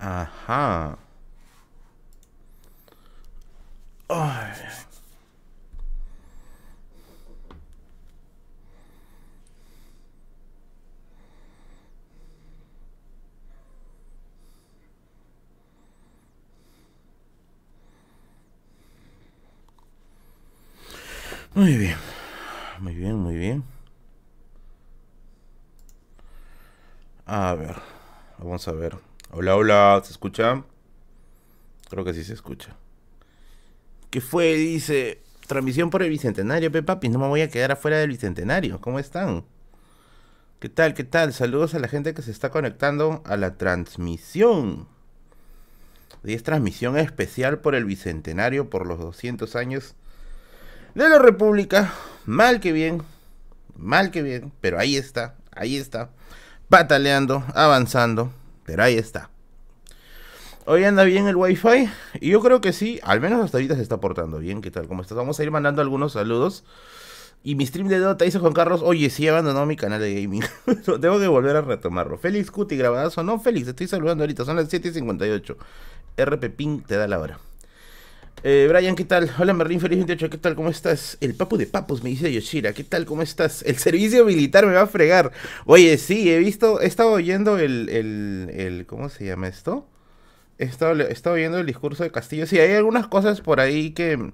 Ajá. Ay. Muy bien. Muy bien, muy bien. A ver. Vamos a ver. Hola, hola. ¿Se escucha? Creo que sí se escucha. ¿Qué fue? Dice. Transmisión por el Bicentenario, Pepapi. No me voy a quedar afuera del Bicentenario. ¿Cómo están? ¿Qué tal? ¿Qué tal? Saludos a la gente que se está conectando a la transmisión. Hoy es transmisión especial por el Bicentenario, por los 200 años de la República. Mal que bien, mal que bien, pero ahí está, ahí está. Pataleando, avanzando, ahí está. Hoy anda bien el wifi y yo creo que sí, al menos hasta ahorita se está portando bien. ¿Qué tal? ¿Cómo estás? Vamos a ir mandando algunos saludos. Y mi stream de Dota dice Juan Carlos, oye, sí abandonó mi canal de gaming. Tengo que volver a retomarlo. Félix Cuti, grabadazo. No, Félix, estoy saludando ahorita. Son las 7.58. RP Ping te da la hora. Eh, Brian, ¿qué tal? Hola Merlin, feliz 28, ¿qué tal? ¿Cómo estás? El papu de papus, me dice Yoshira, ¿qué tal? ¿Cómo estás? El servicio militar me va a fregar. Oye, sí, he visto, he estado oyendo el, el, el ¿cómo se llama esto? He estado, he estado oyendo el discurso de Castillo. Sí, hay algunas cosas por ahí que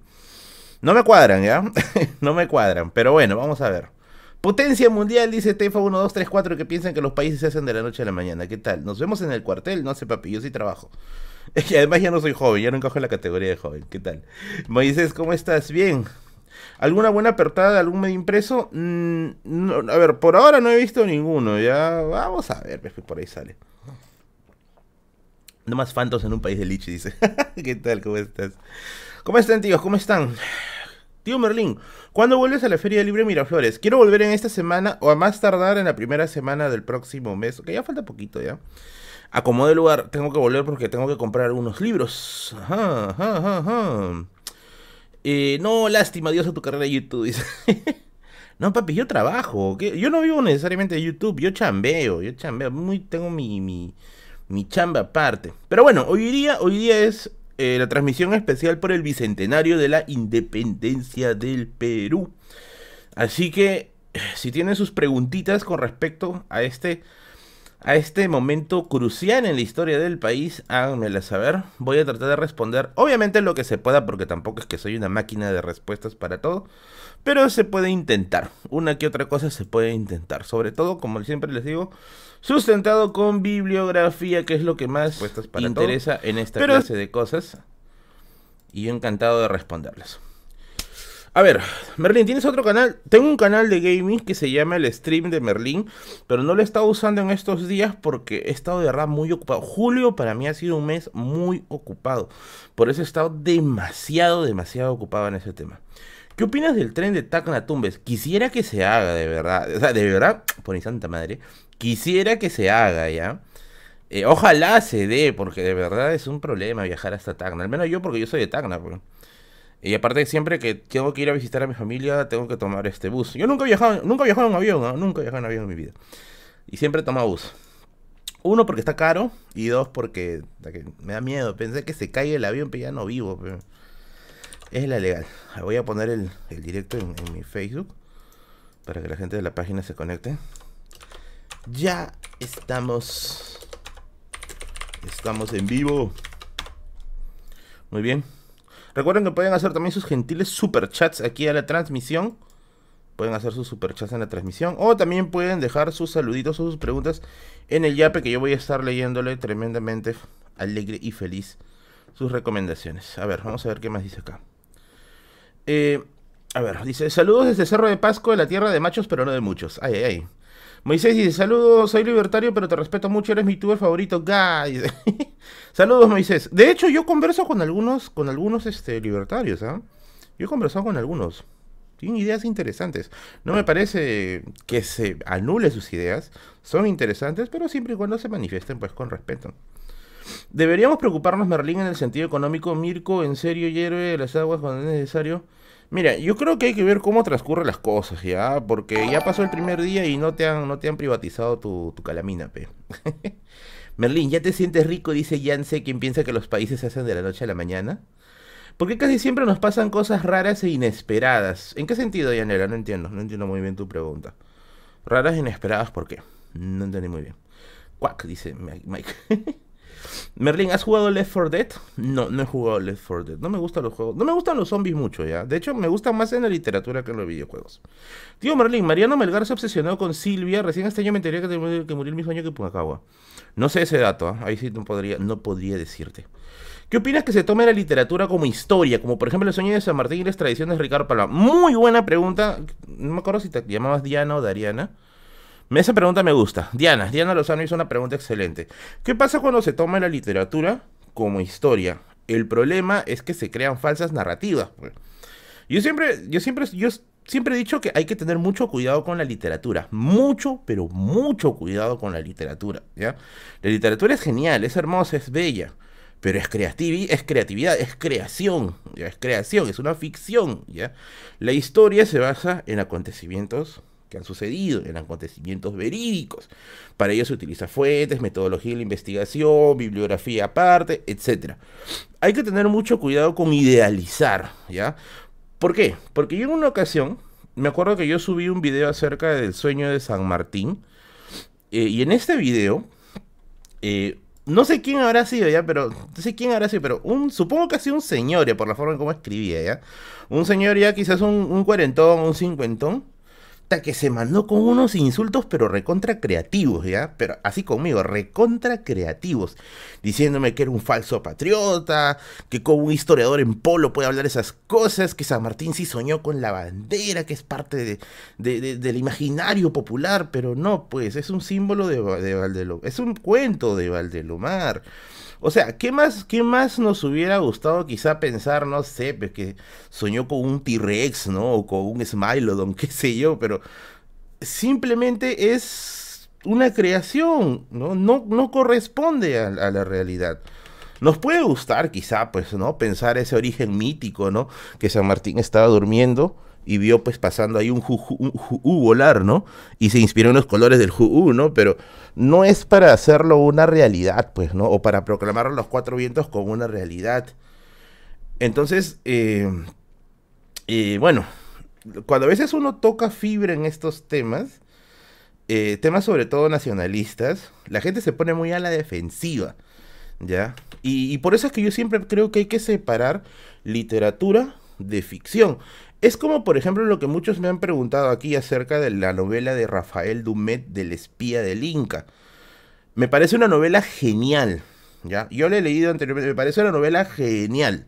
no me cuadran, ¿ya? no me cuadran, pero bueno, vamos a ver. Potencia mundial, dice Tefa 1234, que piensan que los países se hacen de la noche a la mañana. ¿Qué tal? Nos vemos en el cuartel, no sé, papi, yo sí trabajo. Y además ya no soy joven, ya no encajo en la categoría de joven. ¿Qué tal? Moisés, ¿cómo estás? Bien. ¿Alguna buena apertada de algún medio impreso? Mm, a ver, por ahora no he visto ninguno. Ya vamos a ver, por ahí sale. No más fantos en un país de liche, dice. ¿Qué tal? ¿Cómo estás? ¿Cómo están, tíos? ¿Cómo están? Tío Merlín, ¿cuándo vuelves a la Feria Libre Miraflores? Quiero volver en esta semana o a más tardar en la primera semana del próximo mes. Que ya falta poquito ya acomode lugar, tengo que volver porque tengo que comprar unos libros. Eh, no, lástima, Dios a tu carrera de YouTube. no, papi, yo trabajo. Yo no vivo necesariamente de YouTube, yo chambeo, yo chambeo. Muy, tengo mi, mi, mi chamba aparte. Pero bueno, hoy día, hoy día es eh, la transmisión especial por el bicentenario de la independencia del Perú. Así que, si tienen sus preguntitas con respecto a este a este momento crucial en la historia del país, háganmela saber. Voy a tratar de responder, obviamente lo que se pueda, porque tampoco es que soy una máquina de respuestas para todo, pero se puede intentar. Una que otra cosa se puede intentar. Sobre todo, como siempre les digo, sustentado con bibliografía, que es lo que más interesa en esta clase de cosas. Y yo encantado de responderles. A ver, Merlin, ¿tienes otro canal? Tengo un canal de gaming que se llama el Stream de Merlin, pero no lo he estado usando en estos días porque he estado de verdad muy ocupado. Julio para mí ha sido un mes muy ocupado. Por eso he estado demasiado, demasiado ocupado en ese tema. ¿Qué opinas del tren de Tacna Tumbes? Quisiera que se haga, de verdad. O sea, de verdad, por mi santa madre. Quisiera que se haga, ¿ya? Eh, ojalá se dé, porque de verdad es un problema viajar hasta Tacna. Al menos yo, porque yo soy de Tacna, pues. Y aparte siempre que tengo que ir a visitar a mi familia, tengo que tomar este bus. Yo nunca he viajado, nunca he viajado en avión, nunca he viajado en avión en mi vida. Y siempre he tomado bus. Uno porque está caro y dos porque me da miedo. Pensé que se caiga el avión, pero ya no vivo. Es la legal. Voy a poner el, directo en, en mi Facebook para que la gente de la página se conecte. Ya estamos. Estamos en vivo. Muy bien. Recuerden que pueden hacer también sus gentiles superchats aquí a la transmisión. Pueden hacer sus superchats en la transmisión. O también pueden dejar sus saluditos o sus preguntas en el yape que yo voy a estar leyéndole tremendamente alegre y feliz sus recomendaciones. A ver, vamos a ver qué más dice acá. Eh, a ver, dice, saludos desde Cerro de Pasco, de la tierra de machos, pero no de muchos. Ay, ay, ay. Moisés dice, saludos, soy libertario, pero te respeto mucho, eres mi tuber favorito. Guy. saludos, Moisés. De hecho, yo converso con algunos, con algunos este, libertarios, ¿ah? Yo he conversado con algunos. Tienen ideas interesantes. No me parece que se anule sus ideas. Son interesantes, pero siempre y cuando se manifiesten pues con respeto. Deberíamos preocuparnos, Merlín, en el sentido económico. Mirko, en serio, hierve las aguas cuando es necesario. Mira, yo creo que hay que ver cómo transcurren las cosas, ¿ya? Porque ya pasó el primer día y no te han, no te han privatizado tu, tu calamina, pe. Merlín, ¿ya te sientes rico? Dice Yance, quien piensa que los países se hacen de la noche a la mañana. Porque casi siempre nos pasan cosas raras e inesperadas. ¿En qué sentido, Yanela? No entiendo, no entiendo muy bien tu pregunta. Raras e inesperadas, ¿por qué? No entendí muy bien. Quack, dice Mike. Merlin, ¿has jugado Left 4 Dead? No, no he jugado Left 4 Dead. No me gustan los juegos. No me gustan los zombies mucho, ya. De hecho, me gustan más en la literatura que en los videojuegos. Tío Merlin, Mariano Melgar se obsesionó con Silvia. Recién este año me enteré que, que murió el mismo año que Punacagua. No sé ese dato, ¿eh? ahí sí no podría, no podría decirte. ¿Qué opinas que se tome la literatura como historia? Como por ejemplo el sueño de San Martín y las tradiciones de Ricardo Palma. Muy buena pregunta. No me acuerdo si te llamabas Diana o Dariana. Esa pregunta me gusta. Diana, Diana Lozano hizo una pregunta excelente. ¿Qué pasa cuando se toma la literatura como historia? El problema es que se crean falsas narrativas. Pues. Yo siempre, yo siempre, yo siempre he dicho que hay que tener mucho cuidado con la literatura. Mucho, pero mucho cuidado con la literatura. ¿ya? La literatura es genial, es hermosa, es bella. Pero es, creatividad, es creatividad, es creación, es creación, es una ficción. ¿ya? La historia se basa en acontecimientos han sucedido, en acontecimientos verídicos. Para ello se utiliza fuentes, metodología de la investigación, bibliografía aparte, etc. Hay que tener mucho cuidado con idealizar, ¿ya? ¿Por qué? Porque yo en una ocasión, me acuerdo que yo subí un video acerca del sueño de San Martín, eh, y en este video, eh, no sé quién habrá sido ya, pero no sé quién habrá sido, pero un, supongo que ha sido un señor ya, por la forma en cómo escribía ya. Un señor ya, quizás un, un cuarentón, un cincuentón, que se mandó con unos insultos, pero recontra creativos, ¿ya? Pero así conmigo, recontra creativos. Diciéndome que era un falso patriota, que como un historiador en polo puede hablar esas cosas, que San Martín sí soñó con la bandera, que es parte de, del imaginario popular, pero no, pues es un símbolo de, de Valdelomar, es un cuento de Valdelomar. O sea, ¿qué más, ¿qué más nos hubiera gustado quizá pensar, no sé, pues, que soñó con un T-Rex, ¿no? O con un Smilodon, qué sé yo, pero simplemente es una creación, ¿no? No, no corresponde a, a la realidad. Nos puede gustar quizá, pues, ¿no? Pensar ese origen mítico, ¿no? Que San Martín estaba durmiendo y vio pues pasando ahí un juú volar, ¿no? Y se inspiró en los colores del juú, ¿no? Pero no es para hacerlo una realidad, pues, ¿no? O para proclamar los cuatro vientos como una realidad. Entonces, eh, eh, bueno, cuando a veces uno toca fibra en estos temas, eh, temas sobre todo nacionalistas, la gente se pone muy a la defensiva, ¿ya? Y, y por eso es que yo siempre creo que hay que separar literatura de ficción. Es como, por ejemplo, lo que muchos me han preguntado aquí acerca de la novela de Rafael Dumet del espía del Inca. Me parece una novela genial, ¿ya? Yo la he leído anteriormente, me parece una novela genial.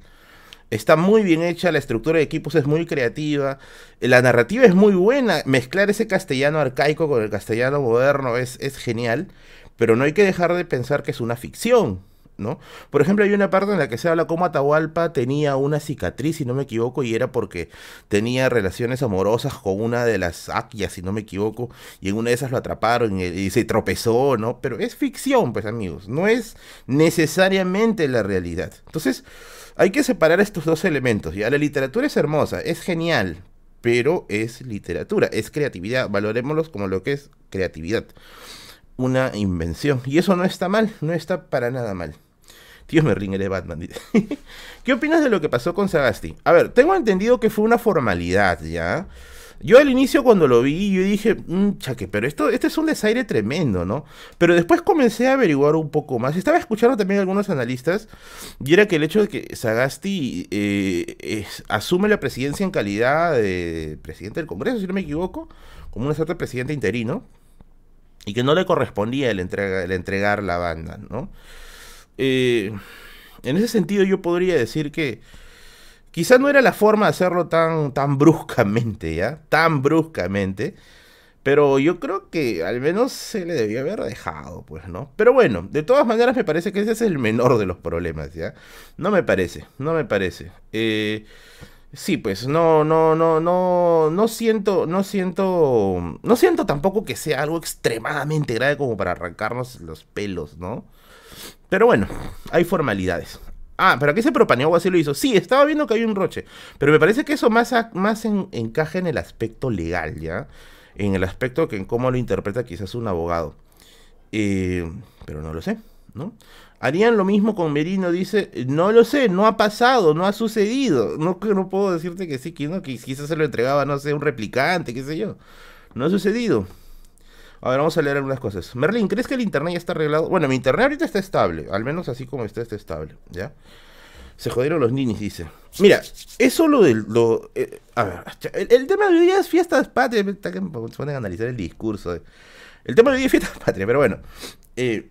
Está muy bien hecha, la estructura de equipos es muy creativa, la narrativa es muy buena, mezclar ese castellano arcaico con el castellano moderno es, es genial, pero no hay que dejar de pensar que es una ficción, ¿no? Por ejemplo, hay una parte en la que se habla cómo Atahualpa tenía una cicatriz, si no me equivoco, y era porque tenía relaciones amorosas con una de las Akias, si no me equivoco, y en una de esas lo atraparon y, se tropezó, ¿no? Pero es ficción, pues amigos, no es necesariamente la realidad. Entonces, hay que separar estos dos elementos, ¿ya? La literatura es hermosa, es genial, pero es literatura, es creatividad, valorémoslos como lo que es creatividad una invención. Y eso no está mal, no está para nada mal. Tío me de Batman. ¿Qué opinas de lo que pasó con Sagasti? A ver, tengo entendido que fue una formalidad, ¿ya? Yo al inicio cuando lo vi, yo dije, mmm, chaque, pero esto, este es un desaire tremendo, ¿no? Pero después comencé a averiguar un poco más. Estaba escuchando también a algunos analistas, y era que el hecho de que Sagasti eh, asume la presidencia en calidad de presidente del Congreso, si no me equivoco, como una suerte de presidente interino, y que no le correspondía el, el entregar la banda, ¿no? Eh, en ese sentido yo podría decir que quizás no era la forma de hacerlo tan, tan bruscamente, ¿ya? Tan bruscamente. Pero yo creo que al menos se le debía haber dejado, pues, ¿no? Pero bueno, de todas maneras me parece que ese es el menor de los problemas, ¿ya? No me parece, no me parece. Eh, sí, pues, no, no, no, no, no siento, no siento, no siento tampoco que sea algo extremadamente grave como para arrancarnos los pelos, ¿no? Pero bueno, hay formalidades. Ah, pero aquí se Paniagua así lo hizo. Sí, estaba viendo que hay un roche. Pero me parece que eso más, más encaja en el aspecto legal, ¿ya? En el aspecto que en cómo lo interpreta quizás un abogado. Eh, pero no lo sé, ¿no? Harían lo mismo con Merino, dice, no lo sé, no ha pasado, no ha sucedido. No, no puedo decirte que sí, que, no, que quizás se lo entregaba, no sé, un replicante, qué sé yo. No ha sucedido. A ver, vamos a leer algunas cosas. Merlin, ¿crees que el internet ya está arreglado? Bueno, mi internet ahorita está estable, al menos así como está, está estable, ¿ya? Se jodieron los ninis, dice. Mira, eso lo del... Eh, a ver, el, tema de hoy día es fiestas patrias. Se ponen a analizar el discurso. El tema de hoy día es fiestas patrias, pero bueno. Eh,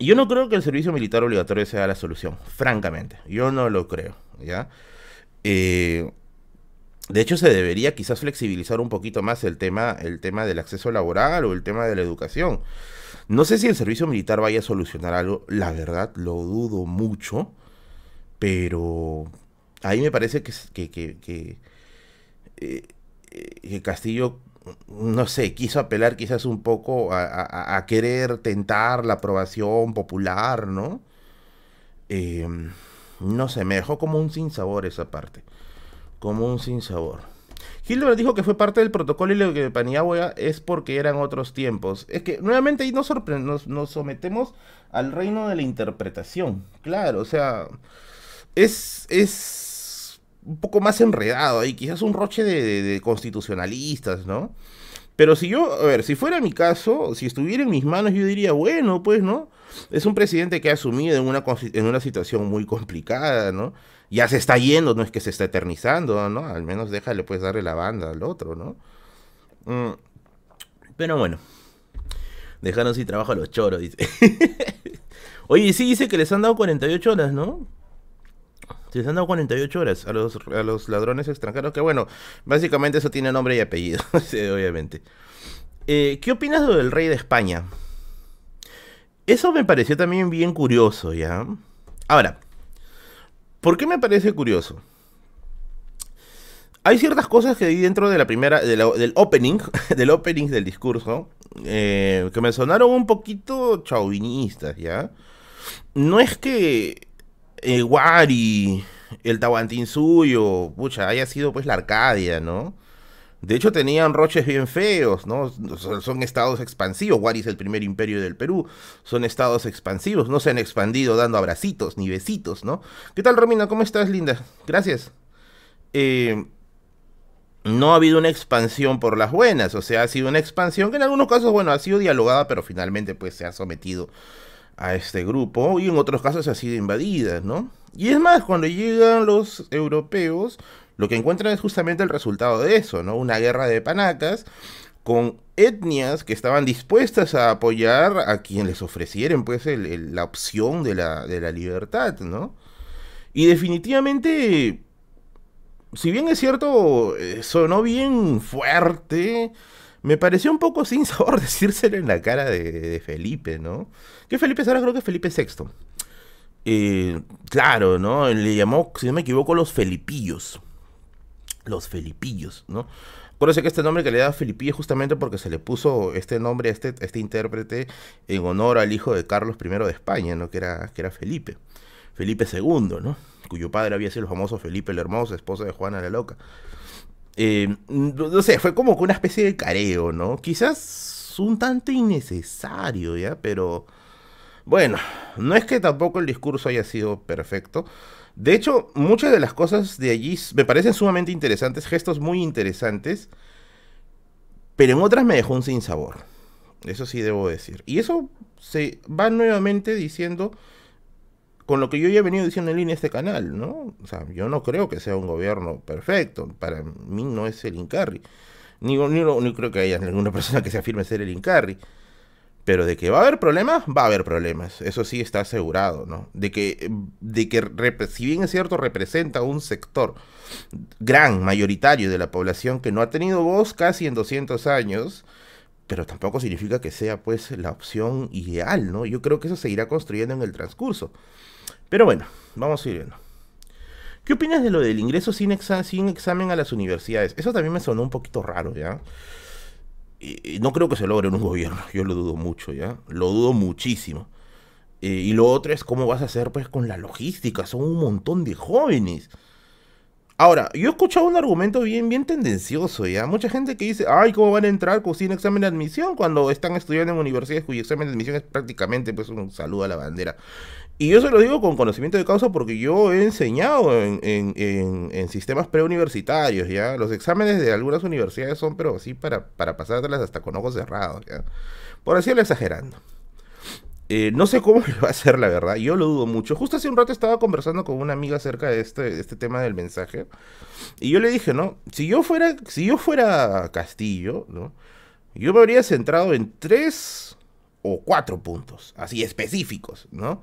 yo no creo que el servicio militar obligatorio sea la solución, francamente. Yo no lo creo, ¿ya? Eh, de hecho, se debería quizás flexibilizar un poquito más el tema, el tema del acceso laboral o el tema de la educación. No sé si el servicio militar vaya a solucionar algo, la verdad lo dudo mucho, pero ahí me parece que, que, que, eh, Castillo, no sé, quiso apelar quizás un poco a, querer tentar la aprobación popular, ¿no? Em, no sé, me dejó como un sinsabor esa parte como un sinsabor. Hildebrand dijo que fue parte del protocolo y lo que Paniagua es porque eran otros tiempos. Es que nuevamente ahí nos, nos, nos, sometemos al reino de la interpretación. Claro, o sea, es, es un poco más enredado ahí, quizás un roche de, de constitucionalistas, ¿no? Pero si yo, a ver, si fuera mi caso, si estuviera en mis manos, yo diría, bueno, pues, ¿no? Es un presidente que ha asumido en una, en una situación muy complicada, ¿no? Ya se está yendo, no es que se está eternizando, ¿no? Al menos déjale, pues, darle la banda al otro, ¿no? Mm. Pero bueno, dejaron sin trabajo a los choros, dice. Oye, sí dice que les han dado 48 horas, ¿no? Se les han dado 48 horas a los, a los ladrones extranjeros, que bueno, básicamente eso tiene nombre y apellido, obviamente. Eh, ¿Qué opinas del rey de España? Eso me pareció también bien curioso, ¿ya? Ahora, ¿por qué me parece curioso? Hay ciertas cosas que di dentro de la primera, del opening, del opening del discurso, eh, que me sonaron un poquito chauvinistas, ¿ya? No es que el Wari, el Tahuantinsuyo, pucha, haya sido pues la Arcadia, ¿no? De hecho tenían roches bien feos, ¿no? Son, estados expansivos. Wari es el primer imperio del Perú. Son estados expansivos. No se han expandido dando abracitos ni besitos, ¿no? ¿Qué tal, Romina? ¿Cómo estás, linda? Gracias. Eh, no ha habido una expansión por las buenas. O sea, ha sido una expansión que en algunos casos, bueno, ha sido dialogada, pero finalmente pues se ha sometido a este grupo y en otros casos ha sido invadida, ¿no? Y es más, cuando llegan los europeos, lo que encuentran es justamente el resultado de eso, ¿no? Una guerra de panacas con etnias que estaban dispuestas a apoyar a quien les ofrecieran pues la opción de la, libertad, ¿no? Y definitivamente, si bien es cierto, eh, sonó bien fuerte, me pareció un poco sin sabor decírselo en la cara de, Felipe, ¿no? Que Felipe ahora creo que Felipe VI. Eh, claro, ¿no? Le llamó, si no me equivoco, los Felipillos. Los Felipillos, ¿no? Acuérdense que este nombre que le da Felipillo justamente porque se le puso este nombre este, este intérprete en honor al hijo de Carlos I de España, ¿no? Que era, que era Felipe. Felipe II, ¿no? Cuyo padre había sido el famoso Felipe el Hermoso, esposo de Juana la Loca. Eh, no sé, fue como una especie de careo, ¿no? Quizás un tanto innecesario, ¿ya? Pero bueno, no es que tampoco el discurso haya sido perfecto. De hecho, muchas de las cosas de allí me parecen sumamente interesantes, gestos muy interesantes, pero en otras me dejó un sinsabor. Eso sí debo decir. Y eso se va nuevamente diciendo con lo que yo ya he venido diciendo en línea este canal, ¿no? O sea, yo no creo que sea un gobierno perfecto. Para mí no es el Incarri. Ni, ni, creo que haya ninguna persona que se afirme ser el Incarri. Pero de que va a haber problemas, va a haber problemas. Eso sí está asegurado, ¿no? De que, de que si bien es cierto, representa un sector gran, mayoritario de la población que no ha tenido voz casi en 200 años, pero tampoco significa que sea pues la opción ideal, ¿no? Yo creo que eso se irá construyendo en el transcurso. Pero bueno, vamos a ir viendo. ¿Qué opinas de lo del ingreso sin, sin examen a las universidades? Eso también me sonó un poquito raro, ¿ya? No creo que se logre en un gobierno, yo lo dudo mucho, ¿ya? Lo dudo muchísimo. Eh, y lo otro es cómo vas a hacer pues con la logística. Son un montón de jóvenes. Ahora, yo he escuchado un argumento bien, bien tendencioso, ¿ya? Mucha gente que dice, ay, ¿cómo van a entrar sin examen de admisión cuando están estudiando en universidades cuyo examen de admisión es prácticamente pues un saludo a la bandera? Y yo se lo digo con conocimiento de causa porque yo he enseñado en, en, sistemas preuniversitarios, ¿ya? Los exámenes de algunas universidades son, pero así para, para pasártelas hasta con ojos cerrados, ¿ya? Por decirlo exagerando. Eh, no sé cómo lo va a hacer, la verdad. Yo lo dudo mucho. Justo hace un rato estaba conversando con una amiga acerca de este, este tema del mensaje. Y yo le dije, ¿no? Si yo fuera, si yo fuera Castillo, ¿no? Yo me habría centrado en tres o cuatro puntos, así específicos, ¿no?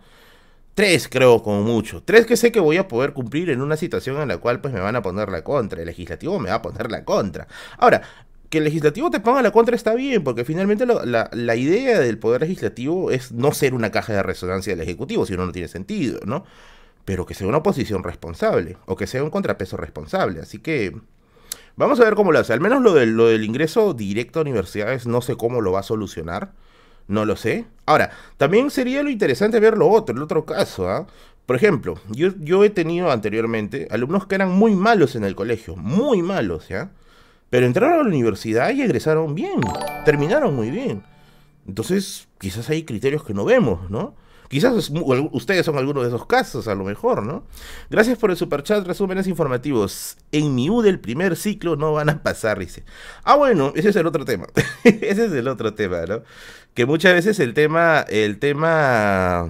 Tres creo como mucho. Tres que sé que voy a poder cumplir en una situación en la cual pues me van a poner la contra. El legislativo me va a poner la contra. Ahora, que el legislativo te ponga la contra está bien, porque finalmente la, idea del poder legislativo es no ser una caja de resonancia del ejecutivo, si uno no tiene sentido, ¿no? Pero que sea una oposición responsable, o que sea un contrapeso responsable. Así que vamos a ver cómo lo hace. Al menos lo lo del ingreso directo a universidades, no sé cómo lo va a solucionar. No lo sé. Ahora, también sería lo interesante ver lo otro, el otro caso, ¿ah? Por ejemplo, yo, yo he tenido anteriormente alumnos que eran muy malos en el colegio, muy malos, ¿ya? Pero entraron a la universidad y egresaron bien, terminaron muy bien. Entonces, quizás hay criterios que no vemos, ¿no? Quizás ustedes son algunos de esos casos, a lo mejor, ¿no? Gracias por el superchat, resúmenes informativos. En mi U del primer ciclo no van a pasar, dice. Ah, bueno, ese es el otro tema. ese es el otro tema, ¿no? Que muchas veces el tema, el tema,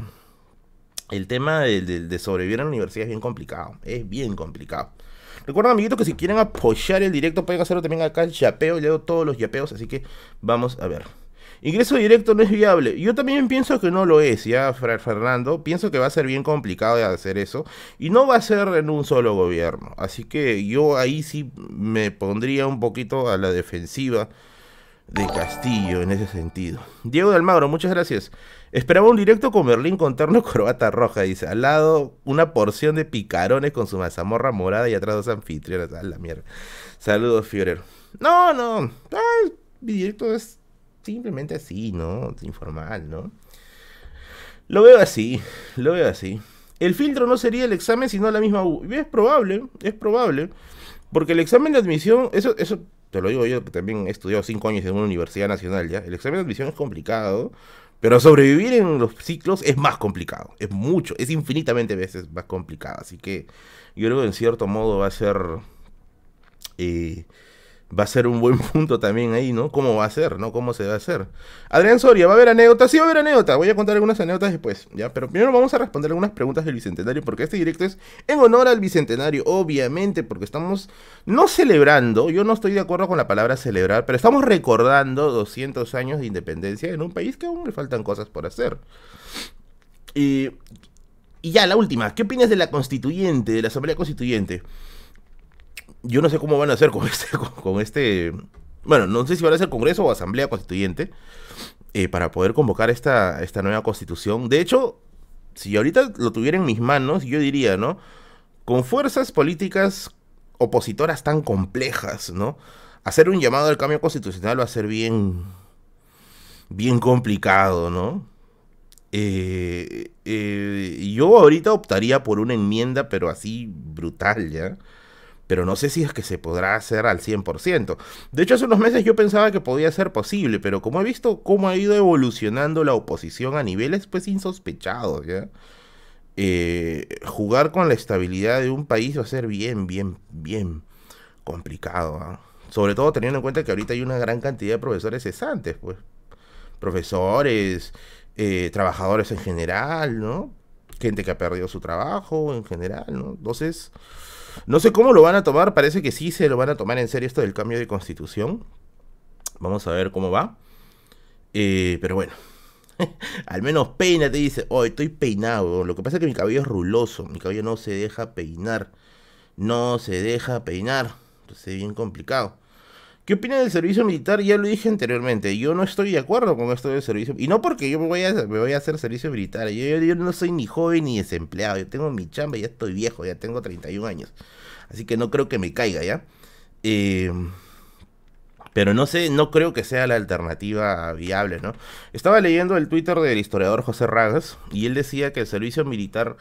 el tema de sobrevivir en la universidad es bien complicado. Es bien complicado. Recuerden, amiguitos, que si quieren apoyar el directo, pueden hacerlo también acá el yapeo. Leo todos los yapeos, así que vamos a ver. Ingreso directo no es viable. Yo también pienso que no lo es, ya, Fernando. Pienso que va a ser bien complicado de hacer eso. Y no va a ser en un solo gobierno. Así que yo ahí sí me pondría un poquito a la defensiva de Castillo en ese sentido. Diego de Almagro, muchas gracias. Esperaba un directo con Berlín con terno corbata roja, dice. Al lado una porción de picarones con su mazamorra morada y atrás dos anfitriones. A la mierda. Saludos, Führer. No, no. mi directo es simplemente así, ¿no? Informal, ¿no? Lo veo así, lo veo así. El filtro no sería el examen, sino la misma U. Es probable, es probable. Porque el examen de admisión, eso, eso te lo digo yo también he estudiado cinco años en una universidad nacional ya, el examen de admisión es complicado, pero sobrevivir en los ciclos es más complicado, es mucho, es infinitamente veces más complicado, así que yo creo que en cierto modo va a ser... Eh, va a ser un buen punto también ahí, ¿no? ¿Cómo va a ser, ¿no? ¿Cómo se va a hacer? Adrián Soria, ¿va a haber anécdotas? Sí, va a haber anécdotas. Voy a contar algunas anécdotas después, ¿ya? Pero primero vamos a responder algunas preguntas del Bicentenario, porque este directo es en honor al Bicentenario, obviamente, porque estamos no celebrando, yo no estoy de acuerdo con la palabra celebrar, pero estamos recordando 200 años de independencia en un país que aún le faltan cosas por hacer. Y, y ya, la última, ¿qué opinas de la constituyente, de la Asamblea Constituyente? Yo no sé cómo van a hacer con este, con, este, bueno, no sé si van a hacer Congreso o Asamblea Constituyente eh, para poder convocar esta, esta nueva constitución. De hecho, si ahorita lo tuviera en mis manos, yo diría, ¿no? Con fuerzas políticas opositoras tan complejas, ¿no? Hacer un llamado al cambio constitucional va a ser bien, bien complicado, ¿no? Eh, eh, yo ahorita optaría por una enmienda, pero así brutal, ¿ya? Pero no sé si es que se podrá hacer al 100%. De hecho, hace unos meses yo pensaba que podía ser posible, pero como he visto cómo ha ido evolucionando la oposición a niveles pues insospechados, ¿ya? Eh, jugar con la estabilidad de un país va a ser bien, bien, bien complicado. ¿ah? Sobre todo teniendo en cuenta que ahorita hay una gran cantidad de profesores cesantes, pues. Profesores, eh, trabajadores en general, ¿no? Gente que ha perdido su trabajo en general, ¿no? Entonces... No sé cómo lo van a tomar, parece que sí se lo van a tomar en serio esto del cambio de constitución. Vamos a ver cómo va. Eh, pero bueno, al menos peínate, dice. Oh, estoy peinado. Lo que pasa es que mi cabello es ruloso. Mi cabello no se deja peinar. No se deja peinar. Entonces es bien complicado. ¿Qué opina del servicio militar? Ya lo dije anteriormente. Yo no estoy de acuerdo con esto del servicio. Y no porque yo me voy a, me voy a hacer servicio militar. Yo, yo, no soy ni joven ni desempleado. Yo tengo mi chamba ya estoy viejo. Ya tengo 31 años. Así que no creo que me caiga, ¿ya? Eh, Pero no sé, no creo que sea la alternativa viable, ¿no? Estaba leyendo el Twitter del historiador José Ragas y él decía que el servicio militar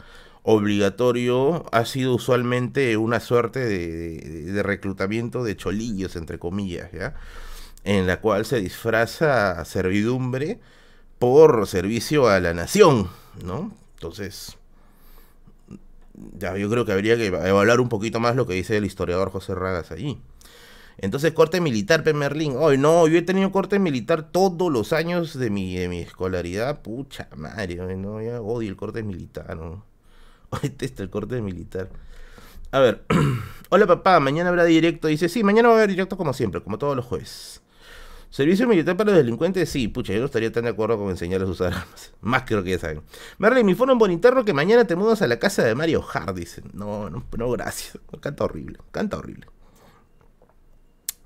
obligatorio ha sido usualmente una suerte de, reclutamiento de cholillos, entre comillas, ¿ya? En la cual se disfraza servidumbre por servicio a la nación, ¿no? Entonces, ya yo creo que habría que evaluar un poquito más lo que dice el historiador José Ragas allí. Entonces, corte militar, P. Merlín. Hoy no, yo he tenido corte militar todos los años de mi, de mi escolaridad. Pucha madre, no, ya odio el corte militar, ¿no? Detesto el corte militar. A ver. Hola papá, mañana habrá directo. Dice, sí, mañana va a haber directo como siempre, como todos los jueves. Servicio militar para los delincuentes, sí, pucha, yo no estaría tan de acuerdo con enseñarles a usar armas. Más creo que ya saben. Merlin, mi fono interno que mañana te mudas a la casa de Mario Hart, dicen. No, no, no, gracias. Canta horrible, canta horrible.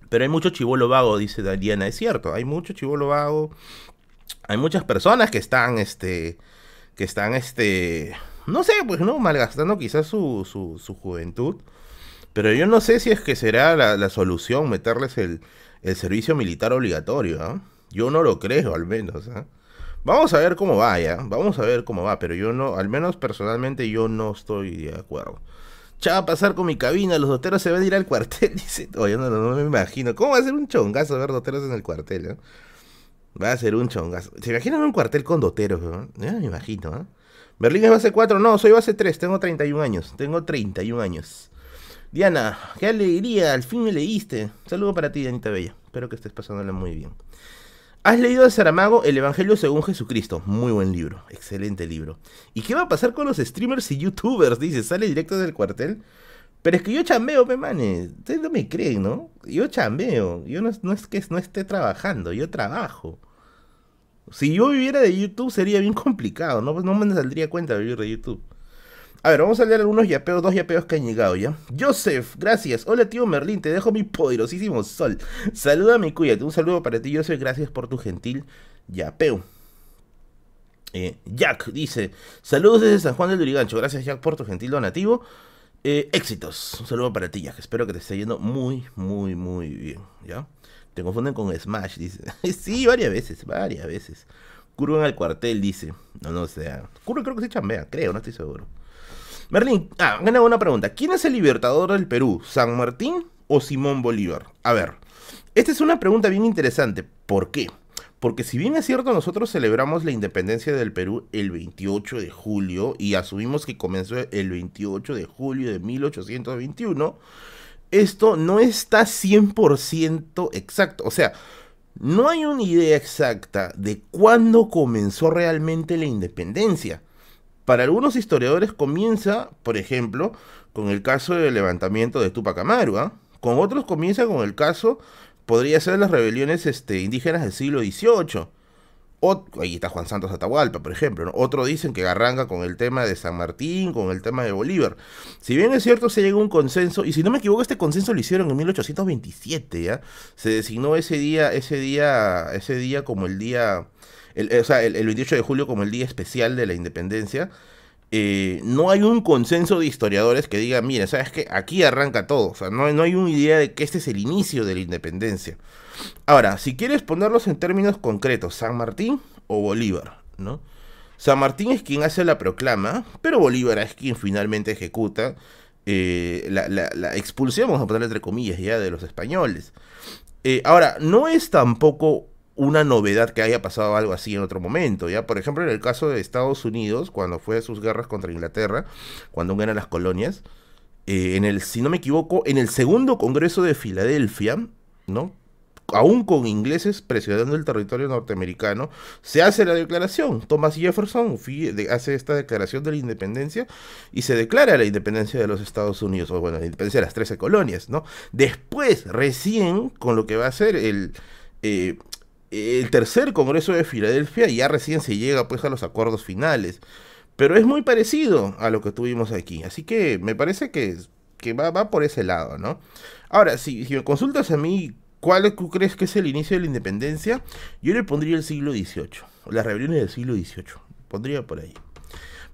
Pero hay mucho chivolo vago, dice Diana. Es cierto, hay mucho chivolo vago. Hay muchas personas que están, este, que están, este, no sé, pues, ¿no? Malgastando quizás su, su, su juventud. Pero yo no sé si es que será la, solución meterles el, el, servicio militar obligatorio, ¿ah? Yo no lo creo, al menos, ¿ah? Vamos a ver cómo va, ya. Vamos a ver cómo va, pero yo no, al menos personalmente yo no estoy de acuerdo. Ya va a pasar con mi cabina, los doteros se van a ir al cuartel. Dice, oye, no, no, me imagino. ¿Cómo va a ser un chongazo ver doteros en el cuartel? Eh? Va a ser un chongazo. ¿Se imaginan un cuartel con doteros? Ya me imagino. ¿eh? Berlín es base 4. No, soy base 3. Tengo 31 años. Tengo 31 años. Diana, qué alegría. Al fin me leíste. Saludo para ti, Dianita Bella. Espero que estés pasándola muy bien. Has leído de Saramago El Evangelio según Jesucristo. Muy buen libro, excelente libro. ¿Y qué va a pasar con los streamers y youtubers? Dice, sale directo del cuartel. Pero es que yo chambeo, me manes. Ustedes no me creen, ¿no? Yo chambeo. Yo no, es que no esté trabajando, yo trabajo. Si yo viviera de YouTube sería bien complicado, ¿no? Pues no me saldría cuenta vivir de YouTube. A ver, vamos a leer algunos yapeos, dos yapeos que han llegado ya. Joseph, gracias. Hola tío Merlín, te dejo mi poderosísimo sol. Saluda a mi cuídate. Un saludo para ti, Joseph. Gracias por tu gentil yapeo. Eh, Jack dice: Saludos desde San Juan del Lurigancho. Gracias, Jack, por tu gentil donativo. Eh, éxitos. Un saludo para ti, Jack. Espero que te esté yendo muy, muy, muy bien. ¿Ya? Te confunden con Smash, dice. sí, varias veces, varias veces. Curvan al cuartel, dice. No, no sé. Curva creo que se chambea, creo, no estoy seguro. Merlín, ah, una pregunta. ¿Quién es el libertador del Perú? ¿San Martín o Simón Bolívar? A ver, esta es una pregunta bien interesante. ¿Por qué? Porque si bien es cierto, nosotros celebramos la independencia del Perú el 28 de julio y asumimos que comenzó el 28 de julio de 1821, esto no está 100% exacto. O sea, no hay una idea exacta de cuándo comenzó realmente la independencia. Para algunos historiadores comienza, por ejemplo, con el caso del levantamiento de Tupac Amaru, ¿ah? con otros comienza con el caso, podría ser las rebeliones este, indígenas del siglo XVIII. Ahí está Juan Santos Atahualpa, por ejemplo. Otro dicen que arranca con el tema de San Martín, con el tema de Bolívar. Si bien es cierto, se llegó a un consenso, y si no me equivoco, este consenso lo hicieron en 1827, ¿ya? Se designó ese día, ese día, ese día como el día el, o sea, el, 28 de julio como el día especial de la independencia, eh, no hay un consenso de historiadores que digan, mira, ¿sabes qué? Aquí arranca todo. O sea, no, no hay una idea de que este es el inicio de la independencia. Ahora, si quieres ponerlos en términos concretos, San Martín o Bolívar, ¿no? San Martín es quien hace la proclama, pero Bolívar es quien finalmente ejecuta eh, la, la, expulsión, vamos a ponerle entre comillas, ya de los españoles. Eh, ahora, no es tampoco una novedad que haya pasado algo así en otro momento, ¿ya? Por ejemplo, en el caso de Estados Unidos, cuando fue a sus guerras contra Inglaterra, cuando eran las colonias, eh, en el, si no me equivoco, en el segundo Congreso de Filadelfia, ¿no? Aún con ingleses presionando el territorio norteamericano, se hace la declaración. Thomas Jefferson hace esta declaración de la independencia y se declara la independencia de los Estados Unidos, o bueno, la independencia de las 13 colonias, ¿no? Después, recién, con lo que va a ser el, eh, el tercer Congreso de Filadelfia ya recién se llega pues a los acuerdos finales. Pero es muy parecido a lo que tuvimos aquí. Así que me parece que, que va, va, por ese lado, ¿no? Ahora, si, me consultas a mí, ¿cuál tú crees que es el inicio de la independencia? Yo le pondría el siglo XVIII. Las rebeliones del siglo XVIII. Pondría por ahí.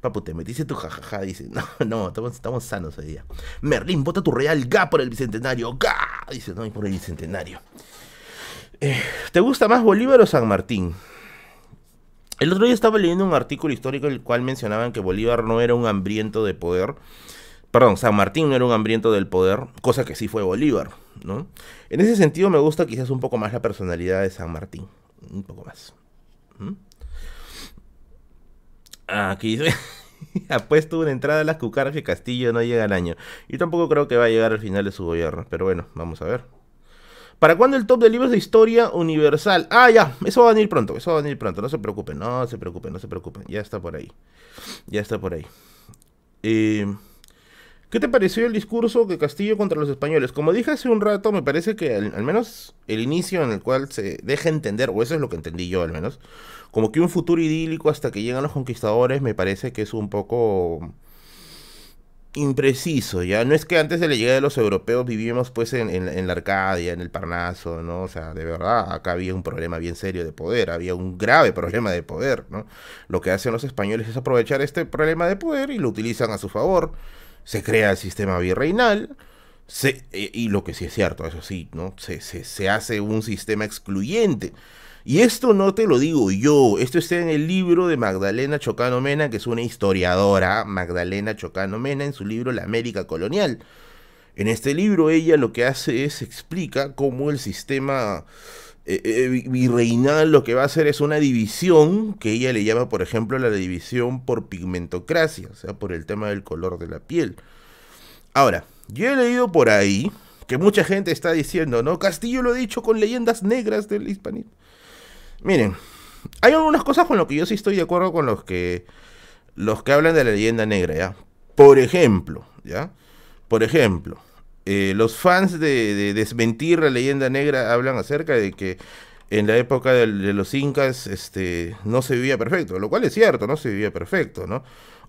Papu, te metiste tu jajaja, dice. No, no, estamos, estamos sanos hoy día. Merlín, vota tu real ga por el bicentenario. Ga, dice, no, por el bicentenario. Eh, ¿Te gusta más Bolívar o San Martín? El otro día estaba leyendo un artículo histórico en el cual mencionaban que Bolívar no era un hambriento de poder. Perdón, San Martín no era un hambriento del poder, cosa que sí fue Bolívar, ¿no? En ese sentido me gusta quizás un poco más la personalidad de San Martín. Un poco más. ¿Mm? Aquí dice... ha puesto una entrada a las cucarachas que Castillo no llega al año. Y tampoco creo que va a llegar al final de su gobierno. Pero bueno, vamos a ver. ¿Para cuándo el top de libros de historia universal? Ah, ya, eso va a venir pronto, eso va a venir pronto, no se preocupen, no se preocupen, no se preocupen, ya está por ahí, ya está por ahí. Eh, ¿Qué te pareció el discurso de Castillo contra los españoles? Como dije hace un rato, me parece que al, menos el inicio en el cual se deja entender, o eso es lo que entendí yo al menos, como que un futuro idílico hasta que llegan los conquistadores, me parece que es un poco impreciso, ya no es que antes de la llegada de los europeos vivíamos pues en, la Arcadia, en el Parnaso, ¿no? O sea, de verdad, acá había un problema bien serio de poder, había un grave problema de poder, ¿no? Lo que hacen los españoles es aprovechar este problema de poder y lo utilizan a su favor, se crea el sistema virreinal, se, e, y lo que sí es cierto, eso sí, ¿no? Se, se, se hace un sistema excluyente, y esto no te lo digo yo, esto está en el libro de Magdalena Chocano Mena, que es una historiadora, Magdalena Chocano Mena, en su libro La América Colonial. En este libro ella lo que hace es explica cómo el sistema eh, eh, virreinal lo que va a hacer es una división que ella le llama, por ejemplo, la división por pigmentocracia, o sea, por el tema del color de la piel. Ahora, yo he leído por ahí que mucha gente está diciendo, ¿no? Castillo lo ha dicho con leyendas negras del hispanismo. Miren, hay algunas cosas con las que yo sí estoy de acuerdo con los que los que hablan de la leyenda negra, ¿ya? Por ejemplo, ¿ya? Por ejemplo, eh, los fans de, desmentir la leyenda negra hablan acerca de que en la época de, de, los incas este, no se vivía perfecto, lo cual es cierto, no se vivía perfecto, ¿no?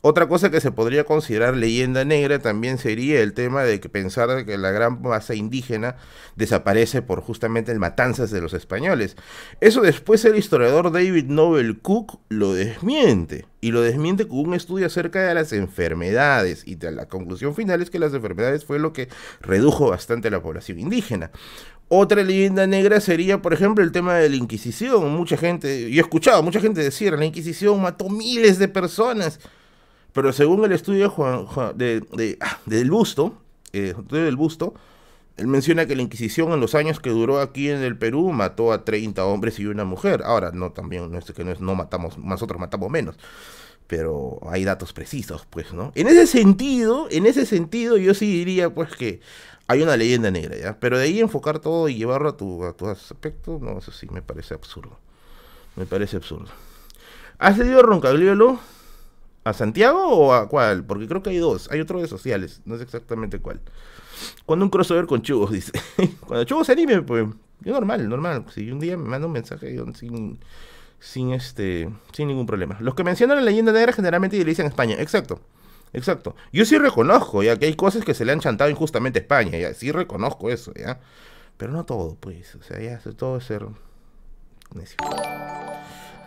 Otra cosa que se podría considerar leyenda negra también sería el tema de que pensar que la gran masa indígena desaparece por justamente el matanzas de los españoles. Eso después el historiador David Nobel Cook lo desmiente y lo desmiente con un estudio acerca de las enfermedades y la conclusión final es que las enfermedades fue lo que redujo bastante la población indígena. Otra leyenda negra sería, por ejemplo, el tema de la Inquisición. Mucha gente, yo he escuchado mucha gente decir, la Inquisición mató miles de personas. Pero según el estudio de, del busto, eh, del busto, él menciona que la Inquisición en los años que duró aquí en el Perú mató a 30 hombres y una mujer. Ahora, no también, no es que no, no matamos, nosotros matamos menos. Pero hay datos precisos, pues, ¿no? En ese sentido, en ese sentido, yo sí diría, pues, que hay una leyenda negra, ¿ya? Pero de ahí enfocar todo y llevarlo a tu, a tu aspecto, no, eso sí me parece absurdo. Me parece absurdo. ¿Has leído Roncagliolo? ¿A Santiago o a cuál? Porque creo que hay dos. Hay otro de sociales. No sé exactamente cuál. Cuando un crossover con Chugos, dice. Cuando Chugos se anime, pues. Yo normal, normal. Si un día me manda un mensaje sin, sin, este, sin ningún problema. Los que mencionan la leyenda negra generalmente dicen España. Exacto. Exacto. Yo sí reconozco, ya que hay cosas que se le han chantado injustamente a España, ya. Sí reconozco eso, ya. Pero no todo, pues. O sea, ya todo es ser.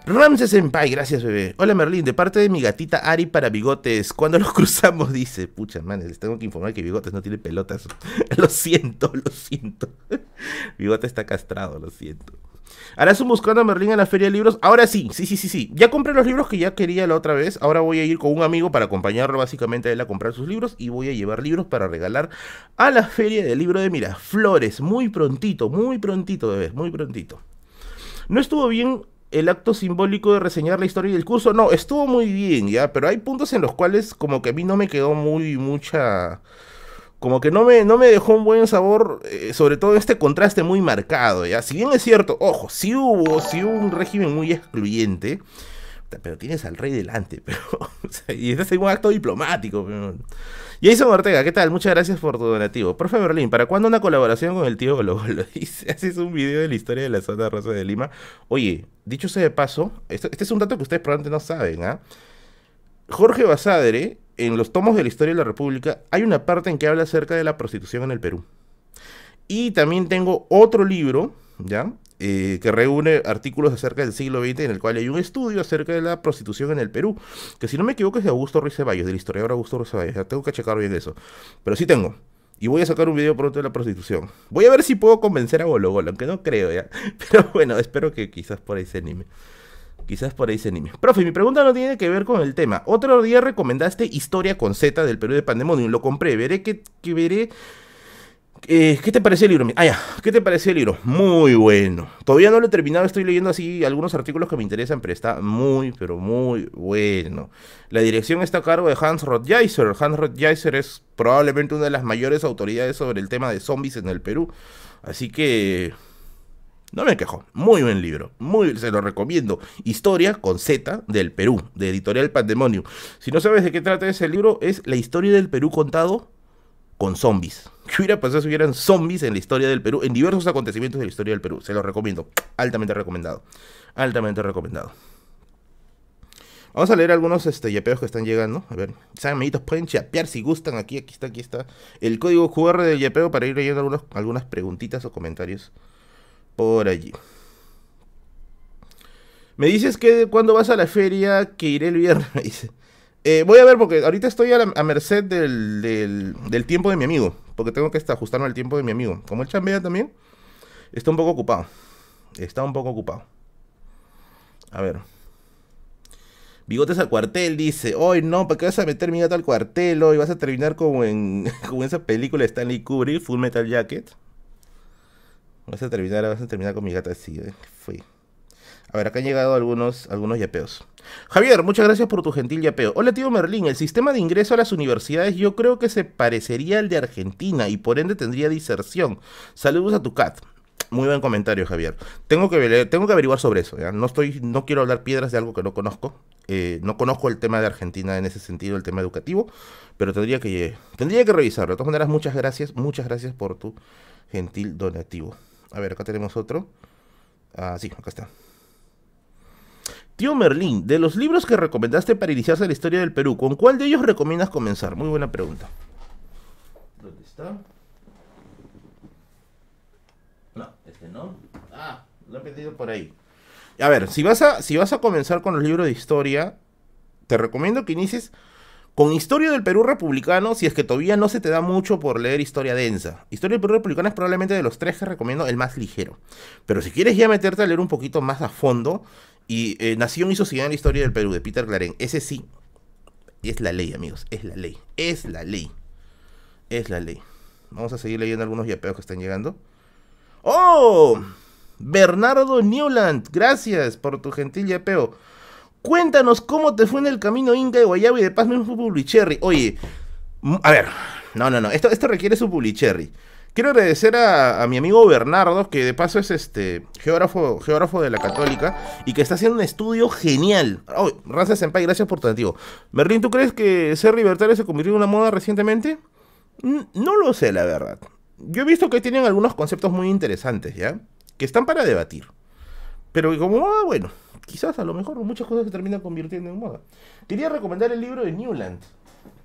Ramses Senpai, gracias bebé. Hola Merlín, de parte de mi gatita Ari para Bigotes. Cuando los cruzamos, dice. Pucha, man, les tengo que informar que Bigotes no tiene pelotas. lo siento, lo siento. Bigotes está castrado, lo siento. Harás un buscando a Merlín en la feria de libros. Ahora sí, sí, sí, sí, sí. Ya compré los libros que ya quería la otra vez. Ahora voy a ir con un amigo para acompañarlo básicamente a él a comprar sus libros. Y voy a llevar libros para regalar a la feria del libro de Miraflores. Muy prontito, muy prontito, bebé, muy prontito. No estuvo bien el acto simbólico de reseñar la historia del curso, no, estuvo muy bien, ya, pero hay puntos en los cuales como que a mí no me quedó muy mucha como que no me, no me dejó un buen sabor, eh, sobre todo este contraste muy marcado, ¿ya? Si bien es cierto, ojo, sí hubo, sí un régimen muy excluyente, pero tienes al rey delante, pero, y este es un acto diplomático, pero, Jason Ortega, ¿qué tal? Muchas gracias por tu donativo. Profe Berlín, ¿para cuándo una colaboración con el tío Golo? Lo haces un video de la historia de la zona rosa de Lima. Oye, dicho sea de paso, este, es un dato que ustedes probablemente no saben, ¿ah? Jorge Basadre, en los tomos de la historia de la República, hay una parte en que habla acerca de la prostitución en el Perú. Y también tengo otro libro, ¿ya? Eh, que reúne artículos acerca del siglo XX en el cual hay un estudio acerca de la prostitución en el Perú, que si no me equivoco es de Augusto Ruiz Ceballos, del historiador Augusto Ruiz Ceballos, tengo que checar bien eso, pero sí tengo. Y voy a sacar un video pronto de la prostitución. Voy a ver si puedo convencer a Golo Golo, aunque no creo ya. Pero bueno, espero que quizás por ahí se anime. Quizás por ahí se anime. Profe, mi pregunta no tiene que ver con el tema. Otro día recomendaste Historia con Z del Perú de Pandemonium. Lo compré. Veré que, que veré eh, ¿Qué te pareció el libro? Ah. ¿Qué te pareció el libro? Muy bueno. Todavía no lo he terminado, estoy leyendo así algunos artículos que me interesan, pero está muy, pero muy bueno. La dirección está a cargo de Hans Rothjeiser. Hans Rothjeiser es probablemente una de las mayores autoridades sobre el tema de zombies en el Perú. Así que... No me quejo. Muy buen libro. Muy, se lo recomiendo. Historia con Z del Perú, de Editorial Pandemonio. Si no sabes de qué trata ese libro, es la historia del Perú contado con zombies. ¿Qué hubiera pasado si hubieran zombies en la historia del Perú? En diversos acontecimientos de la historia del Perú. Se los recomiendo. Altamente recomendado. Altamente recomendado. Vamos a leer algunos este, yapeos que están llegando. A ver, saben, amiguitos, pueden chapear si gustan. Aquí, aquí está, aquí está. El código QR del yapeo para ir leyendo algunos, algunas preguntitas o comentarios por allí. Me dices que cuando vas a la feria que iré el viernes. Eh, voy a ver porque ahorita estoy a, merced del, tiempo de mi amigo. Porque tengo que ajustarme al tiempo de mi amigo. Como el chambea también, está un poco ocupado. Está un poco ocupado. A ver. Bigotes al cuartel dice, hoy no, ¿para qué vas a meter mi gato al cuartel? Hoy vas a terminar como en, como esa película de Stanley Kubrick, Full Metal Jacket. Vas a terminar, vas a terminar con mi gata así, eh. Fui. A ver, acá han llegado algunos, algunos yapeos. Javier, muchas gracias por tu gentil yapeo. Hola, tío Merlín. El sistema de ingreso a las universidades yo creo que se parecería al de Argentina y por ende tendría diserción. Saludos a tu cat. Muy buen comentario, Javier. Tengo que, tengo que averiguar sobre eso. No, estoy, no quiero hablar piedras de algo que no conozco. Eh, no conozco el tema de Argentina en ese sentido, el tema educativo, pero tendría que, tendría que revisarlo. De todas maneras, muchas gracias, muchas gracias por tu gentil donativo. A ver, acá tenemos otro. Ah, sí, acá está. Tío Merlín, de los libros que recomendaste para iniciarse la historia del Perú, ¿con cuál de ellos recomiendas comenzar? Muy buena pregunta. ¿Dónde está? No, este no. Ah, lo he pedido por ahí. A ver, si vas a, si vas a comenzar con los libros de historia, te recomiendo que inicies con Historia del Perú Republicano, si es que todavía no se te da mucho por leer historia densa. Historia del Perú Republicano es probablemente de los tres que recomiendo el más ligero. Pero si quieres ya meterte a leer un poquito más a fondo, y eh, Nación y Sociedad en la Historia del Perú, de Peter Claren. Ese sí, es la ley, amigos. Es la ley. Es la ley. Es la ley. Vamos a seguir leyendo algunos yapeos que están llegando. ¡Oh! Bernardo Newland, gracias por tu gentil yapeo. Cuéntanos cómo te fue en el camino Inca de Guayabo y de Paz mismo Publicherry. Oye, a ver, no, no, no, esto, esto requiere su Publicherry. Quiero agradecer a, mi amigo Bernardo, que de paso es este geógrafo, geógrafo de la Católica, y que está haciendo un estudio genial. Oh, Ranza Senpai, gracias por tu antiguo. Merlin, ¿tú crees que ser libertario se convirtió en una moda recientemente? no lo sé, la verdad. Yo he visto que tienen algunos conceptos muy interesantes, ¿ya? Que están para debatir. Pero como, ah, bueno, quizás a lo mejor muchas cosas se terminan convirtiendo en moda. Quería recomendar el libro de Newland.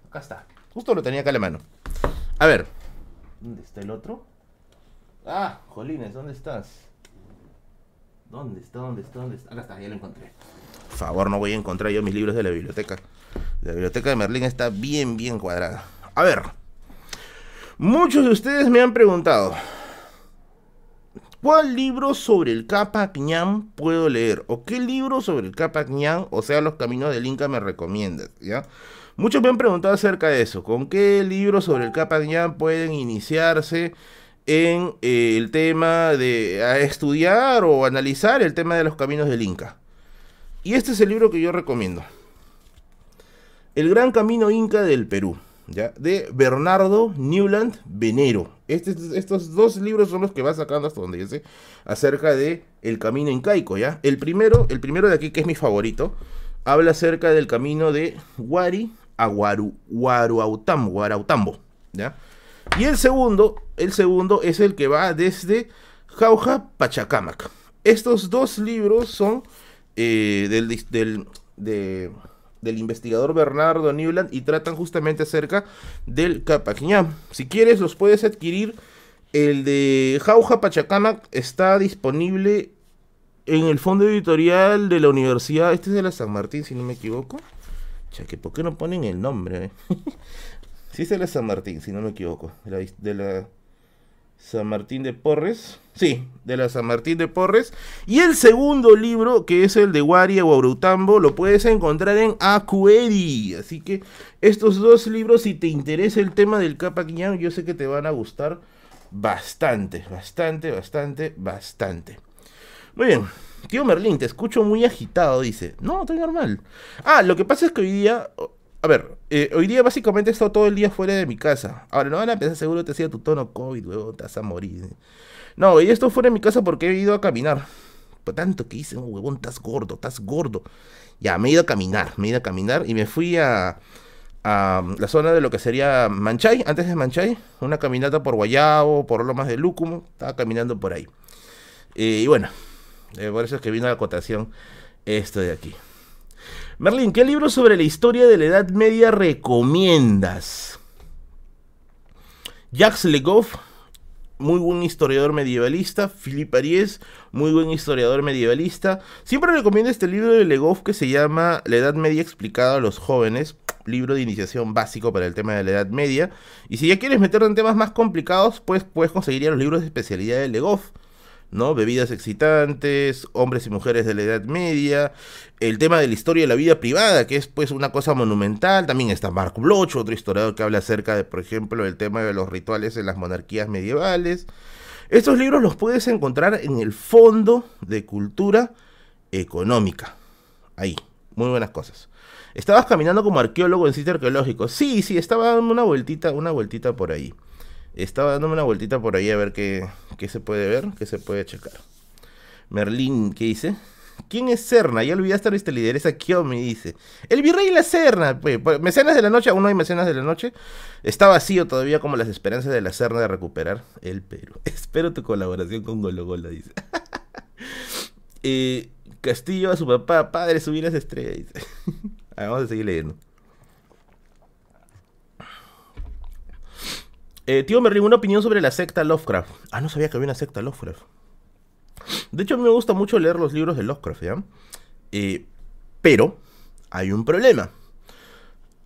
Acá está. Justo lo tenía acá a la mano. A ver, ¿Dónde está el otro? Ah, Jolines, ¿dónde estás? ¿Dónde está? ¿Dónde está? ¿Dónde está? Acá está, ya lo encontré. Por favor, no voy a encontrar yo mis libros de la biblioteca. La biblioteca de Merlín está bien, bien cuadrada. A ver. Muchos de ustedes me han preguntado. ¿Cuál libro sobre el Capac Ñam puedo leer? ¿O qué libro sobre el Capac Ñam, o sea, los caminos del Inca, me recomiendas? ¿Ya? Muchos me han preguntado acerca de eso. ¿Con qué libros sobre el Capañán pueden iniciarse en eh, el tema de estudiar o analizar el tema de los caminos del Inca? Y este es el libro que yo recomiendo. El Gran Camino Inca del Perú, ¿ya? de Bernardo Newland Venero. Este, estos dos libros son los que va sacando hasta donde sé acerca de el camino incaico, ¿ya? El primero, el primero de aquí que es mi favorito, habla acerca del camino de Huari a Guaru, Guarautambo, ¿ya? Y el segundo, el segundo es el que va desde Jauja Pachacamac. Estos dos libros son eh, del, del, investigador Bernardo Newland y tratan justamente acerca del Capaquiñam. Si quieres, los puedes adquirir. El de Jauja Pachacamac está disponible en el fondo editorial de la universidad. Este es de la San Martín, si no me equivoco. ¿Por qué no ponen el nombre? Sí, es la San Martín, si no me equivoco. De la, San Martín de Porres. Sí, de la San Martín de Porres. Y el segundo libro, que es el de Guaria o Aurutambo, lo puedes encontrar en Acueri. Así que estos dos libros, si te interesa el tema del Capaquiñán, yo sé que te van a gustar bastante, bastante, bastante, bastante. Muy bien. Tío Merlín, te escucho muy agitado, dice. No, estoy normal. Ah, lo que pasa es que hoy día. A ver, eh, hoy día básicamente he estado todo el día fuera de mi casa. Ahora, no van a pensar, seguro te hacía tu tono COVID, huevón, te vas a morir. No, hoy día estoy fuera de mi casa porque he ido a caminar. Por tanto que hice, huevón, estás gordo, estás gordo. Ya, me he ido a caminar, me he ido a caminar y me fui a, a la zona de lo que sería Manchay, antes de Manchay, una caminata por Guayabo, por Lomas de Lúcumo, estaba caminando por ahí. Eh, y bueno, eh, por eso es que vino la acotación esto de aquí. Merlin, ¿qué libro sobre la historia de la Edad Media recomiendas? Jacques Legoff, muy buen historiador medievalista. Philippe Ariès, muy buen historiador medievalista. Siempre recomiendo este libro de Legoff que se llama La Edad Media explicada a los jóvenes. Libro de iniciación básico para el tema de la Edad Media. Y si ya quieres meterte en temas más complicados, pues puedes conseguir los libros de especialidad de Legoff. ¿No? Bebidas excitantes, hombres y mujeres de la Edad Media, el tema de la historia de la vida privada, que es pues una cosa monumental, también está Mark Bloch, otro historiador que habla acerca de, por ejemplo, el tema de los rituales en las monarquías medievales. Estos libros los puedes encontrar en el Fondo de Cultura Económica. Ahí, muy buenas cosas. ¿Estabas caminando como arqueólogo en sitio arqueológico? Sí, sí, estaba dando una vueltita, una vueltita por ahí. Estaba dándome una vueltita por ahí a ver qué, se puede ver, qué se puede checar. Merlín, ¿qué dice? ¿Quién es Serna? Ya olvidaste nuestra lideresa me dice. El virrey la Serna. Mecenas de la noche, aún no hay mecenas de la noche. Está vacío todavía como las esperanzas de la Serna de recuperar el Perú. Espero tu colaboración con Gologola, dice. Eh, Castillo a su papá, padre, subir las estrellas, dice. vamos a seguir leyendo. Eh, tío Merlin, una opinión sobre la secta Lovecraft. Ah, no sabía que había una secta Lovecraft. De hecho, a mí me gusta mucho leer los libros de Lovecraft, ¿ya? Eh, pero hay un problema.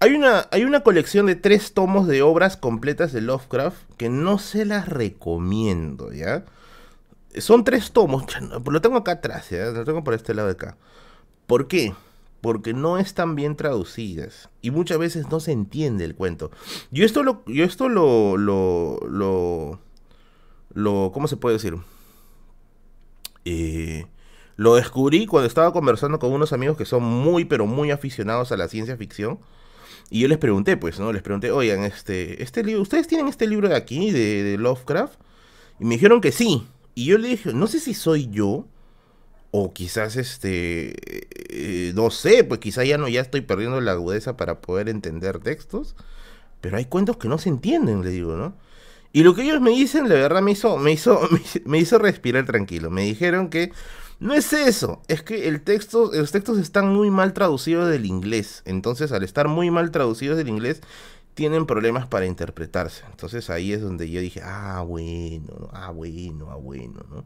Hay una, hay una colección de tres tomos de obras completas de Lovecraft que no se las recomiendo, ¿ya? Son tres tomos, lo tengo acá atrás, ¿ya? Lo tengo por este lado de acá. ¿Por qué? Porque no están bien traducidas y muchas veces no se entiende el cuento. Yo esto lo, yo esto lo, lo, lo, ¿cómo se puede decir? Eh, lo descubrí cuando estaba conversando con unos amigos que son muy, pero muy aficionados a la ciencia ficción. Y yo les pregunté, pues, ¿no? Les pregunté, oigan, este, este libro, ¿ustedes tienen este libro de aquí, de, de Lovecraft? Y me dijeron que sí. Y yo le dije, no sé si soy yo, o quizás este eh, no sé pues quizás ya no ya estoy perdiendo la agudeza para poder entender textos pero hay cuentos que no se entienden le digo no y lo que ellos me dicen la verdad me hizo me hizo me hizo respirar tranquilo. Me dijeron que no es eso es que el texto los textos están muy mal traducidos del inglés. Entonces al estar muy mal traducidos del inglés tienen problemas para interpretarse. Entonces ahí es donde yo dije, ah, bueno, ah, bueno, ah, bueno, ¿no?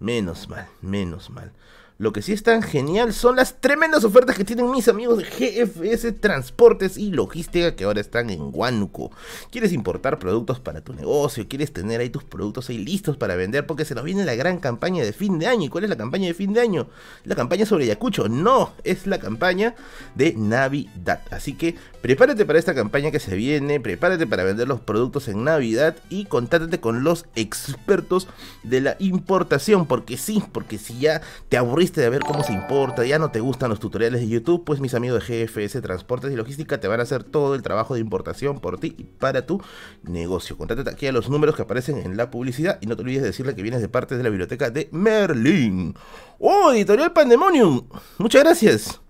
Menos mal, menos mal. Lo que sí es tan genial son las tremendas ofertas que tienen mis amigos de GFS Transportes y Logística que ahora están en Huánuco. ¿Quieres importar productos para tu negocio? ¿Quieres tener ahí tus productos ahí listos para vender? Porque se nos viene la gran campaña de fin de año. ¿Y cuál es la campaña de fin de año? ¿La campaña sobre Yacucho? No, es la campaña de Navidad. Así que prepárate para esta campaña que se viene, prepárate para vender los productos en Navidad y contáctate con los expertos de la importación. Porque sí, porque si ya te aburrís de ver cómo se importa, ya no te gustan los tutoriales de YouTube, pues mis amigos de GFS Transportes y Logística te van a hacer todo el trabajo de importación por ti y para tu negocio. Contáctate aquí a los números que aparecen en la publicidad y no te olvides de decirle que vienes de parte de la biblioteca de Merlin. ¡Oh, Editorial Pandemonium! Muchas gracias.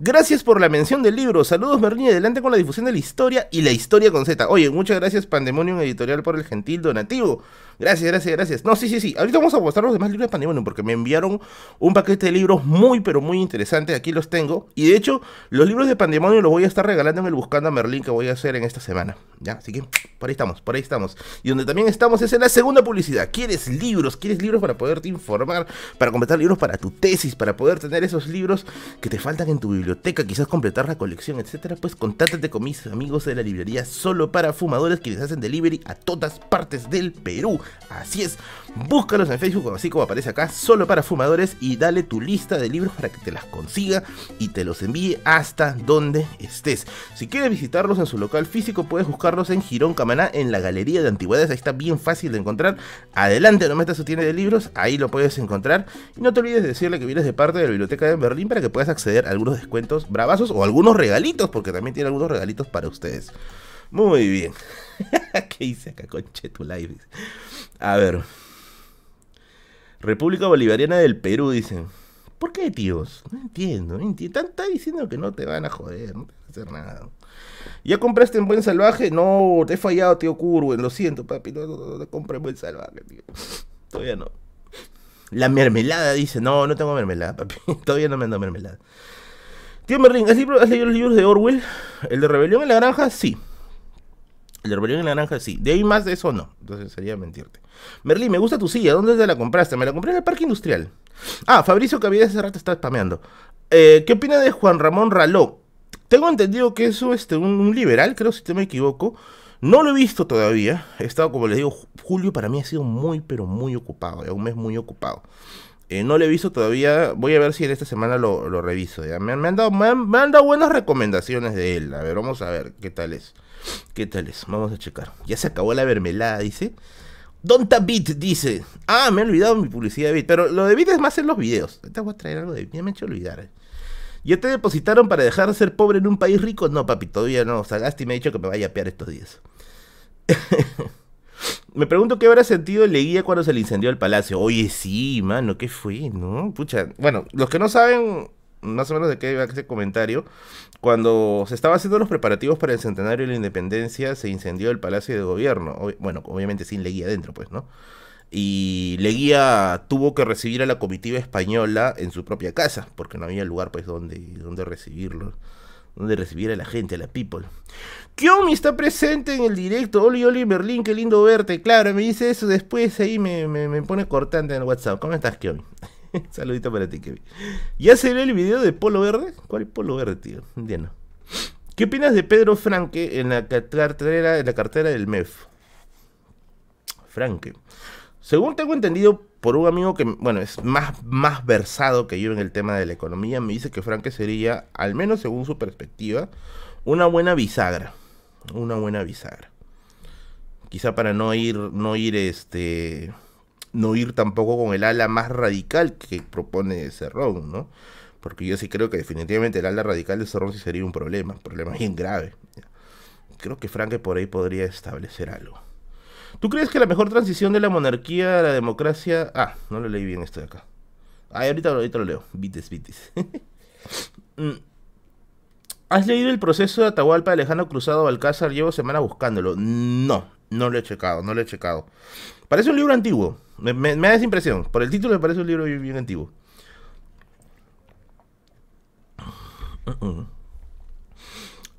Gracias por la mención del libro. Saludos Merlin, adelante con la difusión de la historia y la historia con Z. Oye, muchas gracias Pandemonium Editorial por el gentil donativo. Gracias, gracias, gracias. No, sí, sí, sí. Ahorita vamos a mostrar los demás libros de Pandemonium porque me enviaron un paquete de libros muy, pero muy interesante. Aquí los tengo. Y de hecho, los libros de Pandemonium los voy a estar regalando en el Buscando a Merlín que voy a hacer en esta semana. ¿Ya? Así que por ahí estamos, por ahí estamos. Y donde también estamos es en la segunda publicidad. ¿Quieres libros? ¿Quieres libros para poderte informar? Para completar libros para tu tesis, para poder tener esos libros que te faltan en tu biblioteca, quizás completar la colección, etcétera. Pues contáctate con mis amigos de la librería solo para fumadores que les hacen delivery a todas partes del Perú. Así es, búscalos en Facebook, así como aparece acá, solo para fumadores y dale tu lista de libros para que te las consiga y te los envíe hasta donde estés. Si quieres visitarlos en su local físico, puedes buscarlos en Girón Camaná, en la Galería de Antigüedades, ahí está bien fácil de encontrar. Adelante, no metas su tienda de libros, ahí lo puedes encontrar. Y no te olvides de decirle que vienes de parte de la Biblioteca de Berlín para que puedas acceder a algunos descuentos bravazos o algunos regalitos, porque también tiene algunos regalitos para ustedes. Muy bien. ¿Qué hice acá, conche tu live? A ver. República Bolivariana del Perú, dicen. ¿Por qué, tíos? No entiendo, no entiendo. Está diciendo que no te van a joder, no te van a hacer nada. ¿Ya compraste en Buen Salvaje? No, te he fallado, tío Curwen. Lo siento, papi. No, no, no, compré en Buen Salvaje, tío. Todavía no. La mermelada dice. No, no tengo mermelada, papi. Todavía no me ando mermelada. Tío Merlin, ¿has, libro, ¿has leído los libros de Orwell? ¿El de Rebelión en la Granja? Sí. El de en la Granja, sí. De ahí más de eso, no. Entonces sería mentirte. Merlín, me gusta tu silla. ¿Dónde te la compraste? Me la compré en el Parque Industrial. Ah, Fabricio Cavides hace rato está spameando. Eh, ¿Qué opina de Juan Ramón Raló? Tengo entendido que es este, un, liberal, creo, si no me equivoco. No lo he visto todavía. He estado, como les digo, julio para mí ha sido muy, pero muy ocupado. un mes muy ocupado. Eh, no lo he visto todavía. Voy a ver si en esta semana lo, reviso. ¿ya? Me, me, me han dado buenas recomendaciones de él. A ver, vamos a ver qué tal es. ¿Qué tal es? Vamos a checar. Ya se acabó la mermelada, dice. Donta Beat dice. Ah, me he olvidado mi publicidad de Beat. Pero lo de Beat es más en los videos. Te voy a traer algo de Ya me he hecho olvidar. ¿Ya te depositaron para dejar de ser pobre en un país rico? No, papi, todavía no. Sagasti me ha dicho que me vaya a pear estos días. me pregunto qué habrá sentido Leguía cuando se le incendió el palacio. Oye, sí, mano, ¿qué fue? ¿No? Pucha. Bueno, los que no saben más o menos de qué iba ese comentario. Cuando se estaba haciendo los preparativos para el centenario de la independencia, se incendió el Palacio de Gobierno. bueno, obviamente sin Leguía dentro, pues, ¿no? Y Leguía tuvo que recibir a la comitiva española en su propia casa, porque no había lugar, pues, donde, donde recibirlo. Donde recibir a la gente, a la people. Kiomi está presente en el directo. Oli, Oli, Berlín, qué lindo verte. Claro, me dice eso después, ahí me, me, me pone cortante en el WhatsApp. ¿Cómo estás, Kiomi? Saludito para ti, Kevin. ¿Ya se ve el video de Polo Verde? ¿Cuál es Polo Verde, tío? Entiendo. ¿Qué opinas de Pedro Franque en la cartera, en la cartera del MEF? Franque. Según tengo entendido por un amigo que, bueno, es más, más versado que yo en el tema de la economía, me dice que Franque sería, al menos según su perspectiva, una buena bisagra. Una buena bisagra. Quizá para no ir, no ir este no ir tampoco con el ala más radical que propone Cerrón, ¿no? Porque yo sí creo que definitivamente el ala radical de Cerrón sí sería un problema, un problema bien grave. Creo que Franke por ahí podría establecer algo. ¿Tú crees que la mejor transición de la monarquía a la democracia... Ah, no lo leí bien esto de acá. Ah, ahorita, ahorita lo leo. Bites, bites. Mm. ¿Has leído el proceso de Atahualpa de Alejandro Cruzado Balcázar? Llevo semana buscándolo. No, no lo he checado, no lo he checado. Parece un libro antiguo. Me, da esa impresión. Por el título me parece un libro bien, antiguo.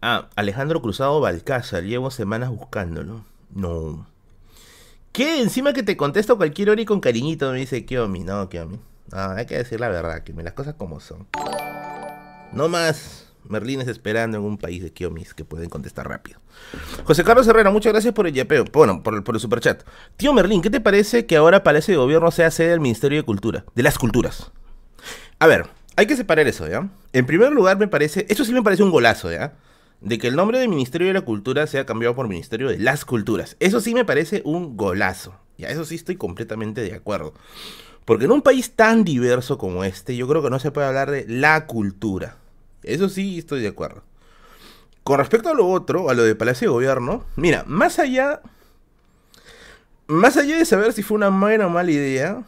Ah, Alejandro Cruzado Balcázar. Llevo semanas buscándolo. No. ¿Qué? Encima que te contesto cualquier hora y con cariñito me dice Kiomi. No, Kiomi. No, hay que decir la verdad, me las cosas como son. No más. Merlines esperando en un país de Kiomis que pueden contestar rápido. José Carlos Herrera, muchas gracias por el yapeo. Bueno, por el, superchat. Tío Merlín, ¿qué te parece que ahora Palacio de Gobierno sea sede del Ministerio de Cultura? De las Culturas. A ver, hay que separar eso, ¿ya? En primer lugar, me parece. Esto sí me parece un golazo, ¿ya? De que el nombre del Ministerio de la Cultura sea cambiado por Ministerio de las Culturas. Eso sí me parece un golazo. Ya, eso sí estoy completamente de acuerdo. Porque en un país tan diverso como este, yo creo que no se puede hablar de la cultura. Eso sí estoy de acuerdo. Con respecto a lo otro, a lo de Palacio de Gobierno, mira, más allá. Más allá de saber si fue una buena o mala idea.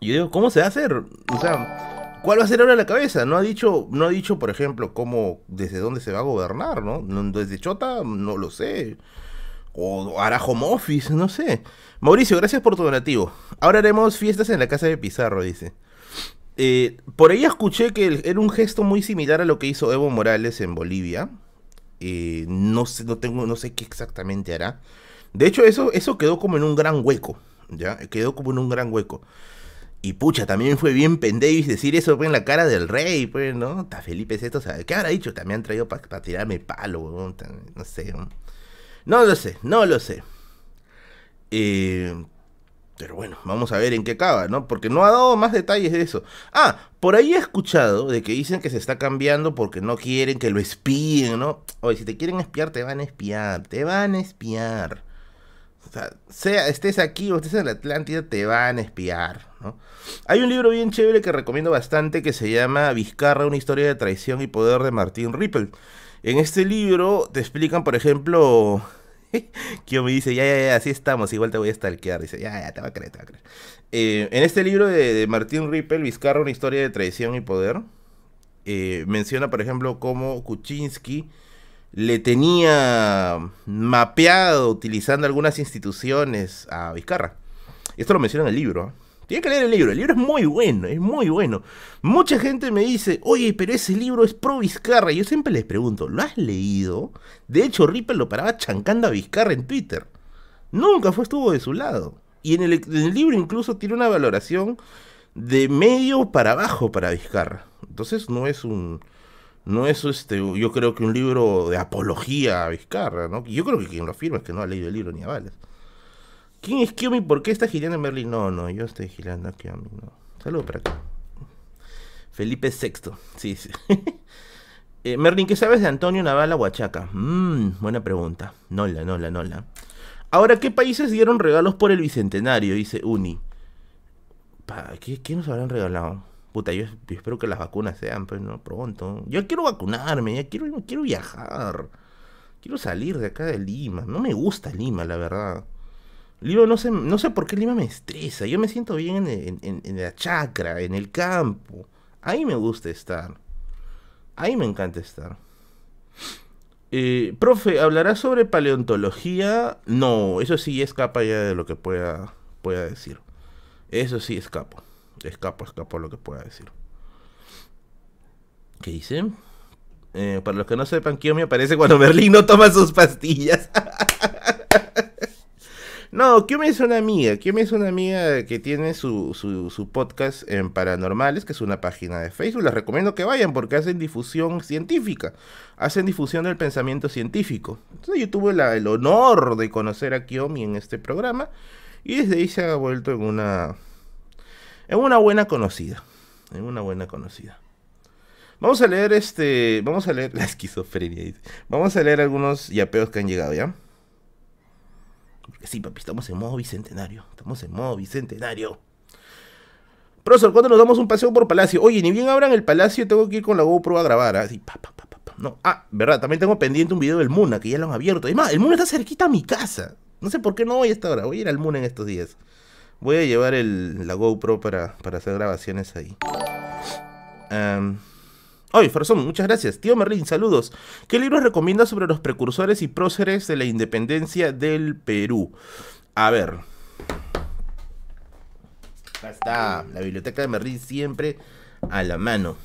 Yo digo, ¿cómo se va a hacer? O sea, ¿cuál va a ser ahora la cabeza? No ha dicho, no ha dicho, por ejemplo, cómo, desde dónde se va a gobernar, ¿no? Desde Chota, no lo sé. O hará home office, no sé. Mauricio, gracias por tu donativo. Ahora haremos fiestas en la casa de Pizarro, dice. Eh, por ahí escuché que era un gesto muy similar a lo que hizo Evo Morales en Bolivia. Eh, no sé, no tengo, no sé qué exactamente hará. De hecho, eso, eso quedó como en un gran hueco. ¿Ya? Quedó como en un gran hueco. Y pucha, también fue bien pendevis decir eso en la cara del rey, pues, ¿no? Está Felipe ¿qué habrá dicho? También han traído para tirarme palo, no sé. No lo sé, no lo sé. Eh, pero bueno, vamos a ver en qué acaba, ¿no? Porque no ha dado más detalles de eso. Ah, por ahí he escuchado de que dicen que se está cambiando porque no quieren que lo espíen, ¿no? Oye, si te quieren espiar, te van a espiar, te van a espiar. O sea, sea estés aquí o estés en la Atlántida, te van a espiar, ¿no? Hay un libro bien chévere que recomiendo bastante que se llama Vizcarra, una historia de traición y poder de Martín Ripple. En este libro te explican, por ejemplo, Kyo me dice, ya, ya, ya, así estamos, igual te voy a stalkear. Dice, ya, ya, te va a creer, te va a creer. Eh, en este libro de, Martín Rippel, Vizcarra, una historia de traición y poder, eh, menciona, por ejemplo, cómo Kuczynski le tenía mapeado utilizando algunas instituciones a Vizcarra. Esto lo menciona en el libro. ¿eh? Tiene que leer el libro, el libro es muy bueno, es muy bueno. Mucha gente me dice, oye, pero ese libro es pro Vizcarra. Yo siempre les pregunto, ¿lo has leído? De hecho, Ripple lo paraba chancando a Vizcarra en Twitter. Nunca fue estuvo de su lado. Y en el, libro incluso tiene una valoración de medio para abajo para Vizcarra. Entonces no es un... No es este, yo creo que un libro de apología a Vizcarra, ¿no? Yo creo que quien lo firma es que no ha leído el libro ni a Vales. ¿Quién es Kiomi? ¿Por qué está girando en Berlín? No, no, yo estoy girando a Kiomi, no. Saludos para acá. Felipe VI, sí, sí. eh, Merlin, ¿qué sabes de Antonio Navala Huachaca? Mmm, buena pregunta. Nola, nola, nola. Ahora, ¿qué países dieron regalos por el bicentenario? Dice Uni. ¿qué, ¿Qué, nos habrán regalado? Puta, yo, espero que las vacunas sean, pues, ¿no? Pronto. Yo quiero vacunarme, ya quiero, quiero viajar. Quiero salir de acá de Lima. No me gusta Lima, la verdad. Lima no sé, no sé por qué Lima me estresa. Yo me siento bien en, la chacra, en el campo. Ahí me gusta estar. Ahí me encanta estar. Eh, profe, ¿hablará sobre paleontología? No, eso sí escapa ya de lo que pueda, pueda decir. Eso sí escapo. Escapo, escapo lo que pueda decir. ¿Qué dice? Eh, para los que no sepan, ¿quién me aparece cuando Berlín no toma sus pastillas? No, me es una amiga. me es una amiga que tiene su, su, podcast en Paranormales, que es una página de Facebook. Les recomiendo que vayan porque hacen difusión científica. Hacen difusión del pensamiento científico. Entonces yo tuve el honor de conocer a Kiyomi en este programa. Y desde ahí se ha vuelto en una. En una buena conocida. En una buena conocida. Vamos a leer este. Vamos a leer la esquizofrenia. Vamos a leer algunos yapeos que han llegado, ¿ya? Porque sí, papi, estamos en modo bicentenario. Estamos en modo bicentenario. Profesor, ¿cuándo nos damos un paseo por Palacio? Oye, ni bien abran el Palacio, tengo que ir con la GoPro a grabar. Así, pa, No, ah, verdad, también tengo pendiente un video del Muna, que ya lo han abierto. Además, el Muna está cerquita a mi casa. No sé por qué no voy a esta hora. Voy a ir al Muna en estos días. Voy a llevar la GoPro para, para hacer grabaciones ahí. Um, Oye, Farzón, muchas gracias. Tío Merlín, saludos. ¿Qué libros recomiendas sobre los precursores y próceres de la independencia del Perú? A ver. Acá está, la biblioteca de Merlín siempre a la mano.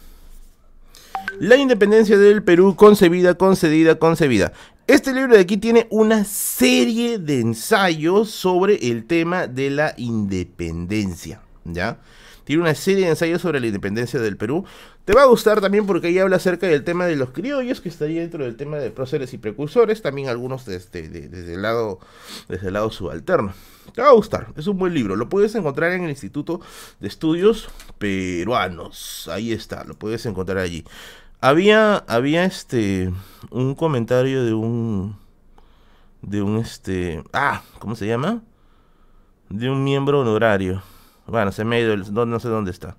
La independencia del Perú, concebida, concedida, concebida. Este libro de aquí tiene una serie de ensayos sobre el tema de la independencia, ¿ya? Tiene una serie de ensayos sobre la independencia del Perú. Te va a gustar también porque ahí habla acerca del tema de los criollos, que estaría dentro del tema de próceres y precursores, también algunos desde, desde, el, lado, desde el lado subalterno. Te va a gustar, es un buen libro. Lo puedes encontrar en el Instituto de Estudios Peruanos. Ahí está, lo puedes encontrar allí. Había, había este, un comentario de un, de un, este, ah, ¿cómo se llama? De un miembro honorario. Bueno, se me ha ido, no, sé dónde está.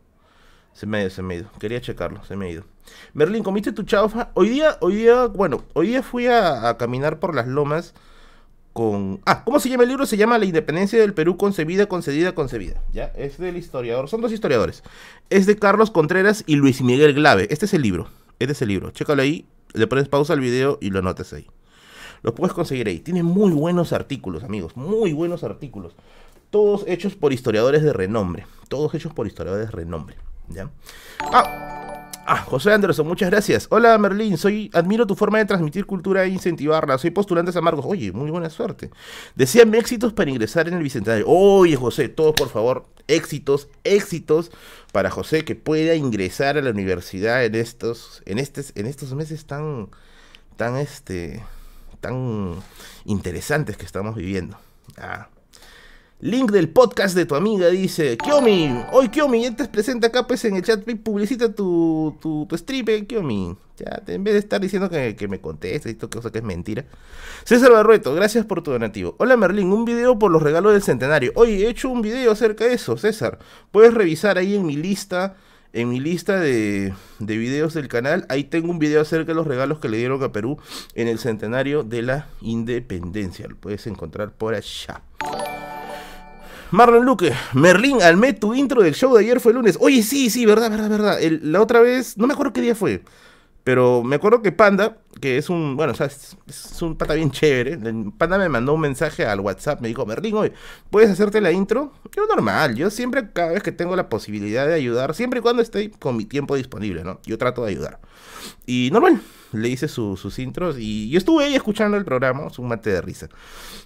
Se me ha ido, se me ha ido. Quería checarlo, se me ha ido. Merlin, ¿comiste tu chaufa? Hoy día, hoy día, bueno, hoy día fui a, caminar por las lomas con... Ah, ¿cómo se llama el libro? Se llama La Independencia del Perú concebida, concedida, concebida. ¿Ya? Es del historiador, son dos historiadores. Es de Carlos Contreras y Luis Miguel Glave. Este es el libro, este es el libro. Chécalo ahí, le pones pausa al video y lo anotas ahí. Los puedes conseguir ahí. Tiene muy buenos artículos, amigos. Muy buenos artículos. Todos hechos por historiadores de renombre. Todos hechos por historiadores de renombre. ¿Ya? Ah, Ah, José Anderson, muchas gracias. Hola Merlín, soy, admiro tu forma de transmitir cultura e incentivarla. Soy postulante a Marcos. Oye, muy buena suerte. Decían éxitos para ingresar en el Bicentenario. Oye, José, todos por favor, éxitos, éxitos para José que pueda ingresar a la universidad en estos, en estos, en estos meses tan, tan, este, tan interesantes que estamos viviendo. Ah. Link del podcast de tu amiga dice, Kiomi, hoy Kiomi, ya te presenta acá pues en el chat, publicita tu, tu, tu stream, eh, Kiomi. Ya, en vez de estar diciendo que, me contestes y todo cosa que es mentira. César Barrueto, gracias por tu donativo. Hola Merlín, un video por los regalos del centenario. Oye, he hecho un video acerca de eso, César. Puedes revisar ahí en mi lista, en mi lista de, de videos del canal. Ahí tengo un video acerca de los regalos que le dieron a Perú en el centenario de la independencia. Lo puedes encontrar por allá. Marlon Luque, Merlín, Almet, tu intro del show de ayer fue el lunes. Oye, sí, sí, verdad, verdad, verdad. la otra vez, no me acuerdo qué día fue, pero me acuerdo que Panda, que es un, bueno, o sea, es, un pata bien chévere. Panda me mandó un mensaje al WhatsApp, me dijo, Merlín, oye, ¿puedes hacerte la intro? Yo normal, yo siempre, cada vez que tengo la posibilidad de ayudar, siempre y cuando esté con mi tiempo disponible, ¿no? Yo trato de ayudar. Y normal, le hice sus intros y yo estuve ahí escuchando el programa, es un mate de risa.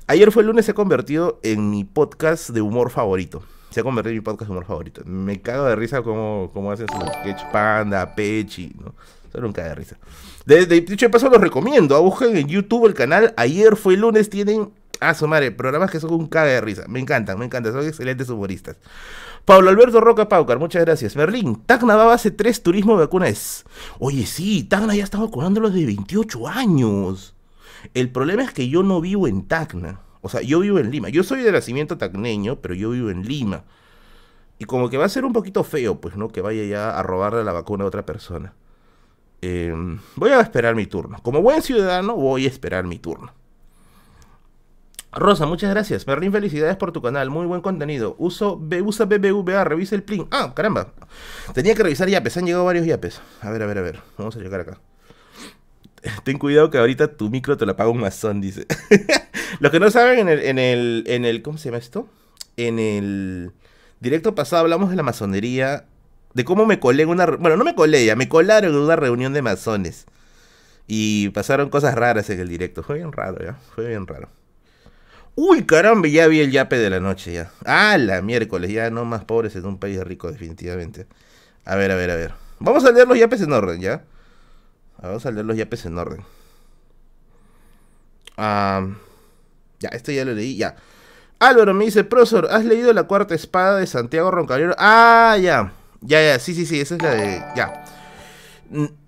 Ayer fue el lunes, se ha convertido en mi podcast de humor favorito. Se ha convertido en mi podcast de humor favorito. Me cago de risa como, como hacen su sketch Panda, Pechi, ¿no? Solo un cago de risa. De, de, hecho, de paso los recomiendo. Busquen en YouTube el canal. Ayer fue el lunes. Tienen, a su madre, programas que son un cago de risa. Me encantan, me encantan. Son excelentes humoristas. Pablo Alberto Roca Paucar, muchas gracias. Merlín, Tacna va a base 3 turismo de vacunas. Oye, sí, Tacna ya está vacunando los de 28 años. El problema es que yo no vivo en Tacna. O sea, yo vivo en Lima. Yo soy de nacimiento tacneño, pero yo vivo en Lima. Y como que va a ser un poquito feo, pues, ¿no? Que vaya ya a robarle la vacuna a otra persona. Em, voy a esperar mi turno. Como buen ciudadano, voy a esperar mi turno. Rosa, muchas gracias. Merlin, felicidades por tu canal. Muy buen contenido. Uso, usa BBVA, revisa el plin. Ah, caramba. Tenía que revisar yapes. Han llegado varios yapes. A ver, a ver, a ver. Vamos a llegar acá. Ten cuidado que ahorita tu micro te la paga un masón, dice. Los que no saben, en el, en el, en el. ¿Cómo se llama esto? En el directo pasado hablamos de la masonería. De cómo me colé en una. Bueno, no me colé ya, me colaron en una reunión de masones. Y pasaron cosas raras en el directo. Fue bien raro, ya. Fue bien raro. Uy, caramba, ya vi el yape de la noche ya. Ah, la miércoles, ya no más pobres en un país rico, definitivamente. A ver, a ver, a ver. Vamos a leer los yapes en orden, ¿ya? Vamos a leer los yapes en orden. Ah, ya, esto ya lo leí, ya. Álvaro me dice, profesor, ¿has leído la cuarta espada de Santiago Roncalero? Ah, ya. Ya, ya, sí, sí, sí, esa es la de... Ya.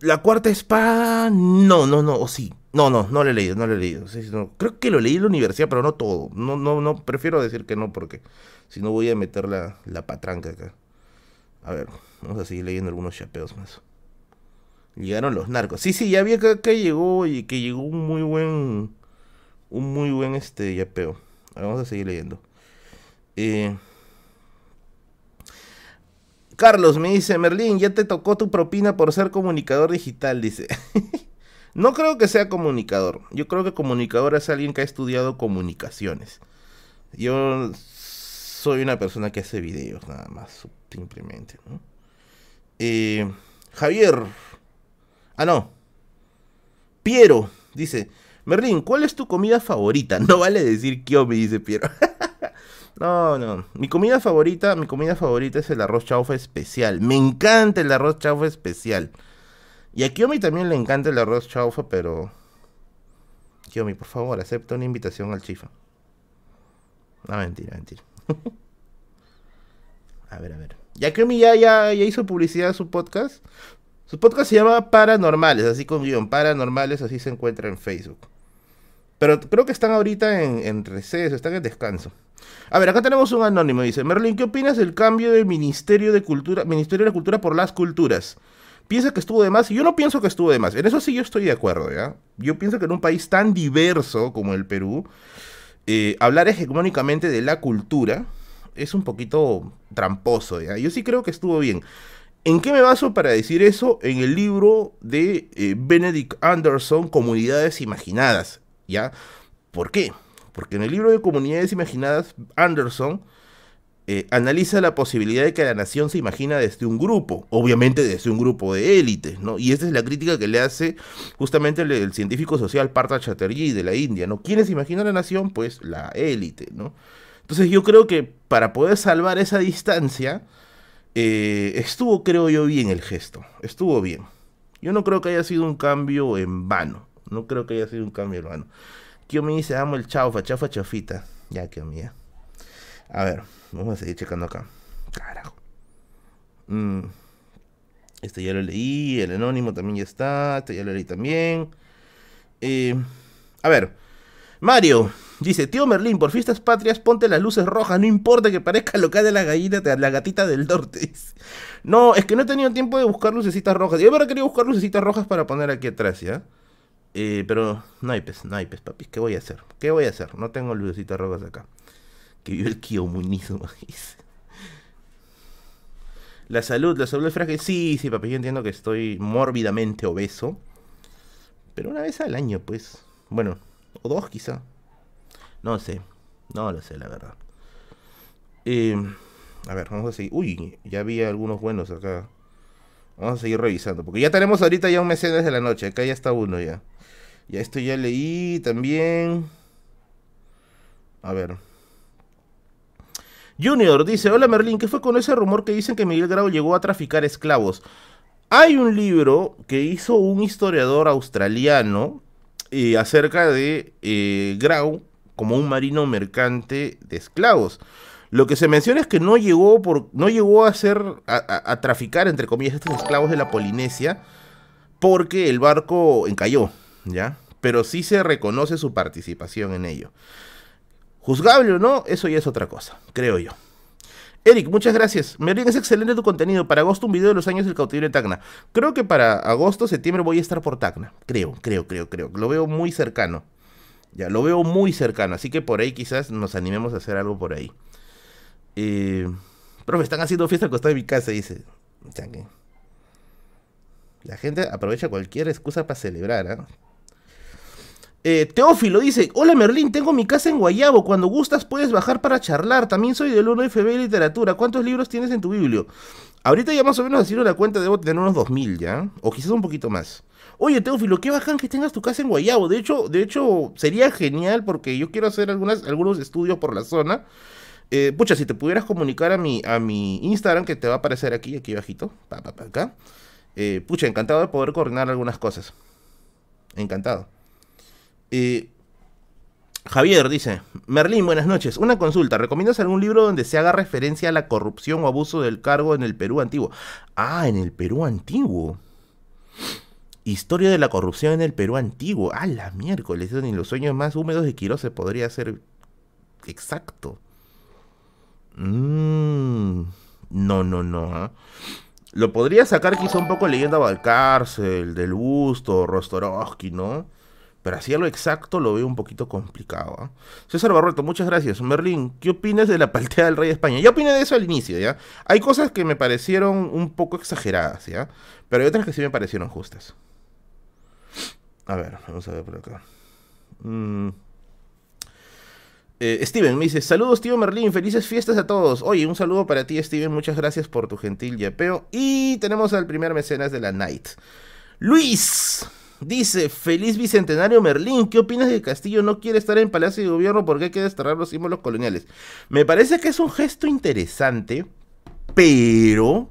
La cuarta espada... No, no, no, o sí. No, no, no lo he leído, no lo he leído. creo que lo leí en la universidad, pero no todo. No, no, no, prefiero decir que no porque si no voy a meter la, la patranca acá. A ver, vamos a seguir leyendo algunos chapeos más. Llegaron los narcos. Sí, sí, ya vi que, que llegó y que llegó un muy buen, un muy buen este yapeo. vamos a seguir leyendo. Eh, Carlos me dice, Merlín, ya te tocó tu propina por ser comunicador digital, dice. No creo que sea comunicador. Yo creo que comunicador es alguien que ha estudiado comunicaciones. Yo soy una persona que hace videos, nada más, simplemente. Eh, Javier. Ah, no. Piero dice: Merlín, ¿cuál es tu comida favorita? No vale decir me dice Piero. no, no. Mi comida favorita, mi comida favorita es el arroz chaufa especial. Me encanta el arroz chaufa especial. Y a Kiyomi también le encanta el arroz chaufa, pero... Kiyomi, por favor, acepta una invitación al chifa. No, mentira, mentira. a ver, a ver. Ya Kiyomi ya, ya, hizo publicidad su podcast. Su podcast se llama Paranormales, así con guion. Paranormales, así se encuentra en Facebook. Pero creo que están ahorita en, en, receso, están en descanso. A ver, acá tenemos un anónimo, dice, Merlin, ¿qué opinas del cambio del Ministerio de Cultura, Ministerio de la Cultura por las Culturas? Piensa que estuvo de más y yo no pienso que estuvo de más. En eso sí yo estoy de acuerdo, ¿ya? Yo pienso que en un país tan diverso como el Perú, eh, hablar hegemónicamente de la cultura es un poquito tramposo, ¿ya? Yo sí creo que estuvo bien. ¿En qué me baso para decir eso? En el libro de eh, Benedict Anderson, Comunidades Imaginadas. ¿ya? ¿Por qué? Porque en el libro de Comunidades Imaginadas, Anderson eh, analiza la posibilidad de que la nación se imagina desde un grupo, obviamente desde un grupo de élites, ¿no? Y esa es la crítica que le hace justamente el, científico social Partha Chatterjee de la India, ¿no? ¿Quiénes imaginan la nación? Pues la élite, ¿no? Entonces yo creo que para poder salvar esa distancia, eh, estuvo, creo yo, bien el gesto, estuvo bien. Yo no creo que haya sido un cambio en vano, no creo que haya sido un cambio en vano. Me dice, amo el chaufa, chafa, chafita. Ya, que mía. A ver. Vamos a seguir checando acá. Carajo. Mm. Este ya lo leí. El anónimo también ya está. Este ya lo leí también. Eh, a ver. Mario dice: Tío Merlín, por fiestas patrias ponte las luces rojas. No importa que parezca local de la gallina, la gatita del norte. No, es que no he tenido tiempo de buscar lucecitas rojas. Yo hubiera querido buscar lucecitas rojas para poner aquí atrás, ¿ya? Eh, pero naipes, naipes, papi. ¿Qué voy a hacer? ¿Qué voy a hacer? No tengo lucecitas rojas acá que vive el kiomunismo. la salud, la salud es frágil. Sí, sí, papi, yo entiendo que estoy mórbidamente obeso. Pero una vez al año, pues. Bueno, o dos quizá. No sé. No lo sé, la verdad. Eh, a ver, vamos a seguir. Uy, ya había algunos buenos acá. Vamos a seguir revisando. Porque ya tenemos ahorita ya un mecenas de la noche. Acá ya está uno ya. Ya esto ya leí también. A ver. Junior dice, hola Merlín, ¿qué fue con ese rumor que dicen que Miguel Grau llegó a traficar esclavos? Hay un libro que hizo un historiador australiano eh, acerca de eh, Grau como un marino mercante de esclavos. Lo que se menciona es que no llegó, por, no llegó a, hacer, a, traficar, entre comillas, estos esclavos de la Polinesia porque el barco encalló, ¿ya? Pero sí se reconoce su participación en ello. Juzgable o no, eso ya es otra cosa, creo yo. Eric, muchas gracias. Merlin, es excelente tu contenido. Para agosto un video de los años del cautiverio de Tacna. Creo que para agosto, septiembre voy a estar por Tacna. Creo, creo, creo, creo. Lo veo muy cercano. Ya, lo veo muy cercano. Así que por ahí quizás nos animemos a hacer algo por ahí. Eh, profe, están haciendo fiesta al costado de mi casa, dice. La gente aprovecha cualquier excusa para celebrar, ¿ah? Eh, Teófilo dice, hola Merlín, tengo mi casa en Guayabo, cuando gustas puedes bajar para charlar, también soy del 1 FB literatura, ¿cuántos libros tienes en tu biblio? Ahorita ya más o menos haciendo la cuenta debo tener unos 2000 ya, o quizás un poquito más. Oye Teófilo, qué bacán que tengas tu casa en Guayabo, de hecho, de hecho sería genial porque yo quiero hacer algunas, algunos estudios por la zona. Eh, pucha, si te pudieras comunicar a mi, a mi Instagram que te va a aparecer aquí, aquí bajito, pa, acá. Eh, pucha, encantado de poder coordinar algunas cosas. Encantado. Eh, Javier dice, Merlín, buenas noches. Una consulta, ¿recomiendas algún libro donde se haga referencia a la corrupción o abuso del cargo en el Perú antiguo? Ah, en el Perú antiguo. Historia de la corrupción en el Perú antiguo. Ah, la miércoles, ni los sueños más húmedos de Quiroz se podría ser exacto. Mm, no, no, no. ¿ah? Lo podría sacar quizá un poco leyendo a Valcárcel, del Busto, Rostorovsky, ¿no? Pero así a lo exacto lo veo un poquito complicado. ¿ah? César Barroto, muchas gracias. Merlín, ¿qué opinas de la paltea del rey de España? Yo opiné de eso al inicio, ¿ya? Hay cosas que me parecieron un poco exageradas, ¿ya? Pero hay otras que sí me parecieron justas. A ver, vamos a ver por acá. Mm. Eh, Steven me dice, saludos tío Merlín, felices fiestas a todos. Oye, un saludo para ti Steven, muchas gracias por tu gentil yapeo. Y tenemos al primer mecenas de la night. Luis, Dice, feliz bicentenario Merlín, ¿qué opinas de que Castillo no quiere estar en Palacio de Gobierno porque hay que desterrar los símbolos coloniales? Me parece que es un gesto interesante, pero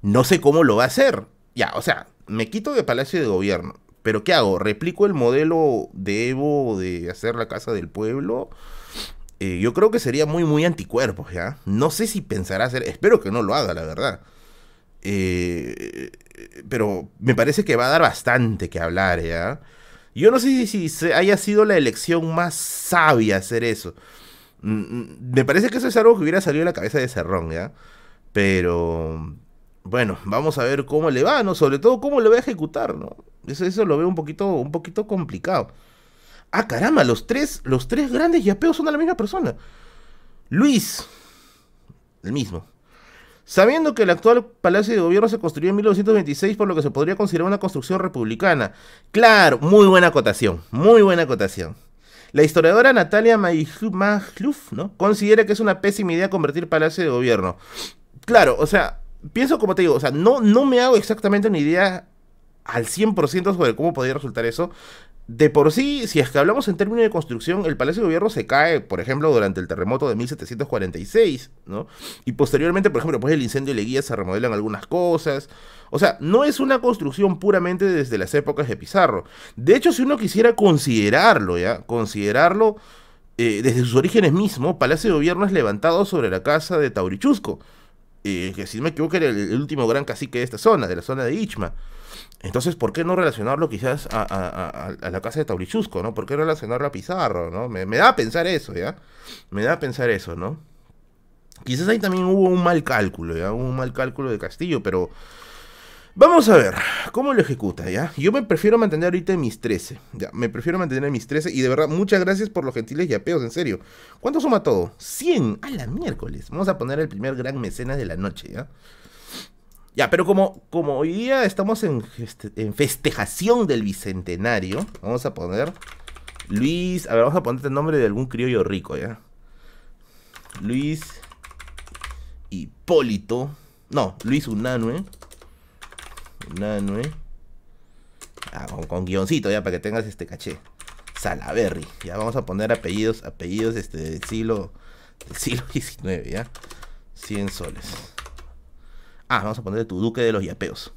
no sé cómo lo va a hacer. Ya, o sea, me quito de Palacio de Gobierno, pero ¿qué hago? ¿Replico el modelo de Evo de hacer la Casa del Pueblo? Eh, yo creo que sería muy, muy anticuerpos, ¿ya? No sé si pensará hacer, espero que no lo haga, la verdad. Eh, pero me parece que va a dar bastante que hablar, ¿ya? Yo no sé si, haya sido la elección más sabia hacer eso. Mm, mm, me parece que eso es algo que hubiera salido de la cabeza de Cerrón, ¿ya? Pero bueno, vamos a ver cómo le va, ¿no? Sobre todo cómo le va a ejecutar, ¿no? Eso, eso lo veo un poquito, un poquito complicado. Ah, caramba, los tres, los tres grandes yapeos son de la misma persona. Luis, el mismo. Sabiendo que el actual Palacio de Gobierno se construyó en 1926, por lo que se podría considerar una construcción republicana. Claro, muy buena acotación, muy buena acotación. La historiadora Natalia Magluf, ¿no? considera que es una pésima idea convertir Palacio de Gobierno. Claro, o sea, pienso como te digo, o sea, no, no me hago exactamente una idea al 100% sobre cómo podría resultar eso, de por sí, si es que hablamos en términos de construcción, el Palacio de Gobierno se cae, por ejemplo, durante el terremoto de 1746, ¿no? Y posteriormente, por ejemplo, después del incendio de Leguía se remodelan algunas cosas. O sea, no es una construcción puramente desde las épocas de Pizarro. De hecho, si uno quisiera considerarlo, ¿ya? Considerarlo eh, desde sus orígenes mismos, Palacio de Gobierno es levantado sobre la casa de Taurichusco, eh, que si no me equivoco era el, el último gran cacique de esta zona, de la zona de Ichma. Entonces, ¿por qué no relacionarlo quizás a, la casa de Taurichusco, ¿no? ¿Por qué relacionarlo a Pizarro, ¿no? Me, da a pensar eso, ¿ya? Me da a pensar eso, ¿no? Quizás ahí también hubo un mal cálculo, ¿ya? un mal cálculo de Castillo, pero... Vamos a ver, ¿cómo lo ejecuta, ya? Yo me prefiero mantener ahorita en mis 13, ya, me prefiero mantener en mis 13 y de verdad, muchas gracias por los gentiles yapeos, en serio. ¿Cuánto suma todo? 100, a la miércoles. Vamos a poner el primer gran mecenas de la noche, ¿ya? Ya, pero como, como hoy día estamos en, en festejación del bicentenario, vamos a poner Luis. A ver, vamos a poner el nombre de algún criollo rico, ¿ya? Luis Hipólito. No, Luis Unanue. Unanue. Ah, con, guioncito ya para que tengas este caché. Salaberry. Ya vamos a poner apellidos, apellidos este, del siglo del siglo XIX, ¿ya? 100 soles. Ah, vamos a poner tu duque de los yapeos.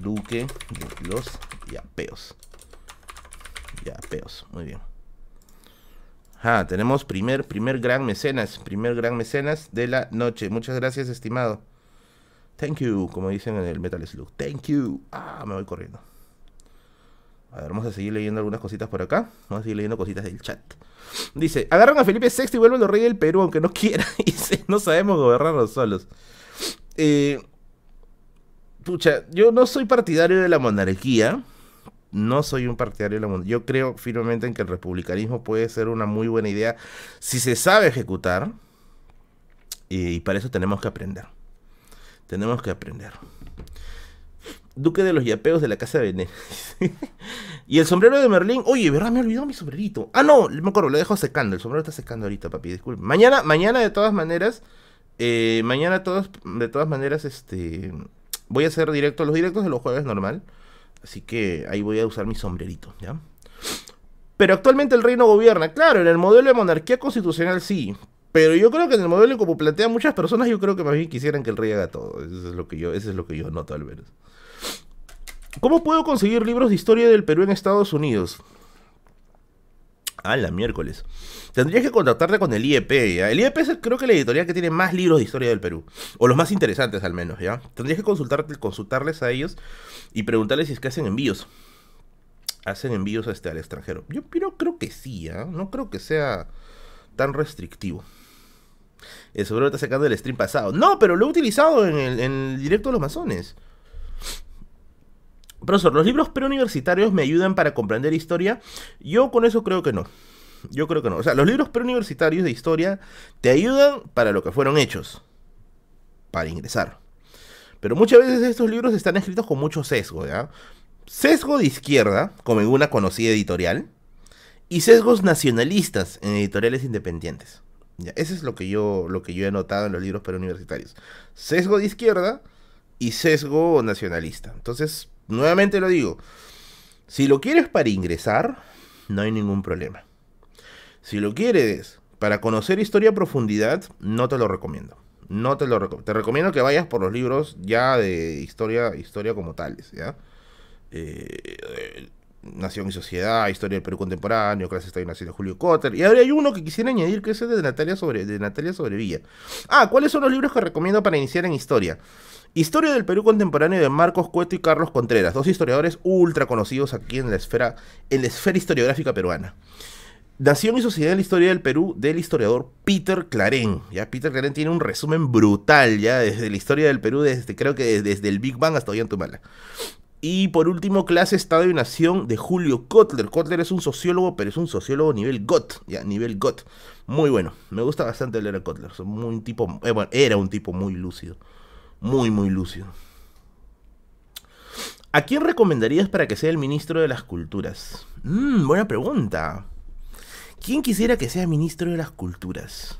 Duque de los yapeos. Yapeos, muy bien. Ah, tenemos primer, primer gran mecenas, primer gran mecenas de la noche. Muchas gracias, estimado. Thank you, como dicen en el Metal Slug. Thank you. Ah, me voy corriendo. A ver, vamos a seguir leyendo algunas cositas por acá. Vamos a seguir leyendo cositas del chat. Dice, agarran a Felipe VI y vuelven los reyes del Perú, aunque no quiera. Dice, no sabemos gobernarnos solos. Eh, pucha, yo no soy partidario de la monarquía. No soy un partidario de la monarquía. Yo creo firmemente en que el republicanismo puede ser una muy buena idea si se sabe ejecutar. Y para eso tenemos que aprender. Tenemos que aprender. Duque de los Yapeos de la Casa de Bené. y el sombrero de Merlín. Oye, ¿verdad? Me olvidó mi sombrerito. Ah, no, me acuerdo, lo dejo secando. El sombrero está secando ahorita, papi. Disculpe. Mañana, mañana, de todas maneras, eh, mañana todos, de todas maneras, este voy a hacer directo, los directos de los jueves normal. Así que ahí voy a usar mi sombrerito, ¿ya? Pero actualmente el reino gobierna. Claro, en el modelo de monarquía constitucional sí. Pero yo creo que en el modelo como plantean muchas personas, yo creo que más bien quisieran que el rey haga todo. Eso es lo que yo, eso es lo que yo noto al menos. ¿Cómo puedo conseguir libros de historia del Perú en Estados Unidos? Ah, la miércoles. Tendrías que contactarte con el IEP, ¿ya? El IEP es creo que la editorial que tiene más libros de historia del Perú. O los más interesantes al menos, ¿ya? Tendrías que consultarte, consultarles a ellos y preguntarles si es que hacen envíos. Hacen envíos este, al extranjero. Yo pero creo que sí, ¿ya? No creo que sea tan restrictivo. El sobre está sacando el stream pasado. No, pero lo he utilizado en el, en el directo de los masones. Profesor, ¿los libros preuniversitarios me ayudan para comprender historia? Yo con eso creo que no. Yo creo que no. O sea, los libros preuniversitarios de historia te ayudan para lo que fueron hechos. Para ingresar. Pero muchas veces estos libros están escritos con mucho sesgo, ¿ya? Sesgo de izquierda, como en una conocida editorial, y sesgos nacionalistas en editoriales independientes. ¿ya? Eso es lo que, yo, lo que yo he notado en los libros preuniversitarios. Sesgo de izquierda y sesgo nacionalista. Entonces, nuevamente lo digo, si lo quieres para ingresar, no hay ningún problema. Si lo quieres para conocer historia a profundidad, no te lo recomiendo. No te lo recomiendo. Te recomiendo que vayas por los libros ya de historia, historia como tales, ¿ya? Eh, Nación y Sociedad, Historia del Perú Contemporáneo, Clase de Nación de Julio Cotter. Y ahora hay uno que quisiera añadir que es de Natalia sobre, de Natalia Sobrevilla. Ah, ¿cuáles son los libros que recomiendo para iniciar en historia? Historia del Perú Contemporáneo de Marcos Cueto y Carlos Contreras, dos historiadores ultra conocidos aquí en la esfera, en la esfera historiográfica peruana. Nación y Sociedad en la Historia del Perú del historiador Peter Clarén. Ya Peter Clarén tiene un resumen brutal ya desde la historia del Perú, desde creo que desde, el Big Bang hasta Ollantumala. Y por último, clase Estado y Nación de Julio Kotler. Kotler es un sociólogo, pero es un sociólogo nivel GOT, ya, nivel GOT. Muy bueno, me gusta bastante leer a Kotler. Es un tipo, eh, era un tipo muy lúcido. Muy, muy lúcido. ¿A quién recomendarías para que sea el ministro de las culturas? Mmm, buena pregunta. ¿Quién quisiera que sea ministro de las culturas?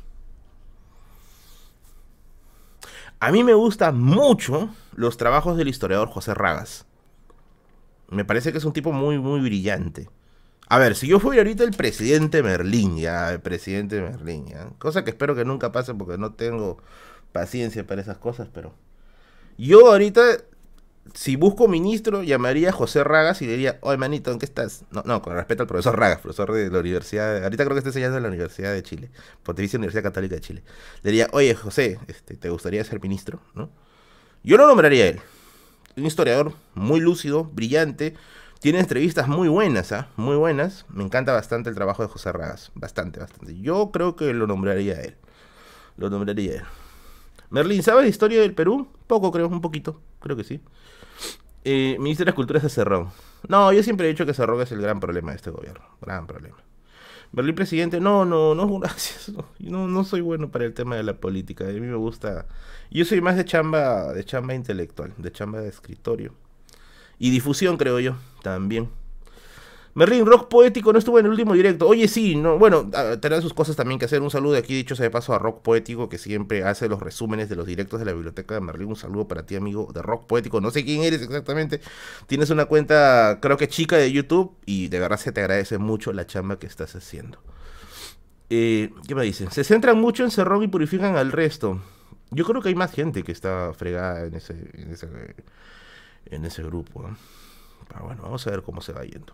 A mí me gustan mucho los trabajos del historiador José Ragas. Me parece que es un tipo muy, muy brillante. A ver, si yo fuera ahorita el presidente Merlín, ya, el presidente Merlín, ya. Cosa que espero que nunca pase porque no tengo paciencia para esas cosas, pero. Yo ahorita, si busco ministro, llamaría a José Ragas y le diría, oye manito, ¿en qué estás? No, no, con respeto al profesor Ragas, profesor de la universidad, ahorita creo que está enseñando en la Universidad de Chile, Pontificia Universidad Católica de Chile. Le diría, oye José, este, ¿te gustaría ser ministro? ¿No? Yo lo nombraría a él un historiador muy lúcido, brillante. Tiene entrevistas muy buenas, ¿ah? Muy buenas. Me encanta bastante el trabajo de José Ragas. Bastante, bastante. Yo creo que lo nombraría él. Lo nombraría él. Merlín, ¿sabes la historia del Perú? Poco, creo, un poquito. Creo que sí. Eh, ministro de las Culturas de Cerrón. No, yo siempre he dicho que Cerrón es el gran problema de este gobierno. Gran problema. Berlín presidente, no, no, no, gracias. No, no soy bueno para el tema de la política. A mí me gusta. Yo soy más de chamba, de chamba intelectual, de chamba de escritorio. Y difusión, creo yo, también. Merlin, rock poético no estuvo en el último directo. Oye, sí, no, bueno, tendrá sus cosas también que hacer. Un saludo de aquí, dicho sea de paso, a Rock Poético, que siempre hace los resúmenes de los directos de la biblioteca de Merlin. Un saludo para ti, amigo de Rock Poético. No sé quién eres exactamente. Tienes una cuenta, creo que chica de YouTube, y de verdad se te agradece mucho la chamba que estás haciendo. Eh, ¿Qué me dicen? Se centran mucho en Cerrón y purifican al resto. Yo creo que hay más gente que está fregada en ese, en ese, en ese grupo. Pero bueno, vamos a ver cómo se va yendo.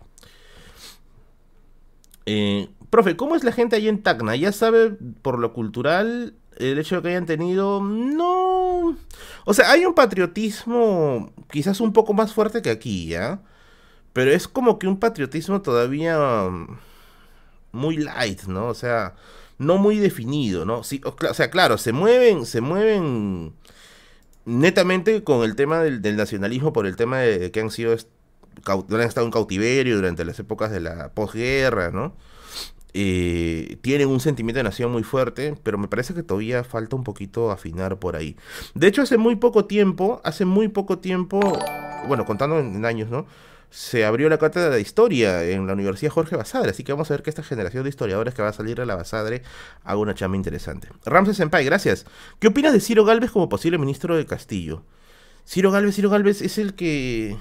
Eh, profe, ¿cómo es la gente ahí en Tacna? ¿Ya sabe por lo cultural el hecho de que hayan tenido... No... O sea, hay un patriotismo quizás un poco más fuerte que aquí, ¿ya? Pero es como que un patriotismo todavía mm, muy light, ¿no? O sea, no muy definido, ¿no? O, sea, claro, se mueven, se mueven netamente con el tema del, nacionalismo por el tema de que han sido han estado en cautiverio durante las épocas de la posguerra, ¿no? Tienen un sentimiento de nación muy fuerte, pero me parece que todavía falta un poquito afinar por ahí. De hecho, hace muy poco tiempo, hace muy poco tiempo, bueno, contando en, años, ¿no? Se abrió la cátedra de historia en la Universidad Jorge Basadre, así que vamos a ver que esta generación de historiadores que va a salir de la Basadre haga una chamba interesante. Ramses Senpai, gracias. ¿Qué opinas de Ciro Galvez como posible ministro de Castillo? Ciro Galvez, Ciro Galvez es el que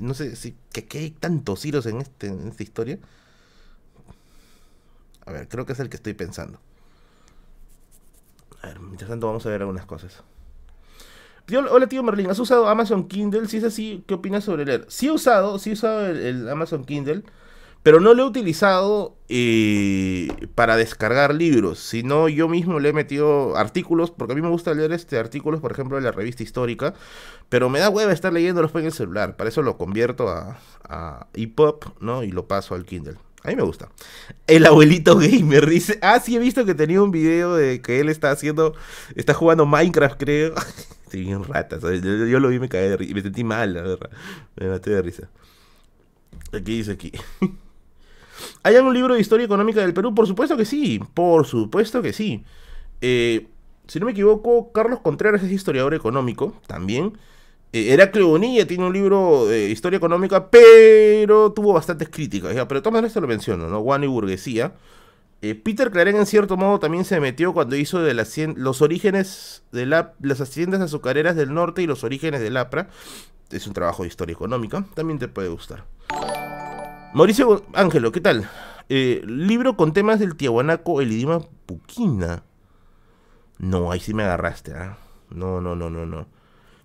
no sé si que, hay tantos hilos en, este, en esta historia. A ver, creo que es el que estoy pensando. A ver, mientras tanto vamos a ver algunas cosas. hola tío Merlin, ¿has usado Amazon Kindle? Si es así, ¿qué opinas sobre leer? Sí he usado, sí he usado el Amazon Kindle. Pero no lo he utilizado eh, para descargar libros, sino yo mismo le he metido artículos, porque a mí me gusta leer este artículos, por ejemplo, de la revista histórica, pero me da hueva estar leyéndolos en el celular, para eso lo convierto a, a EPUB, ¿no? Y lo paso al Kindle. A mí me gusta. El abuelito gamer dice, ah, sí he visto que tenía un video de que él está haciendo, está jugando Minecraft, creo. Estoy bien rata, yo, lo vi y me caí de risa, me sentí mal, la verdad. Me maté de risa. Aquí dice aquí. ¿Hay algún libro de historia económica del Perú? Por supuesto que sí, por supuesto que sí. Eh, si no me equivoco, Carlos Contreras es historiador económico también. Eh, Heraclio tiene un libro de historia económica, pero tuvo bastantes críticas. Pero de todas maneras te lo menciono, ¿no? Juan y Burguesía. Eh, Peter Claren, en cierto modo, también se metió cuando hizo de los orígenes de la, las haciendas azucareras del norte y los orígenes del APRA. Es un trabajo de historia económica. También te puede gustar. Mauricio Ángelo, ¿qué tal? Eh, libro con temas del tiahuanaco, el idioma puquina. No, ahí sí me agarraste, ¿ah? No, no, no, no, no.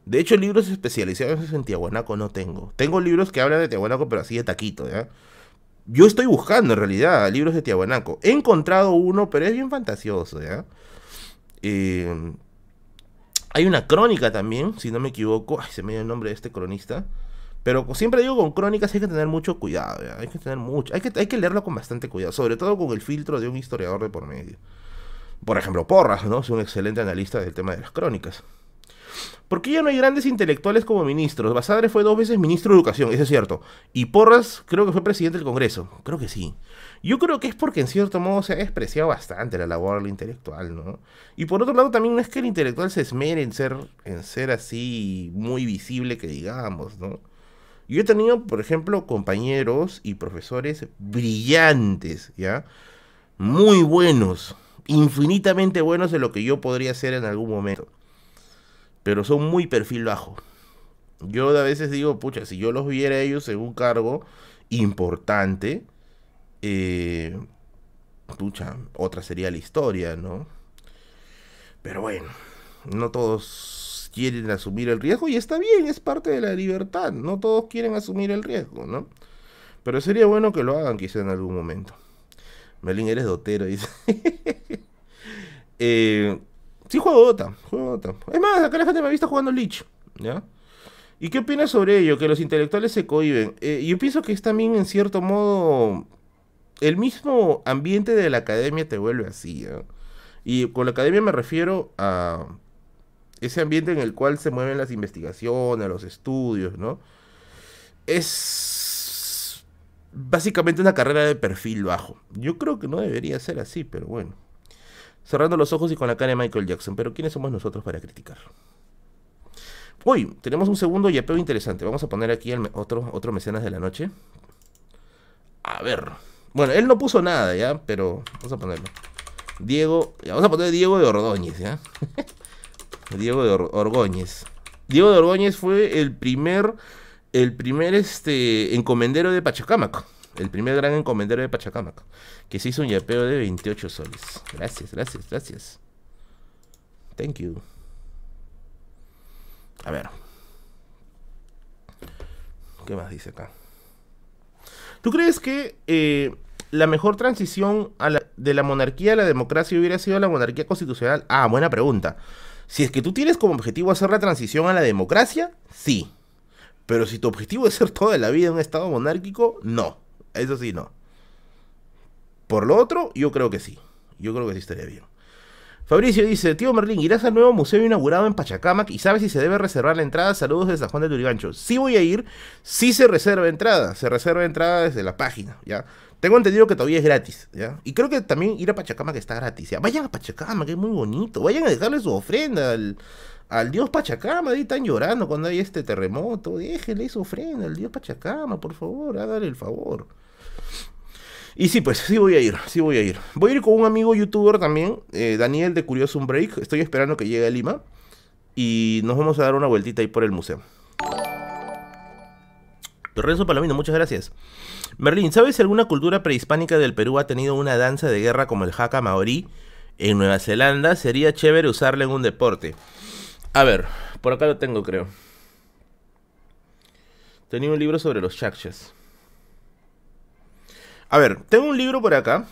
De hecho, libros especializados en tiahuanaco no tengo. Tengo libros que hablan de tiahuanaco, pero así de taquito, ¿ya? Yo estoy buscando, en realidad, libros de tiahuanaco. He encontrado uno, pero es bien fantasioso, ¿ya? Eh, hay una crónica también, si no me equivoco. Ay, se me dio el nombre de este cronista. Pero siempre digo, con crónicas hay que tener mucho cuidado, hay que tener mucho, hay que, hay que leerlo con bastante cuidado, sobre todo con el filtro de un historiador de por medio. Por ejemplo, Porras, ¿no? Es un excelente analista del tema de las crónicas. ¿Por qué ya no hay grandes intelectuales como ministros? Basadre fue dos veces ministro de Educación, eso es cierto. Y Porras creo que fue presidente del Congreso. Creo que sí. Yo creo que es porque en cierto modo se ha despreciado bastante la labor del intelectual, ¿no? Y por otro lado también no es que el intelectual se esmere en ser, en ser así muy visible que digamos, ¿no? Yo he tenido, por ejemplo, compañeros y profesores brillantes, ¿ya? Muy buenos, infinitamente buenos de lo que yo podría ser en algún momento. Pero son muy perfil bajo. Yo a veces digo, pucha, si yo los viera ellos en un cargo importante, eh, pucha, otra sería la historia, ¿no? Pero bueno, no todos quieren asumir el riesgo y está bien, es parte de la libertad. No todos quieren asumir el riesgo, ¿no? Pero sería bueno que lo hagan quizá en algún momento. Merlin, eres dotero, dice. eh, sí juego Dota, juego Dota. Es más, acá la gente me ha visto jugando Lich, ¿ya? ¿Y qué opinas sobre ello? Que los intelectuales se cohiben. Eh, yo pienso que es también, en cierto modo, el mismo ambiente de la academia te vuelve así. Y con la academia me refiero a ese ambiente en el cual se mueven las investigaciones, los estudios, ¿no? Es básicamente una carrera de perfil bajo. Yo creo que no debería ser así, pero bueno. Cerrando los ojos y con la cara de Michael Jackson. Pero ¿quiénes somos nosotros para criticar? Uy, tenemos un segundo yapeo interesante. Vamos a poner aquí otro, otro mecenas de la noche. A ver. Bueno, él no puso nada, ¿ya? Pero vamos a ponerlo. Diego, vamos a poner Diego de Ordóñez, ¿ya? Diego de Orgóñez. Diego de Orgóñez fue el primer, el primer este, encomendero de Pachacámac. El primer gran encomendero de Pachacámac. Que se hizo un yapeo de 28 soles. Gracias, gracias, gracias. Thank you. A ver. ¿Qué más dice acá? ¿Tú crees que eh, la mejor transición de la monarquía a la democracia hubiera sido la monarquía constitucional? Ah, buena pregunta. Si es que tú tienes como objetivo hacer la transición a la democracia, sí. Pero si tu objetivo es ser toda la vida un estado monárquico, no. Eso sí, no. Por lo otro, yo creo que sí. Yo creo que sí estaría bien. Fabricio dice, tío Merlín, ¿irás al nuevo museo inaugurado en Pachacamac y sabes si se debe reservar la entrada? Saludos desde San Juan de Turigancho. Sí voy a ir, sí se reserva entrada, se reserva entrada desde la página, ¿ya? Tengo entendido que todavía es gratis, ¿ya? Y creo que también ir a Pachacamac está gratis, ¿ya? Vayan a Pachacamac, que es muy bonito. Vayan a dejarle su ofrenda al, dios Pachacama. Ahí están llorando cuando hay este terremoto. Déjenle su ofrenda al dios Pachacama, por favor, háganle el favor. Y sí, pues sí voy a ir, sí voy a ir. Voy a ir con un amigo youtuber también, eh, Daniel de Curioso Break. Estoy esperando que llegue a Lima. Y nos vamos a dar una vueltita ahí por el museo. Lorenzo Palomino, muchas gracias. Merlín, ¿sabes si alguna cultura prehispánica del Perú ha tenido una danza de guerra como el haka maorí en Nueva Zelanda? Sería chévere usarla en un deporte. A ver, por acá lo tengo, creo. Tenía un libro sobre los chakchas. A ver, tengo un libro por acá.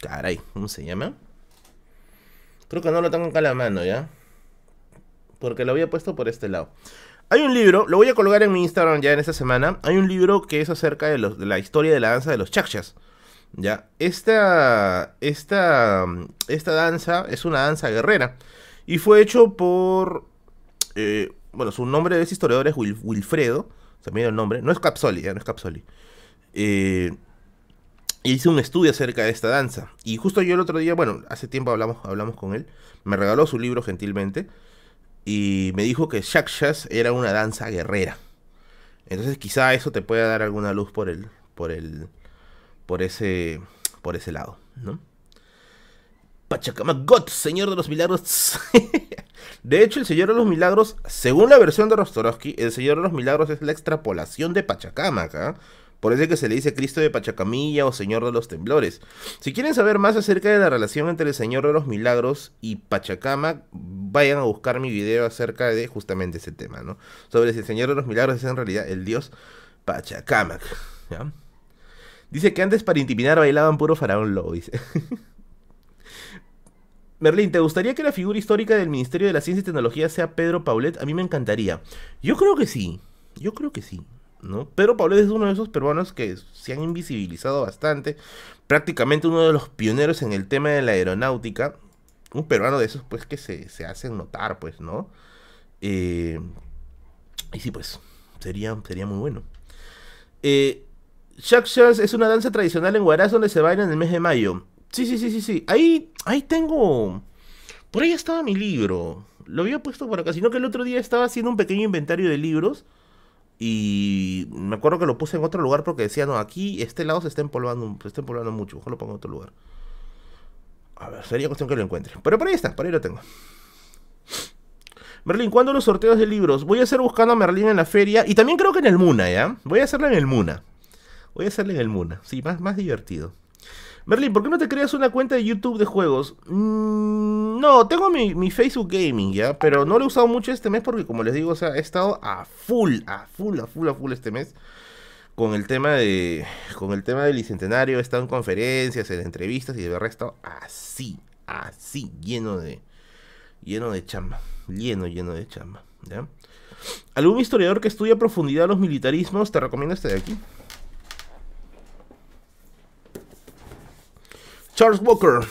Caray, ¿cómo se llama? Creo que no lo tengo acá a la mano, ¿ya? Porque lo había puesto por este lado. Hay un libro, lo voy a colgar en mi Instagram ya en esta semana. Hay un libro que es acerca de, la historia de la danza de los chakchas. ¿ya? Esta, esta, esta danza es una danza guerrera. Y fue hecho por. Eh, bueno, su nombre de ese historiador es Wilfredo. También el nombre. No es Capsoli, ya no es Capsoli. Eh, hice un estudio acerca de esta danza. Y justo yo el otro día, bueno, hace tiempo hablamos, hablamos con él. Me regaló su libro gentilmente y me dijo que Shakshas era una danza guerrera. Entonces quizá eso te pueda dar alguna luz por el por el por ese por ese lado, ¿no? Pachacama God, Señor de los Milagros. de hecho, el Señor de los Milagros, según la versión de Rostorovsky, el Señor de los Milagros es la extrapolación de Pachacamac, ¿ah? Por eso es que se le dice Cristo de Pachacamilla o Señor de los Temblores. Si quieren saber más acerca de la relación entre el Señor de los Milagros y Pachacama, vayan a buscar mi video acerca de justamente ese tema, ¿no? Sobre si el Señor de los Milagros es en realidad el dios Pachacamac, Dice que antes para intimidar bailaban puro faraón lobo, dice. Merlín, ¿te gustaría que la figura histórica del Ministerio de la Ciencia y Tecnología sea Pedro Paulet? A mí me encantaría. Yo creo que sí. Yo creo que sí. ¿No? Pedro Paulet es uno de esos peruanos que se han invisibilizado bastante, prácticamente uno de los pioneros en el tema de la aeronáutica, un peruano de esos pues que se, se hacen notar, pues, ¿no? Eh, y sí, pues, sería, sería muy bueno. Eh, es una danza tradicional en Huaraz donde se baila en el mes de mayo. Sí, sí, sí, sí, sí. Ahí, ahí tengo... Por ahí estaba mi libro. Lo había puesto por acá, sino que el otro día estaba haciendo un pequeño inventario de libros. Y me acuerdo que lo puse en otro lugar porque decía, no, aquí este lado se está empolvando, se está empolvando mucho. Ojalá lo ponga en otro lugar. A ver, sería cuestión que lo encuentre. Pero por ahí está, por ahí lo tengo. Merlin, ¿cuándo los sorteos de libros? Voy a hacer buscando a Merlin en la feria. Y también creo que en el Muna, ¿ya? Voy a hacerlo en el Muna. Voy a hacerle en el Muna. Sí, más, más divertido. Merlin, ¿por qué no te creas una cuenta de YouTube de juegos? Mm, no, tengo mi, Facebook Gaming, ¿ya? Pero no lo he usado mucho este mes porque, como les digo, o sea, he estado a full, a full, a full, a full este mes. Con el tema de. Con el tema del bicentenario. He estado en conferencias, en entrevistas y de verdad he estado así, así, lleno de. Lleno de chamba. Lleno, lleno de chamba. ¿Ya? ¿Algún historiador que estudie a profundidad los militarismos? Te recomiendo este de aquí. Charles Walker.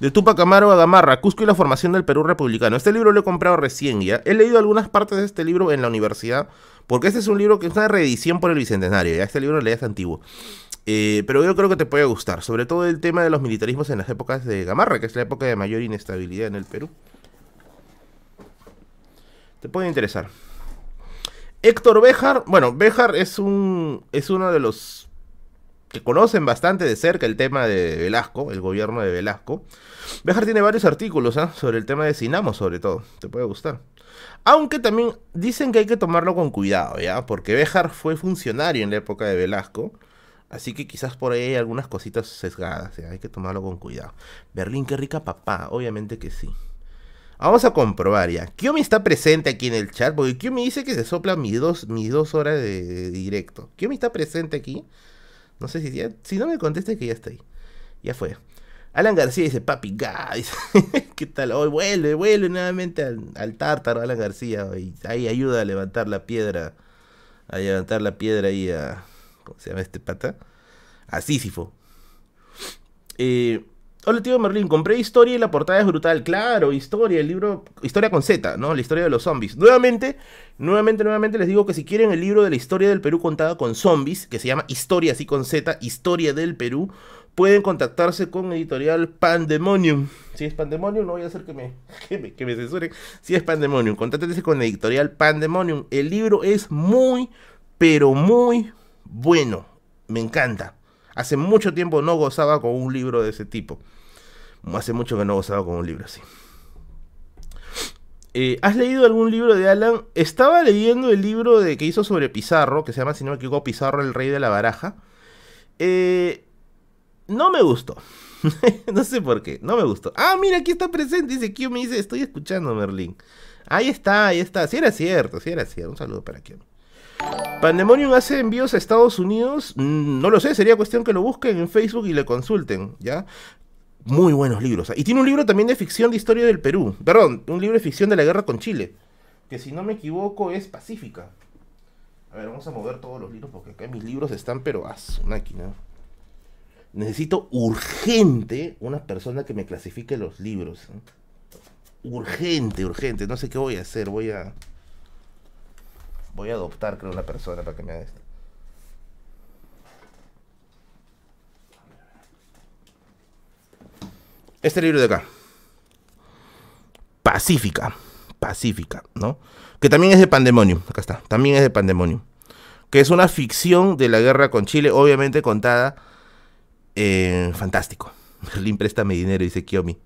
De Tupac Amaro a Gamarra, Cusco y la formación del Perú republicano. Este libro lo he comprado recién ya. He leído algunas partes de este libro en la universidad, porque este es un libro que es una reedición por el Bicentenario. Este libro le es antiguo. Eh, pero yo creo que te puede gustar, sobre todo el tema de los militarismos en las épocas de Gamarra, que es la época de mayor inestabilidad en el Perú. Te puede interesar. Héctor Béjar, bueno, Béjar es un es uno de los que conocen bastante de cerca el tema de Velasco, el gobierno de Velasco. Bejar tiene varios artículos ¿ah? sobre el tema de Sinamo, sobre todo. Te puede gustar. Aunque también dicen que hay que tomarlo con cuidado, ¿ya? Porque Bejar fue funcionario en la época de Velasco. Así que quizás por ahí hay algunas cositas sesgadas, ¿ya? Hay que tomarlo con cuidado. Berlín, qué rica papá. Obviamente que sí. Vamos a comprobar ya. Kiomi está presente aquí en el chat, porque Kiomi dice que se sopla mis dos, mis dos horas de, de directo. Kiomi está presente aquí. No sé si si no me contesta que ya está ahí. Ya fue. Alan García dice, papi, guys. ¿Qué tal? Hoy vuelve, vuelve nuevamente al, tártaro, Alan García. Hoy. Ahí ayuda a levantar la piedra. A levantar la piedra ahí a... ¿Cómo se llama este pata? A Sísifo. Eh, Hola tío Merlin, compré historia y la portada es brutal. Claro, historia, el libro, historia con Z, ¿no? La historia de los zombies. Nuevamente, nuevamente, nuevamente les digo que si quieren el libro de la historia del Perú contada con zombies, que se llama Historia así con Z, Historia del Perú, pueden contactarse con editorial Pandemonium. Si es Pandemonium, no voy a hacer que me, que me, censuren. Si es Pandemonium, contáctense con editorial Pandemonium. El libro es muy, pero muy bueno. Me encanta. Hace mucho tiempo no gozaba con un libro de ese tipo. Hace mucho que no gozaba con un libro así. Eh, ¿Has leído algún libro de Alan? Estaba leyendo el libro de, que hizo sobre Pizarro, que se llama, si no me equivoco, Pizarro, el rey de la baraja. Eh, no me gustó. no sé por qué, no me gustó. Ah, mira, aquí está presente. Dice Kio, me dice, estoy escuchando, Merlín. Ahí está, ahí está. Si era cierto, si era cierto. Un saludo para Kio. ¿Pandemonium hace envíos a Estados Unidos? Mm, no lo sé, sería cuestión que lo busquen en Facebook y le consulten, ¿ya? Muy buenos libros. Y tiene un libro también de ficción de historia del Perú. Perdón, un libro de ficción de la guerra con Chile. Que si no me equivoco es Pacífica. A ver, vamos a mover todos los libros porque acá mis libros están, pero a su máquina. Necesito urgente una persona que me clasifique los libros. ¿eh? Urgente, urgente. No sé qué voy a hacer. Voy a. Voy a adoptar, creo, una persona para que me haga esto. Este libro de acá. Pacífica. Pacífica, ¿no? Que también es de Pandemonium. Acá está. También es de Pandemonium. Que es una ficción de la guerra con Chile, obviamente contada. Fantástico. Berlín, préstame dinero, dice Kiomi.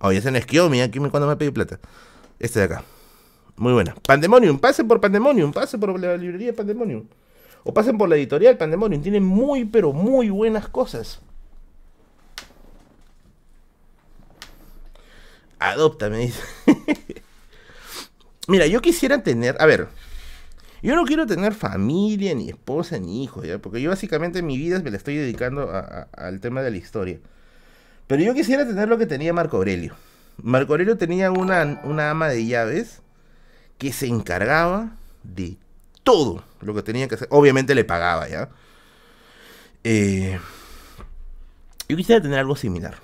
Oye, ese no es Kiomi, ¿eh? Cuando me pide plata. Este de acá. Muy buena. Pandemonium, pasen por Pandemonium, pasen por la librería Pandemonium. O pasen por la editorial Pandemonium. Tiene muy, pero muy buenas cosas. Adopta, me dice. Mira, yo quisiera tener, a ver, yo no quiero tener familia, ni esposa, ni hijo, ¿ya? Porque yo básicamente mi vida me la estoy dedicando al tema de la historia. Pero yo quisiera tener lo que tenía Marco Aurelio. Marco Aurelio tenía una, una ama de llaves que se encargaba de todo lo que tenía que hacer. Obviamente le pagaba, ¿ya? Eh, yo quisiera tener algo similar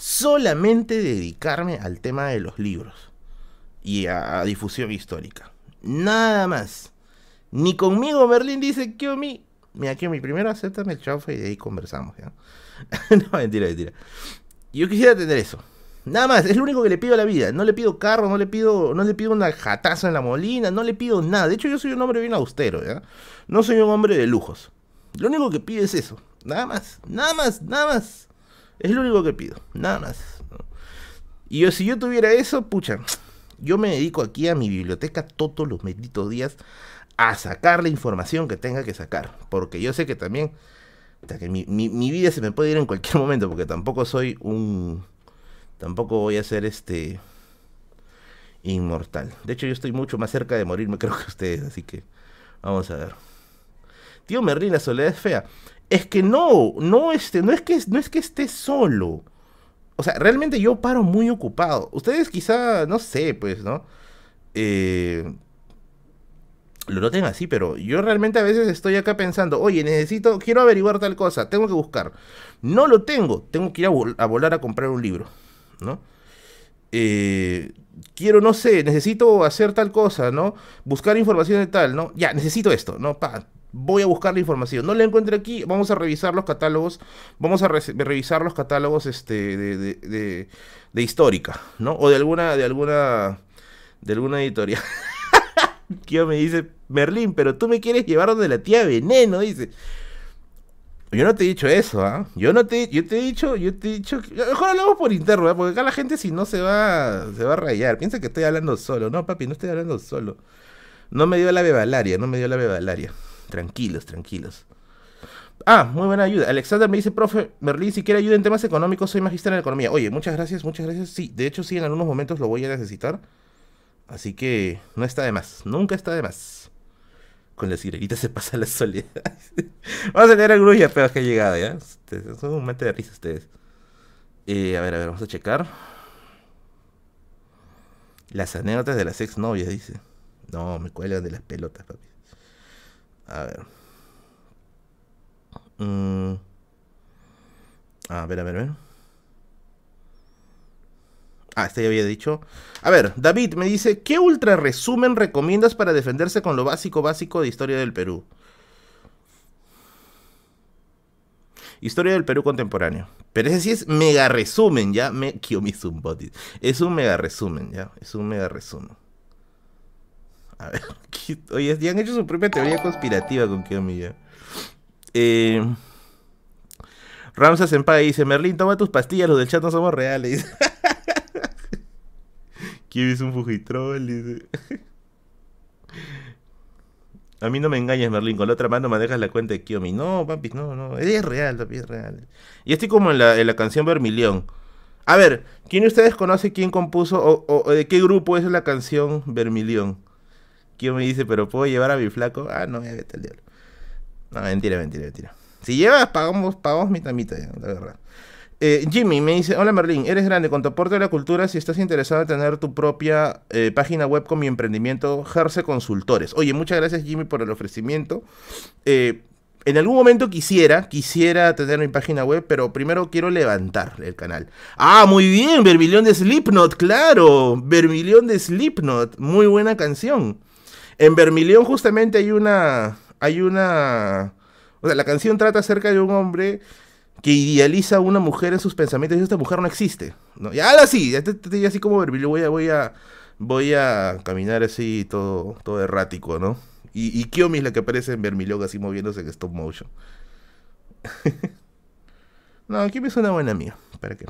solamente dedicarme al tema de los libros. y a, difusión histórica. Nada más. Ni conmigo Merlin dice, Kiomi. Mira, Kiomi, primero acéptame el chaufa y de ahí conversamos, ¿ya? no, mentira, mentira. Yo quisiera tener eso. Nada más, es lo único que le pido a la vida. No le pido carro, no le pido, no le pido una jataza en la molina, no le pido nada. De hecho, yo soy un hombre bien austero, ¿ya? No soy un hombre de lujos. Lo único que pido es eso. Nada más, nada más, nada más. Es lo único que pido, nada más. Y yo, si yo tuviera eso, pucha, yo me dedico aquí a mi biblioteca todos los benditos días a sacar la información que tenga que sacar. Porque yo sé que también, que mi, mi vida se me puede ir en cualquier momento, porque tampoco soy un Tampoco voy a ser este inmortal. De hecho, yo estoy mucho más cerca de morirme, creo que ustedes, así que vamos a ver. Tío Merlín, la soledad es fea. Es que no, no, este, no es que no es que esté solo. O sea, realmente yo paro muy ocupado. Ustedes quizá, no sé, pues, ¿no? Eh, lo noten así, pero yo realmente a veces estoy acá pensando, oye, necesito, quiero averiguar tal cosa, tengo que buscar. No lo tengo, tengo que ir a volar a comprar un libro. ¿No? Eh, quiero, no sé, necesito hacer tal cosa, ¿no? Buscar información de tal, ¿no? Ya, necesito esto, ¿no? Pa, voy a buscar la información. No la encuentro aquí, vamos a revisar los catálogos, vamos a revisar los catálogos este, de, de, histórica, ¿no? O de alguna, de alguna, de alguna editorial. Kio me dice, Merlín, pero tú me quieres llevar donde la tía Veneno, dice. Yo no te he dicho eso, ¿ah? Yo no te, yo te he dicho, yo te he dicho, mejor hablamos por interno, ¿eh? porque acá la gente si no se va, se va a rayar. Piensa que estoy hablando solo, no, papi, no estoy hablando solo. No me dio la bebalaria, no me dio la bebalaria. Tranquilos, tranquilos. Ah, muy buena ayuda. Alexander me dice, profe, Merlín, si quiere ayuda en temas económicos, soy magister en economía. Oye, muchas gracias, muchas gracias. Sí, de hecho sí, en algunos momentos lo voy a necesitar. Así que no está de más, nunca está de más con la sirenita se pasa la soledad. vamos a leer algunos yapeos que ha llegado, ¿ya? son un momento de risa ustedes. Eh, a ver, a ver, vamos a checar. Las anécdotas de las exnovias, dice. No, me cuelgan de las pelotas, papi. A ver. Mm. A ver, a ver, a ver. Ah, este ya había dicho. A ver, David me dice, ¿qué ultra resumen recomiendas para defenderse con lo básico básico de historia del Perú? Historia del Perú contemporáneo. Pero ese sí es mega resumen, ¿ya? Me... Es un mega resumen, ¿ya? Es un mega resumen. A ver, oye, ya han hecho su propia teoría conspirativa con Kiyomi, ya. Eh... Ramsa Senpai dice, Merlin, toma tus pastillas, los del chat no somos reales. ¿Quién es un Fujitrol? A mí no me engañes, Merlin. Con la otra mano manejas la cuenta de Kiyomi. No, papi, no, no. Es real, papi, es real. Y estoy como en la, en la canción Vermilión. A ver, ¿quién de ustedes conoce quién compuso o, de qué grupo es la canción Vermilión? me dice, pero ¿puedo llevar a mi flaco? Ah, no, ya vete al diablo. No, mentira, mentira, mentira. Si llevas, pagamos, pagamos mitad, mitad, la verdad. Eh, Jimmy me dice, hola Merlin, eres grande con tu aporte a la cultura si estás interesado en tener tu propia eh, página web con mi emprendimiento Jerse Consultores. Oye, muchas gracias Jimmy por el ofrecimiento. Eh, en algún momento quisiera, quisiera tener mi página web, pero primero quiero levantar el canal. Ah, muy bien, Vermilión de Slipknot, claro, Vermilión de Slipknot, muy buena canción. En Vermilión justamente hay una, hay una, o sea, la canción trata acerca de un hombre que idealiza a una mujer en sus pensamientos y esta mujer no existe. ¿no? Y ahora sí, ya, así como Verbilio, voy a, voy a, voy a caminar así todo, todo errático, ¿no? Y, y Kiyomi es la que aparece en Vermilion así moviéndose en stop motion. no, Kiyomi es una buena amiga. ¿Para qué?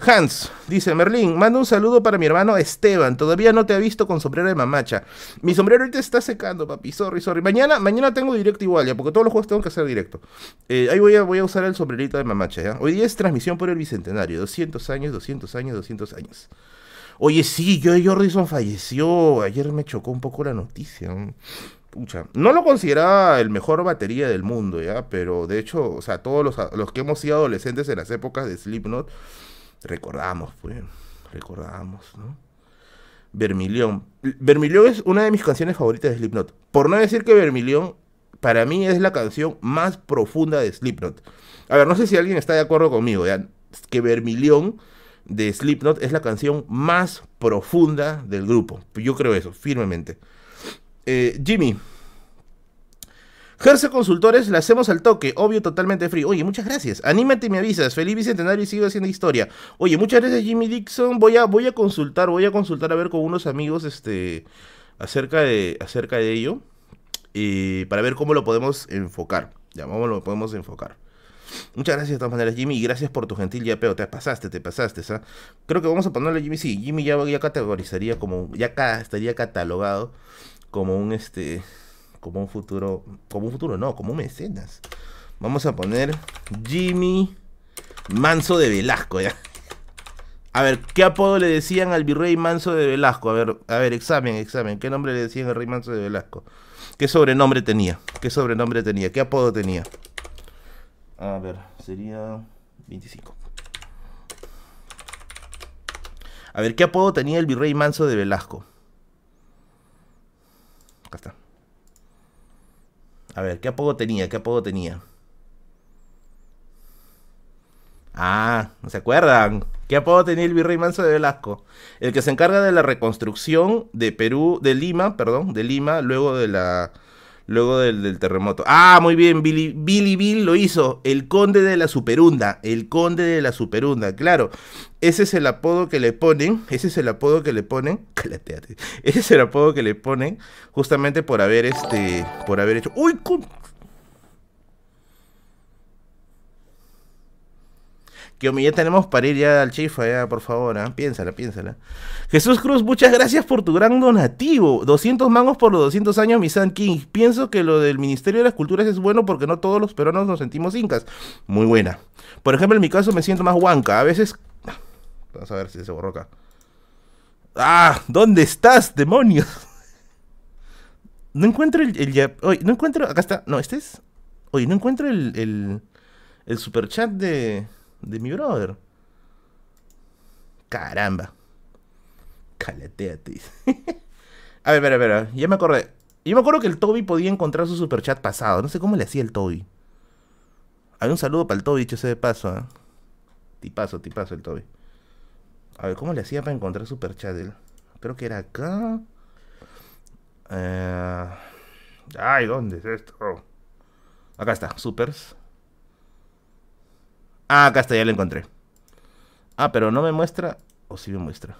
Hans dice, Merlín, manda un saludo para mi hermano Esteban. Todavía no te ha visto con sombrero de mamacha. Mi sombrero ahorita está secando, papi. Sorry, sorry. Mañana, mañana tengo directo igual, ya, porque todos los juegos tengo que hacer directo. Eh, ahí voy a, voy a usar el sombrerito de mamacha, ¿ya? Hoy día es transmisión por el Bicentenario. 200 años, 200 años, 200 años. Oye, sí, Joe Jordison falleció. Ayer me chocó un poco la noticia. Pucha. No lo consideraba el mejor batería del mundo, ¿ya? Pero de hecho, o sea, todos los, los que hemos sido adolescentes en las épocas de Slipknot recordamos, pues, recordamos, ¿no? Vermilión. Vermilión es una de mis canciones favoritas de Slipknot. Por no decir que Vermilión, para mí es la canción más profunda de Slipknot. A ver, no sé si alguien está de acuerdo conmigo. Que Vermilión de Slipknot es la canción más profunda del grupo. Yo creo eso, firmemente. Eh, Jimmy. Gerse Consultores, la hacemos al toque, obvio, totalmente free. Oye, muchas gracias. Anímate y me avisas. Feliz bicentenario y sigo haciendo historia. Oye, muchas gracias, Jimmy Dixon. Voy a, voy a consultar, voy a consultar a ver con unos amigos este, acerca, de, acerca de ello. Y para ver cómo lo podemos enfocar. Ya, cómo lo podemos enfocar. Muchas gracias de todas maneras, Jimmy, y gracias por tu gentil yapeo. Te pasaste, te pasaste, ¿sabes? Creo que vamos a ponerle a Jimmy, sí, Jimmy ya, ya categorizaría como, ya estaría catalogado como un este, como un futuro, como un futuro, no, como un mecenas. Vamos a poner Jimmy Manso de Velasco, ya. A ver, ¿qué apodo le decían al virrey Manso de Velasco? A ver, a ver, examen, examen. ¿Qué nombre le decían al rey Manso de Velasco? ¿Qué sobrenombre tenía? ¿Qué sobrenombre tenía? ¿Qué apodo tenía? A ver, sería 25. A ver, ¿qué apodo tenía el virrey Manso de Velasco? Acá está. A ver, ¿qué apodo tenía? ¿Qué apodo tenía? Ah, ¿no se acuerdan? ¿Qué apodo tenía el virrey Manso de Velasco? El que se encarga de la reconstrucción de Perú, de Lima, perdón, de Lima, luego de la luego del, terremoto. Ah, muy bien, Billy, Billy Bill lo hizo, el conde de la superunda, el conde de la superunda, claro. Ese es el apodo que le ponen, ese es el apodo que le ponen, ese es el apodo que le ponen justamente por haber este, por haber hecho, uy, Que ya tenemos para ir ya al chifa, ya, por favor, ¿eh? piénsala, piénsala. Jesús Cruz, muchas gracias por tu gran donativo. 200 mangos por los 200 años, mi San King. Pienso que lo del Ministerio de las Culturas es bueno porque no todos los peruanos nos sentimos incas. Muy buena. Por ejemplo, en mi caso me siento más huanca. A veces... Vamos a ver si se borró acá. ¡Ah! ¿Dónde estás, demonios? No encuentro el... el Oye, no encuentro... Acá está. No, este es... Oye, no encuentro el... El, el superchat de de mi brother. Caramba. Calateate. a ver, a ver, a ver. Ya me acordé. Yo me acuerdo que el Toby podía encontrar su superchat pasado. No sé cómo le hacía el Toby. Hay un saludo para el Toby, dicho de paso. ¿eh? Tipazo, el Toby. A ver, ¿cómo le hacía para encontrar superchat? Creo que era acá. Eh... Ay, ¿dónde es esto? Acá está, supers. Ah, acá está, ya lo encontré. Ah, pero no me muestra. O sí me muestra.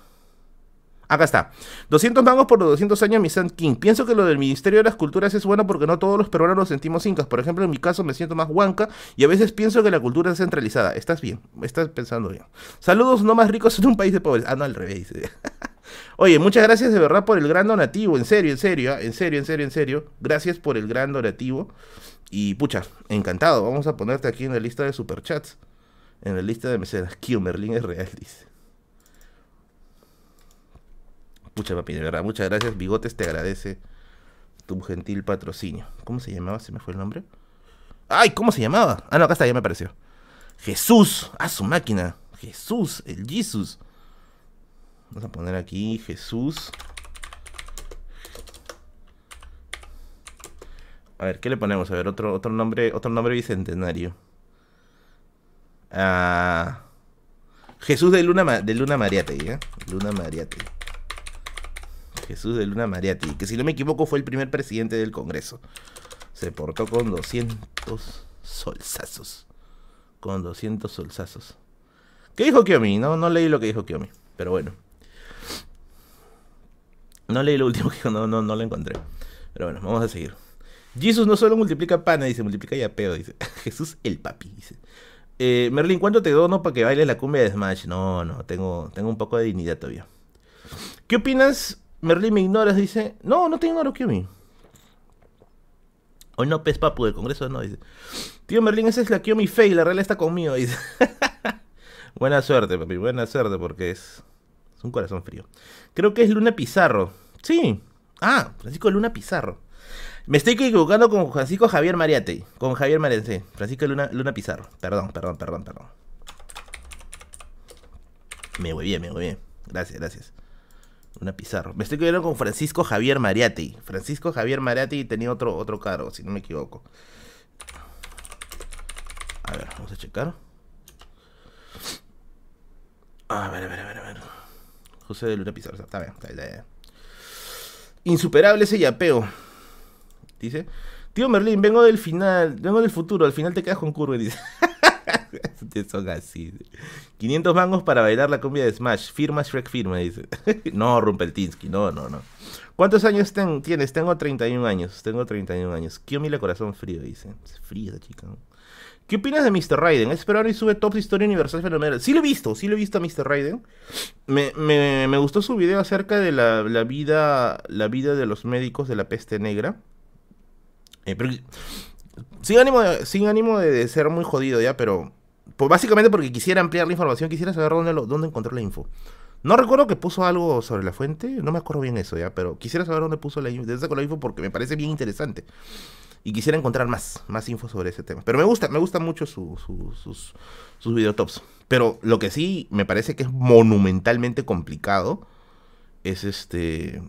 Acá está. 200 mangos por los 200 años mi San King. Pienso que lo del Ministerio de las Culturas es bueno porque no todos los peruanos nos sentimos incas. Por ejemplo, en mi caso me siento más huanca y a veces pienso que la cultura es centralizada. Estás bien, estás pensando bien. Saludos no más ricos en un país de pobres. Ah, no, al revés. Oye, muchas gracias de verdad por el gran donativo. En serio, en serio, ¿ah? en serio, en serio, en serio. Gracias por el gran donativo. Y pucha, encantado. Vamos a ponerte aquí en la lista de superchats en la lista de mecenas. Kio Merlin es real, dice. Pucha papi, de verdad, muchas gracias. Bigotes te agradece tu gentil patrocinio. ¿Cómo se llamaba? ¿Se me fue el nombre? ¡Ay! ¿Cómo se llamaba? Ah, no, acá está, ya me apareció. Jesús, a su máquina. Jesús, el Jesus. Vamos a poner aquí Jesús. A ver, ¿qué le ponemos? A ver, otro, otro nombre, otro nombre bicentenario. Ah, Jesús de Luna, de Luna Mariate, ¿eh? Luna. Jesús de Luna Mariate, que si no me equivoco fue el primer presidente del Congreso. Se portó con 200 solsazos. Con 200 solsazos. ¿Qué dijo Kiomi? No, no leí lo que dijo Kiomi, pero bueno. No leí lo último que dijo, no, no, no lo encontré. Pero bueno, vamos a seguir. Jesús no solo multiplica pana, dice, multiplica ya pedo, dice. Jesús el papi, dice. Eh, Merlin, ¿cuánto te dono para que bailes la cumbia de Smash? No, no, tengo, tengo un poco de dignidad todavía. ¿Qué opinas? Merlin, me ignoras, dice. No, no te ignoro, Kiomi. Hoy no, pez papu del Congreso, no, dice. Tío Merlin, esa es la Kiomi Fey, la real está conmigo, dice. buena suerte, papi, buena suerte, porque es, es un corazón frío. Creo que es Luna Pizarro. Sí. Ah, Francisco Luna Pizarro. Me estoy equivocando con Francisco Javier Mariate. Con Javier Mariate. Francisco Luna, Pizarro. Perdón, perdón, perdón, perdón. Me voy bien, me voy bien. Gracias, gracias. Luna Pizarro. Me estoy equivocando con Francisco Javier Mariate. Francisco Javier Mariate tenía otro, otro cargo, si no me equivoco. A ver, vamos a checar. A ver, a ver, a ver, a ver. José de Luna Pizarro. Está bien, está bien. Insuperable ese yapeo. Dice. Tío Merlín, vengo del final, vengo del futuro, al final te quedas con curva, dice. Son así. 500 mangos para bailar la cumbia de Smash. Firma Shrek firma, dice. no, Rumpeltinsky, no, no, no. ¿Cuántos años tienes? Tengo 31 años. Tengo 31 años. Kiyomi corazón frío, dice. Es frío chica. ¿Qué opinas de Mr. Raiden? Es peruano y sube Top Historia Universal Fenomenal. Sí lo he visto, sí lo he visto a Mr. Raiden. Me, me, me gustó su video acerca de la, la, vida, la vida de los médicos de la peste negra. Eh, sin ánimo, de, sin ánimo de, ser muy jodido ya, pero... Pues básicamente porque quisiera ampliar la información, quisiera saber dónde, lo, dónde encontró la info. No recuerdo que puso algo sobre la fuente, no me acuerdo bien eso ya, pero quisiera saber dónde puso la info, la info porque me parece bien interesante. Y quisiera encontrar más, más info sobre ese tema. Pero me gusta, me gusta mucho su, su, sus, sus videotops. Pero lo que sí me parece que es monumentalmente complicado es este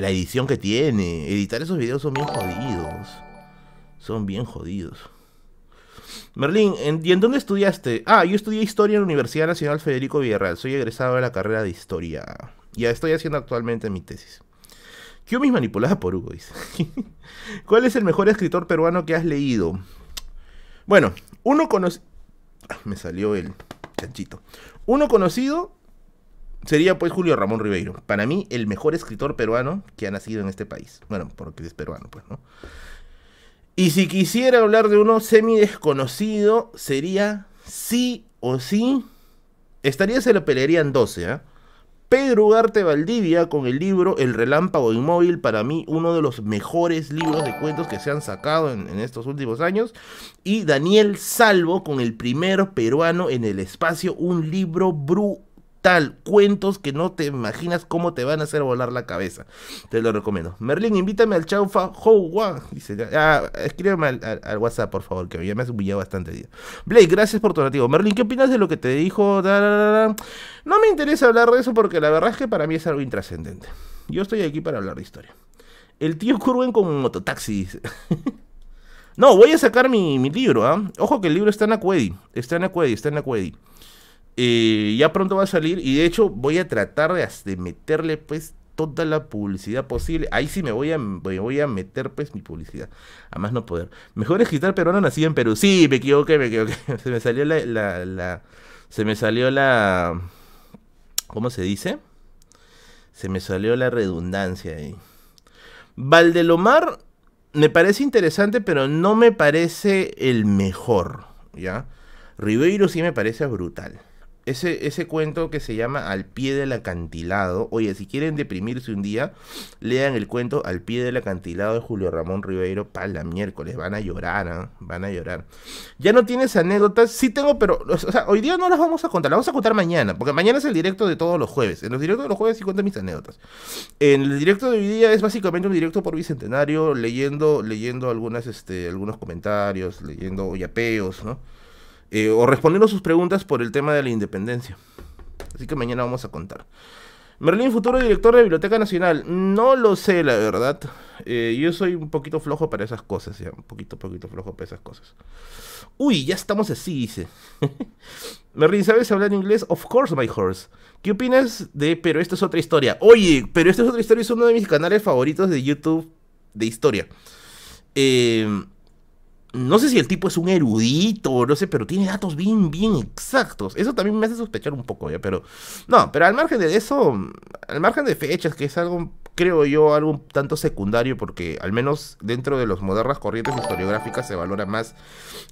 la edición que tiene. Editar esos videos son bien jodidos. Son bien jodidos. Merlín, ¿y en dónde estudiaste? Ah, yo estudié Historia en la Universidad Nacional Federico Villarreal. Soy egresado de la carrera de Historia. Ya estoy haciendo actualmente mi tesis. mis manipulada por Hugo. ¿Cuál es el mejor escritor peruano que has leído? Bueno, uno conocido... Ah, me salió el chanchito. Uno conocido sería pues Julio Ramón Ribeiro. Para mí, el mejor escritor peruano que ha nacido en este país. Bueno, porque es peruano, pues, ¿no? Y si quisiera hablar de uno semi desconocido, sería sí o sí. Estaría se lo pelearían 12, ¿eh? Pedro Ugarte Valdivia con el libro El Relámpago Inmóvil, para mí uno de los mejores libros de cuentos que se han sacado en, estos últimos años. Y Daniel Salvo con el primer peruano en el espacio, un libro brutal tal, cuentos que no te imaginas cómo te van a hacer volar la cabeza. Te lo recomiendo. Merlin, invítame al Chaufa Houwa. Dice, ya, escríbeme al, WhatsApp, por favor, que ya me has humillado bastante día. Blake, gracias por tu nativo. Merlin, ¿qué opinas de lo que te dijo? No me interesa hablar de eso porque la verdad es que para mí es algo intrascendente. Yo estoy aquí para hablar de historia. El tío Curwen con mototaxi, dice. no, voy a sacar mi, libro, ¿ah? Ojo que el libro está en Acuedi. Está en Acuedi, está en Acuedi. Eh, ya pronto va a salir y de hecho voy a tratar de, meterle pues toda la publicidad posible. Ahí sí me voy a, voy a meter pues mi publicidad. A más no poder. Mejor escritor peruano nacido en Perú. Sí, me equivoqué, me equivoqué. Se me salió la, la, la, Se me salió la... ¿Cómo se dice? Se me salió la redundancia ahí. Valdelomar me parece interesante, pero no me parece el mejor, ¿ya? Ribeiro sí me parece brutal. Ese, ese cuento que se llama Al pie del acantilado. Oye, si quieren deprimirse un día, lean el cuento Al pie del acantilado de Julio Ramón Ribeiro para la miércoles. Van a llorar, ¿ah? van a llorar. Ya no tienes anécdotas. Sí tengo, pero o sea, hoy día no las vamos a contar. Las vamos a contar mañana, porque mañana es el directo de todos los jueves. En los directos de los jueves sí cuento mis anécdotas. En el directo de hoy día es básicamente un directo por bicentenario, leyendo, leyendo algunas, este, algunos comentarios, leyendo yapeos, ¿no? Eh, o respondiendo sus preguntas por el tema de la independencia. Así que mañana vamos a contar. Merlín, futuro director de Biblioteca Nacional. No lo sé, la verdad. Eh, yo soy un poquito flojo para esas cosas. Un poquito, poquito flojo para esas cosas. Uy, ya estamos así, dice. Merlin, ¿sabes hablar inglés? Of course, my horse. ¿Qué opinas de Pero esto es otra historia? Oye, Pero esto es otra historia es uno de mis canales favoritos de YouTube de historia. Eh, no sé si el tipo es un erudito, no sé, pero tiene datos bien, bien exactos. Eso también me hace sospechar un poco, ¿ya? Pero, no, pero al margen de eso, al margen de fechas, que es algo creo yo, algo tanto secundario, porque al menos dentro de las modernas corrientes historiográficas se valora más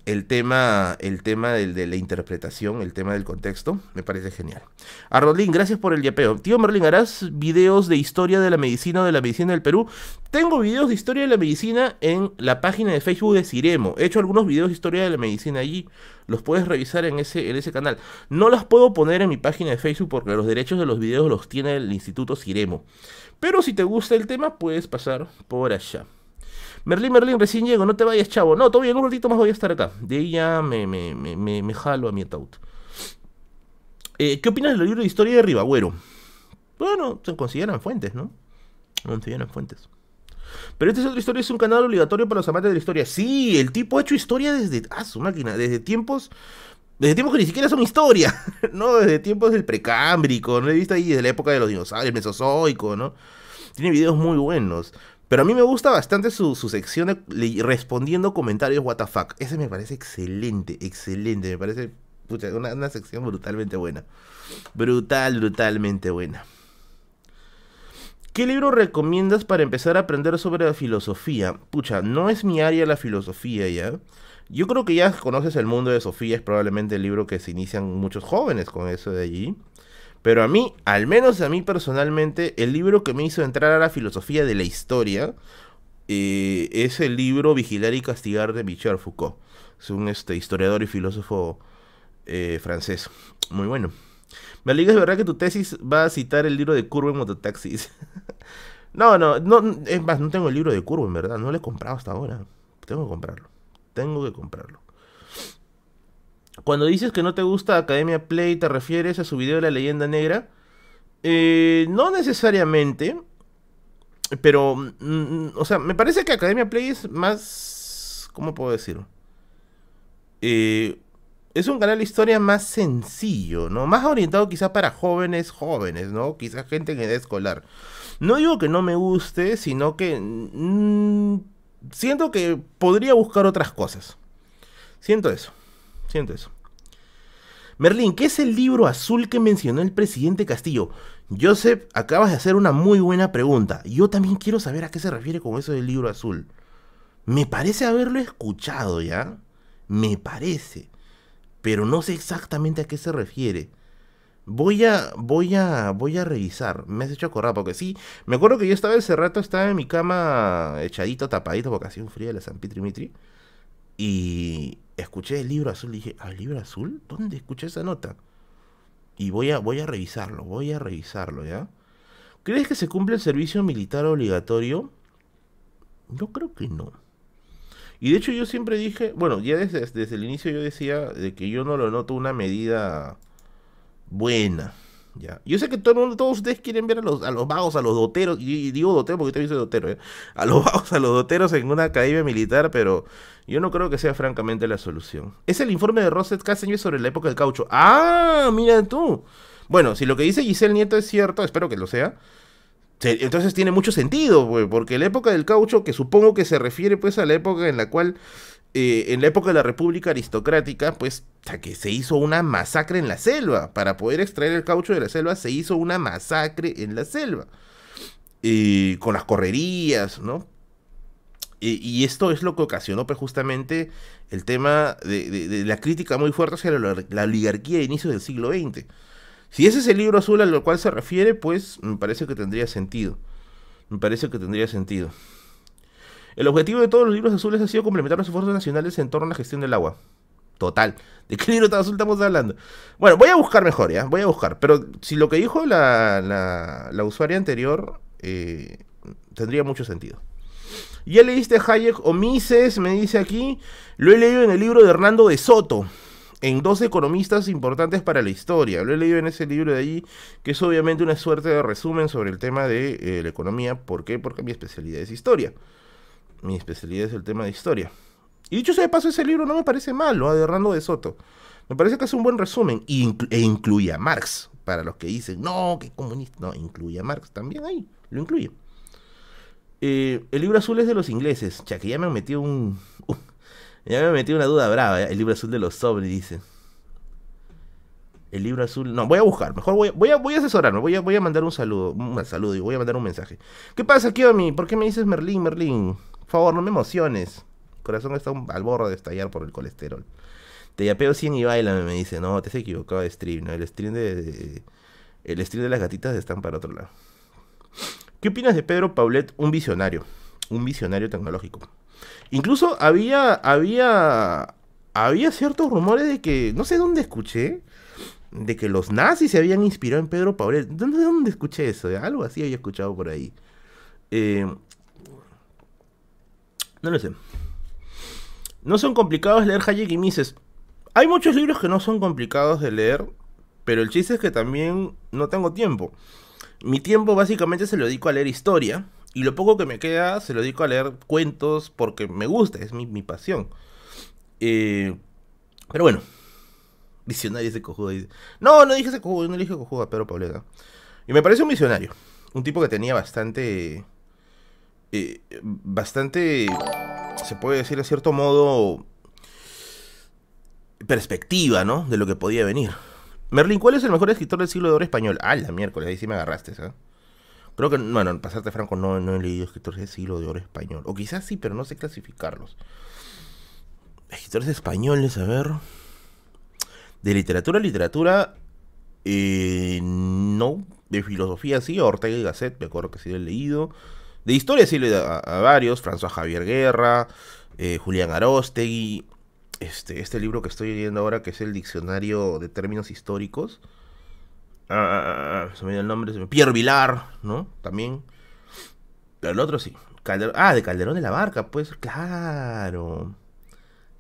el tema, el tema de la interpretación, el tema del contexto. Me parece genial. Arnolín, gracias por el yapeo. Tío Merlin, ¿harás videos de historia de la medicina o de la medicina del Perú? Tengo videos de historia de la medicina en la página de Facebook de Ciremo. He hecho algunos videos de historia de la medicina allí. Los puedes revisar en ese, en ese canal. No las puedo poner en mi página de Facebook porque los derechos de los videos los tiene el Instituto Ciremo. Pero si te gusta el tema, puedes pasar por allá. Merlin, Merlin, recién llego, no te vayas, chavo. No, todavía en un ratito más voy a estar acá. De ahí ya me, me, me, me jalo a mi ataúd. Eh, ¿Qué opinas del libro de historia de Ribagüero? Bueno, se consideran fuentes, ¿no? Se consideran fuentes. Pero esta es otra historia, es un canal obligatorio para los amantes de la historia. Sí, el tipo ha hecho historia desde. Ah, su máquina, desde tiempos Desde tiempos que ni siquiera son historia, ¿no? Desde tiempos del precámbrico, ¿no? He visto ahí desde la época de los dinosaurios, el mesozoico, ¿no? Tiene videos muy buenos. Pero a mí me gusta bastante su, sección respondiendo comentarios what the fuck. Ese me parece excelente, excelente. Me parece una, una sección brutalmente buena. Brutal, brutalmente buena. ¿Qué libro recomiendas para empezar a aprender sobre la filosofía? Pucha, no es mi área la filosofía ya. Yo creo que ya conoces el mundo de Sofía, es probablemente el libro que se inician muchos jóvenes con eso de allí. Pero a mí, al menos a mí personalmente, el libro que me hizo entrar a la filosofía de la historia eh, es el libro Vigilar y Castigar de Michel Foucault. Es un este, historiador y filósofo eh, francés. Muy bueno. Me es verdad que tu tesis va a citar el libro de Curvo en Mototaxis. no, no, no, es más, no tengo el libro de Curvo, en verdad. No lo he comprado hasta ahora. Tengo que comprarlo. Tengo que comprarlo. Cuando dices que no te gusta Academia Play, ¿te refieres a su video de la leyenda negra? Eh, no necesariamente. Pero, mm, o sea, me parece que Academia Play es más... ¿Cómo puedo decirlo? Eh, es un canal de historia más sencillo, ¿no? Más orientado quizás para jóvenes jóvenes, ¿no? Quizás gente en edad escolar. No digo que no me guste, sino que mm, siento que podría buscar otras cosas. Siento eso. Siento eso. Merlín, ¿qué es el libro azul que mencionó el presidente Castillo? Joseph, acabas de hacer una muy buena pregunta. Yo también quiero saber a qué se refiere con eso del libro azul. Me parece haberlo escuchado ya. Me parece pero no sé exactamente a qué se refiere. Voy a, voy a, voy a revisar. Me has hecho acordar, porque sí, me acuerdo que yo estaba ese rato, estaba en mi cama echadito, tapadito, porque hacía un frío de la San Pitrimitri. Y escuché el libro azul y dije, ¿al libro azul? ¿Dónde escuché esa nota? Y voy a, voy a revisarlo, voy a revisarlo, ¿ya? ¿Crees que se cumple el servicio militar obligatorio? Yo creo que no. Y de hecho yo siempre dije, bueno, ya desde, desde el inicio yo decía de que yo no lo noto una medida buena. Ya. Yo sé que todo el mundo, todos ustedes quieren ver a los, a los vagos, a los doteros, y digo dotero porque te soy dotero, ¿eh? a los vagos, a los doteros en una academia militar, pero yo no creo que sea francamente la solución. Es el informe de Rosset Caseño sobre la época del caucho. ¡Ah! Mira tú. Bueno, si lo que dice Giselle Nieto es cierto, espero que lo sea, entonces tiene mucho sentido, porque la época del caucho, que supongo que se refiere pues a la época en la cual, eh, en la época de la República Aristocrática, pues que se hizo una masacre en la selva. Para poder extraer el caucho de la selva se hizo una masacre en la selva. con las correrías, ¿no? y esto es lo que ocasionó pues justamente el tema de, la crítica muy fuerte hacia la, la oligarquía de inicio del siglo XX. Si ese es el libro azul al cual se refiere, pues me parece que tendría sentido. Me parece que tendría sentido. El objetivo de todos los libros azules ha sido complementar los esfuerzos nacionales en torno a la gestión del agua. Total. ¿De qué libro azul estamos hablando? Bueno, voy a buscar mejor, ¿ya? Voy a buscar. Pero si lo que dijo la, usuaria anterior, eh, tendría mucho sentido. ¿Ya leíste Hayek o Mises? Me dice aquí. Lo he leído en el libro de Hernando de Soto en dos economistas importantes para la historia. Lo he leído en ese libro de allí, que es obviamente una suerte de resumen sobre el tema de eh, la economía. ¿Por qué? Porque mi especialidad es historia. Mi especialidad es el tema de historia. Y dicho sea de paso, ese libro no me parece malo, de Hernando de Soto. Me parece que es un buen resumen e incluye a Marx. Para los que dicen, no, que comunista. No, incluye a Marx también ahí. Lo incluye. Eh, el libro azul es de los ingleses. Ya que ya me han metido un ya me metí una duda brava, ¿eh? el libro azul de los sobres, dice. El libro azul. No, voy a buscar. Mejor voy a, voy a, voy a asesorarme. Voy a, voy a mandar un saludo. Un saludo y voy a mandar un mensaje. ¿Qué pasa, mí? ¿Por qué me dices Merlín, Merlín? Por favor, no me emociones. Corazón está al borde de estallar por el colesterol. Te yapeo 100 y baila, me dice. No, te has equivocado de stream. ¿no? El stream de, El stream de las gatitas están para otro lado. ¿Qué opinas de Pedro Paulet, un visionario? Un visionario tecnológico. Incluso había, había, había ciertos rumores de que, no sé dónde escuché, de que los nazis se habían inspirado en Pedro Paulet. ¿Dónde, dónde escuché eso? Algo así había escuchado por ahí. Eh, no lo sé. No son complicados leer Hayek y Mises. Hay muchos libros que no son complicados de leer, pero el chiste es que también no tengo tiempo. Mi tiempo básicamente se lo dedico a leer historia y lo poco que me queda se lo dedico a leer cuentos porque me gusta, es mi, pasión. Eh, pero bueno, Visionario ese cojudo. No, no dije ese cojudo, no dije cojudo a Pedro Pauleta. Y me parece un visionario. Un tipo que tenía bastante. Eh, bastante. Se puede decir a cierto modo. Perspectiva, ¿no? De lo que podía venir. Merlin, ¿cuál es el mejor escritor del siglo de oro español? Ah, la miércoles, ahí sí me agarraste, ¿sabes? Creo que, bueno, pasarte franco, no, no he leído escritores del siglo de oro español. O quizás sí, pero no sé clasificarlos. Escritores españoles, a ver. De literatura, literatura. Eh, no. De filosofía sí, Ortega y Gasset, me acuerdo que sí lo he leído. De historia he a, a varios. François Javier Guerra, eh, Julián Arostegui este, este libro que estoy leyendo ahora, que es el Diccionario de Términos Históricos. Ah, ah, ah, ah se me dio el nombre. Pierre Vilar, ¿no? También. Pero el otro sí. ah, de Calderón de la Barca, pues, claro.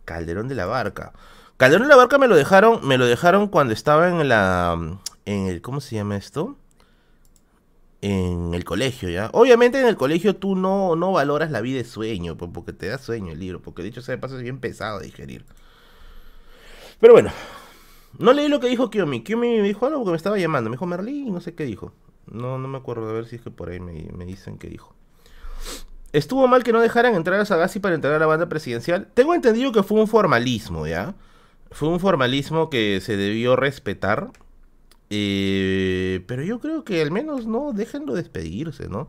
Calderón de la Barca. Calderón de la Barca me lo dejaron, me lo dejaron cuando estaba en la. en el. ¿Cómo se llama esto? En el colegio, ¿ya? Obviamente en el colegio tú no, no valoras la vida de sueño, porque te da sueño el libro, porque de hecho se paso es bien pesado de digerir. Pero bueno, no leí lo que dijo Kiyomi. Kiyomi me dijo algo que me estaba llamando, me dijo Merlín, no sé qué dijo. No, no me acuerdo, a ver si es que por ahí me, me dicen qué dijo. Estuvo mal que no dejaran entrar a Sagasti para entrar a la banda presidencial. Tengo entendido que fue un formalismo, ¿ya? Fue un formalismo que se debió respetar eh, pero yo creo que al menos no déjenlo despedirse, ¿no?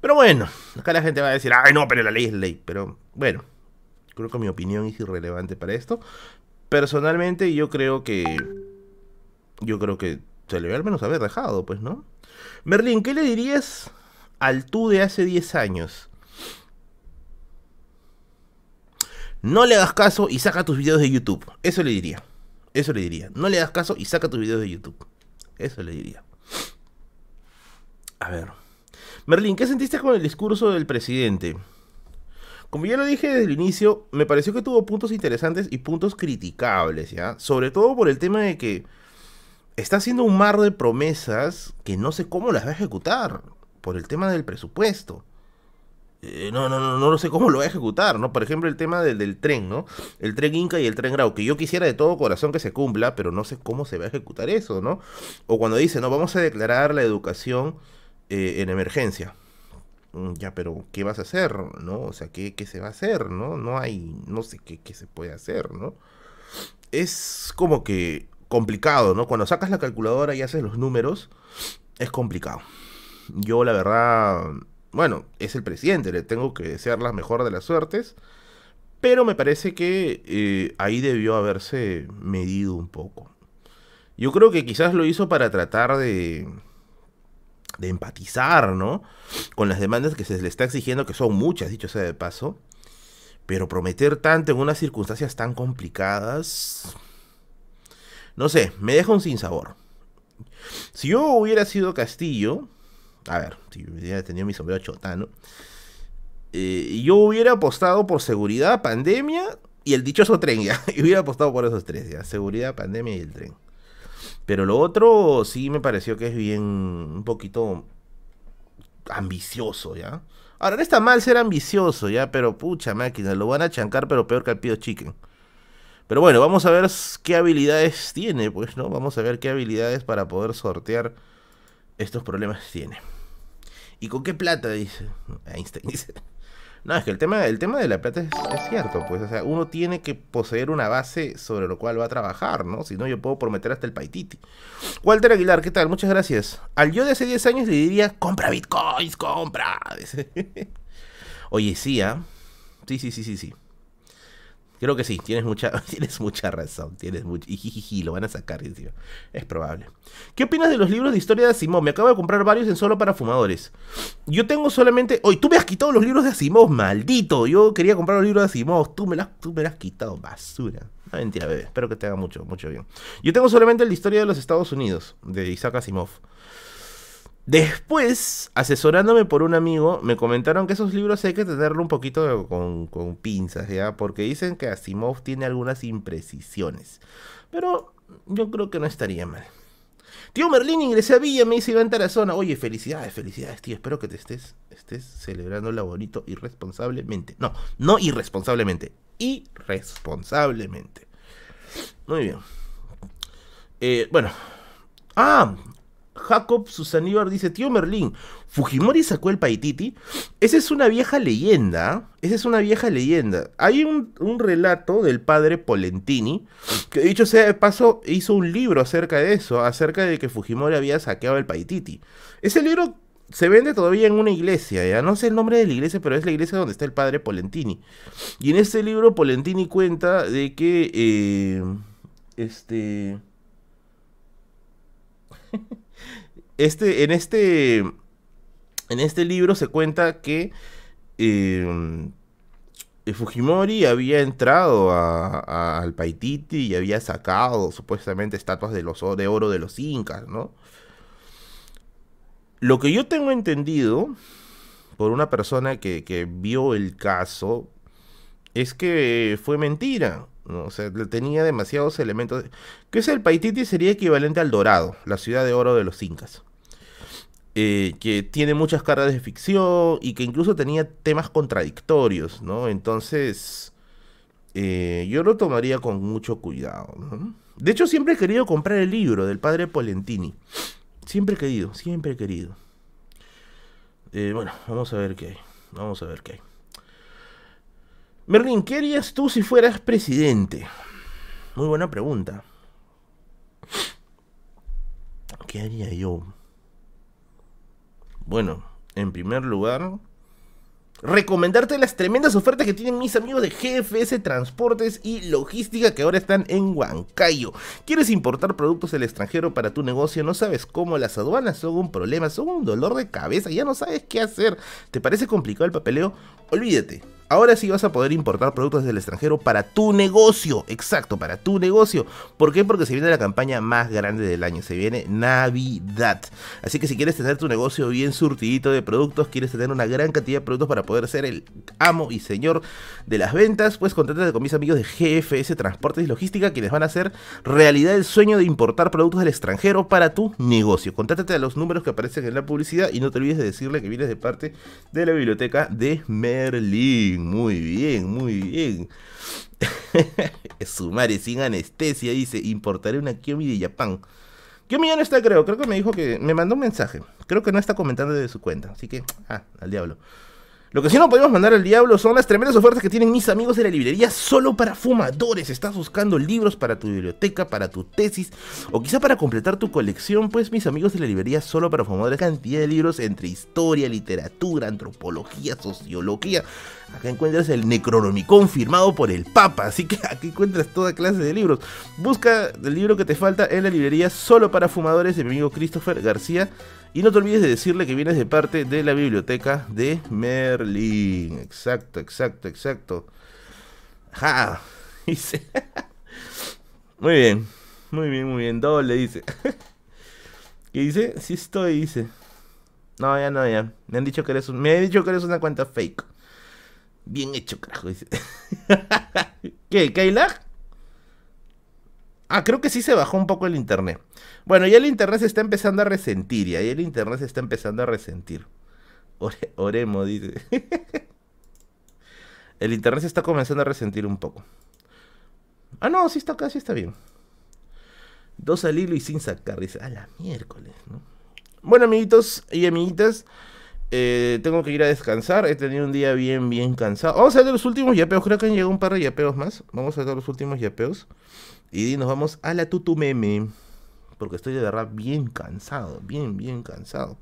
Pero bueno, acá la gente va a decir, ay no, pero la ley es ley. Pero bueno, creo que mi opinión es irrelevante para esto. Personalmente yo creo que... Yo creo que se le debe al menos haber dejado, pues, ¿no? Merlin, ¿qué le dirías al tú de hace 10 años? No le hagas caso y saca tus videos de YouTube. Eso le diría. Eso le diría. No le hagas caso y saca tus videos de YouTube. Eso le diría. A ver. Merlín, ¿qué sentiste con el discurso del presidente? Como ya lo dije desde el inicio, me pareció que tuvo puntos interesantes y puntos criticables, ¿ya? Sobre todo por el tema de que está haciendo un mar de promesas que no sé cómo las va a ejecutar, por el tema del presupuesto. Eh, no, no, no, no sé cómo lo va a ejecutar, ¿no? Por ejemplo, el tema del, del, tren, ¿no? El tren Inca y el tren Grau, que yo quisiera de todo corazón que se cumpla, pero no sé cómo se va a ejecutar eso, ¿no? O cuando dice, no, vamos a declarar la educación eh, en emergencia. Mm, ya, pero ¿qué vas a hacer, no? O sea, ¿qué, ¿qué, se va a hacer, no? No hay, no sé qué, qué se puede hacer, ¿no? Es como que complicado, ¿no? Cuando sacas la calculadora y haces los números, es complicado. Yo, la verdad bueno, es el presidente, le tengo que desear la mejor de las suertes, pero me parece que eh, ahí debió haberse medido un poco. Yo creo que quizás lo hizo para tratar de, de empatizar, ¿no? Con las demandas que se le está exigiendo, que son muchas, dicho sea de paso. Pero prometer tanto en unas circunstancias tan complicadas, no sé, me deja un sinsabor. Si yo hubiera sido Castillo, a ver, si hubiera tenido mi sombrero chotano, eh, yo hubiera apostado por seguridad, pandemia y el dichoso tren, ya. Y hubiera apostado por esos tres, ya. Seguridad, pandemia y el tren. Pero lo otro sí me pareció que es bien, un poquito ambicioso, ¿ya? Ahora, no está mal ser ambicioso, ¿ya? Pero pucha máquina, lo van a chancar, pero peor que al Pío Chicken. Pero bueno, vamos a ver qué habilidades tiene, pues, ¿no? Vamos a ver qué habilidades para poder sortear estos problemas tiene. ¿Y con qué plata? Dice Einstein. Dice. No, es que el tema, el tema de la plata es, cierto, pues, o sea, uno tiene que poseer una base sobre lo cual va a trabajar, ¿no? Si no, yo puedo prometer hasta el paititi. Walter Aguilar, ¿qué tal? Muchas gracias. Al yo de hace 10 años le diría, compra bitcoins, compra. Oye, sí, ¿ah? Sí, sí, sí, sí, sí. Creo que sí, tienes mucha, tienes mucha razón. Tienes mucho. Y lo van a sacar. Es probable. ¿Qué opinas de los libros de historia de Asimov? Me acabo de comprar varios en solo para fumadores. Yo tengo solamente. Hoy tú me has quitado los libros de Asimov, maldito. Yo quería comprar los libros de Asimov. Tú me los, tú me has quitado, basura. No, mentira, bebé. Espero que te haga mucho, mucho bien. Yo tengo solamente de historia de los Estados Unidos, de Isaac Asimov. Después, asesorándome por un amigo, me comentaron que esos libros hay que tenerlo un poquito con, pinzas, ¿ya? Porque dicen que Asimov tiene algunas imprecisiones. Pero yo creo que no estaría mal. Tío Merlín, ingresé a Villa, me dice Iván Tarazona. Oye, felicidades, felicidades, tío. Espero que te estés, estés celebrando la bonito irresponsablemente. No, no irresponsablemente. Irresponsablemente. Muy bien. Eh, bueno. Ah, Jacob Susaníbar dice, tío Merlín, ¿Fujimori sacó el Paititi? Esa es una vieja leyenda, esa es una vieja leyenda. Hay un, relato del padre Polentini, que dicho sea de paso, hizo un libro acerca de eso, acerca de que Fujimori había saqueado el Paititi. Ese libro se vende todavía en una iglesia, ya no sé el nombre de la iglesia, pero es la iglesia donde está el padre Polentini. Y en este libro Polentini cuenta de que, eh, este... este, en este, en este libro se cuenta que em, Fujimori había entrado al Paititi y había sacado supuestamente estatuas de, oro de los incas, ¿no? Lo que yo tengo entendido por una persona que, vio el caso es que fue mentira. O sea, tenía demasiados elementos. Que es el Paititi sería equivalente al Dorado, la ciudad de oro de los incas. Eh, que tiene muchas cargas de ficción y que incluso tenía temas contradictorios, ¿no? Entonces, eh, yo lo tomaría con mucho cuidado, ¿no? De hecho, siempre he querido comprar el libro del padre Polentini. Siempre he querido, siempre he querido. Eh, bueno, vamos a ver qué hay. Vamos a ver qué hay. Merlin, ¿qué harías tú si fueras presidente? Muy buena pregunta. ¿Qué haría yo? Bueno, en primer lugar, recomendarte las tremendas ofertas que tienen mis amigos de GFS Transportes y Logística que ahora están en Huancayo. ¿Quieres importar productos del extranjero para tu negocio? ¿No sabes cómo las aduanas son un problema? ¿Son un dolor de cabeza? ¿Ya no sabes qué hacer? ¿Te parece complicado el papeleo? Olvídate. Ahora sí vas a poder importar productos del extranjero para tu negocio. Exacto, para tu negocio. ¿Por qué? Porque se viene la campaña más grande del año. Se viene Navidad. Así que si quieres tener tu negocio bien surtidito de productos, quieres tener una gran cantidad de productos para poder ser el amo y señor de las ventas, pues contáctate con mis amigos de GFS Transportes y Logística, quienes van a hacer realidad el sueño de importar productos del extranjero para tu negocio. Contáctate a los números que aparecen en la publicidad y no te olvides de decirle que vienes de parte de la biblioteca de Merlin muy bien, muy bien. Su madre sin anestesia dice, importaré una Kiomi de Japón. Kiomi ya no está, creo. Creo que me dijo que me mandó un mensaje. Creo que no está comentando de su cuenta. Así que, ah, al diablo. Lo que sí no podemos mandar al diablo son las tremendas ofertas que tienen mis amigos de la librería solo para fumadores. Estás buscando libros para tu biblioteca, para tu tesis o quizá para completar tu colección, pues mis amigos de la librería solo para fumadores cantidad de libros entre historia, literatura, antropología, sociología. Acá encuentras el Necronomicon firmado por el Papa, así que aquí encuentras toda clase de libros. Busca el libro que te falta en la librería solo para fumadores de mi amigo Christopher García y no te olvides de decirle que vienes de parte de la biblioteca de Merlin. Exacto, exacto, exacto. Ja, dice. Muy bien, muy bien, muy bien. Doble dice. ¿Qué dice? Sí estoy, dice. No, ya no, ya. Me han dicho que eres. Me han dicho que eres una cuenta fake. Bien hecho, carajo, dice. ¿Qué? ¿Qué hay lag? Ah, creo que sí se bajó un poco el internet. Bueno, ya el internet se está empezando a resentir, y ahí el internet se está empezando a resentir. oremo, dice. el internet se está comenzando a resentir un poco. Ah, no, sí está acá, sí está bien. Dos al hilo y sin sacar, dice. A la miércoles, ¿no? Bueno, amiguitos y amiguitas. Eh, tengo que ir a descansar. He tenido un día bien, bien cansado. Vamos a ver los últimos yapeos. Creo que han llegado un par de yapeos más. Vamos a ver los últimos yapeos. Y nos vamos a la tutumeme. Porque estoy de verdad bien cansado. Bien, bien cansado.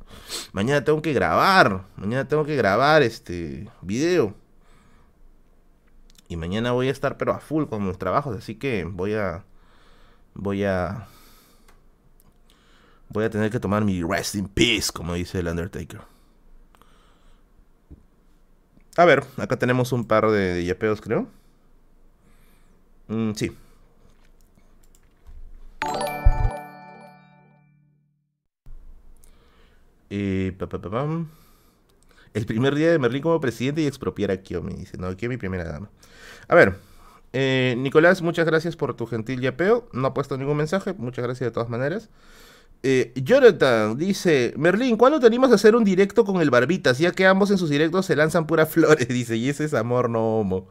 Mañana tengo que grabar. Mañana tengo que grabar este video. Y mañana voy a estar pero a full con mis trabajos. Así que voy a. Voy a. Voy a tener que tomar mi rest in peace, como dice el Undertaker. A ver, acá tenemos un par de, yapeos, creo. Mm, sí. Eh, El primer día de Merlín como presidente y expropiar a Kiomi. Dice, no, Kiomi primera dama. A ver, eh, Nicolás, muchas gracias por tu gentil yapeo. No ha puesto ningún mensaje, muchas gracias de todas maneras. Eh, Jonathan dice, Merlín, ¿cuándo te animas a hacer un directo con el Barbitas? Ya que ambos en sus directos se lanzan puras flores, dice, y ese es amor no homo.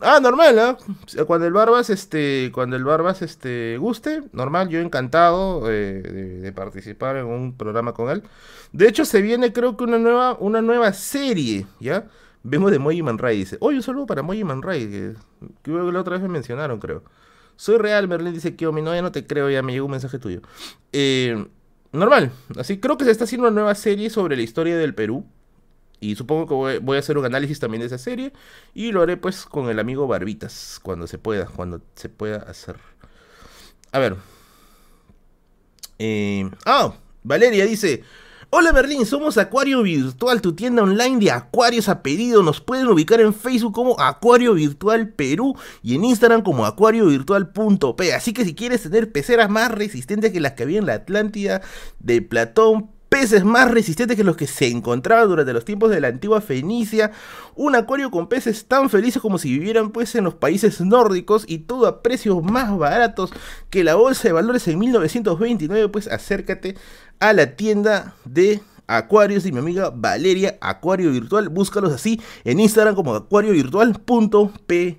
Ah, normal, ¿ah? Cuando el Barbas, este, cuando el Barbas, este, guste, normal, yo encantado eh, de, participar en un programa con él. De hecho, se viene creo que una nueva, una nueva serie, ¿ya? Vemos de Moji Man Ray, dice, oye, un saludo para Moji Ray, que, que la otra vez me mencionaron, creo. Soy real, Merlin dice que mi novia no te creo, ya me llegó un mensaje tuyo. Eh, normal, así creo que se está haciendo una nueva serie sobre la historia del Perú. Y supongo que voy, a hacer un análisis también de esa serie. Y lo haré pues con el amigo Barbitas, cuando se pueda, cuando se pueda hacer. A ver. Eh, ah, Valeria dice, Hola Berlín, somos Acuario Virtual, tu tienda online de acuarios a pedido. Nos pueden ubicar en Facebook como Acuario Virtual Perú y en Instagram como acuariovirtual.p. Así que si quieres tener peceras más resistentes que las que había en la Atlántida de Platón, peces más resistentes que los que se encontraban durante los tiempos de la antigua Fenicia, un acuario con peces tan felices como si vivieran pues en los países nórdicos y todo a precios más baratos que la bolsa de valores en 1929, pues acércate a la tienda de acuarios y mi amiga Valeria Acuario Virtual. Búscalos así en Instagram como acuariovirtual.pe.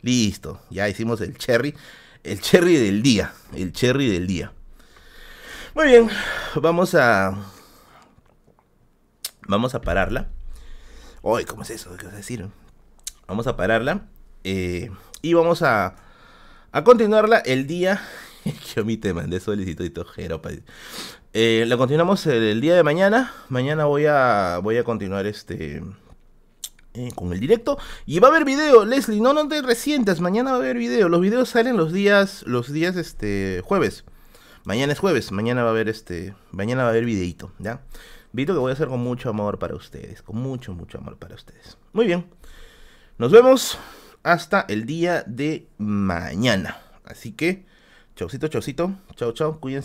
Listo, ya hicimos el cherry, el cherry del día, el cherry del día. Muy bien, vamos a vamos a pararla. Uy, ¿cómo es eso? ¿Qué vas a decir? Vamos a pararla eh, y vamos a a continuarla el día yo mi te mandé solicito y tojero. Eh, lo continuamos el, día de mañana. Mañana voy a, voy a continuar este... Eh, con el directo. Y va a haber video, Leslie. No, no te resientas. Mañana va a haber video. Los videos salen los días, los días este, jueves. Mañana es jueves. Mañana va a haber este. Mañana va a haber videito, ¿ya? Video que voy a hacer con mucho amor para ustedes. Con mucho, mucho amor para ustedes. Muy bien. Nos vemos hasta el día de mañana. Así que. Chaucito, chaucito. Chau, chau. Cuídense.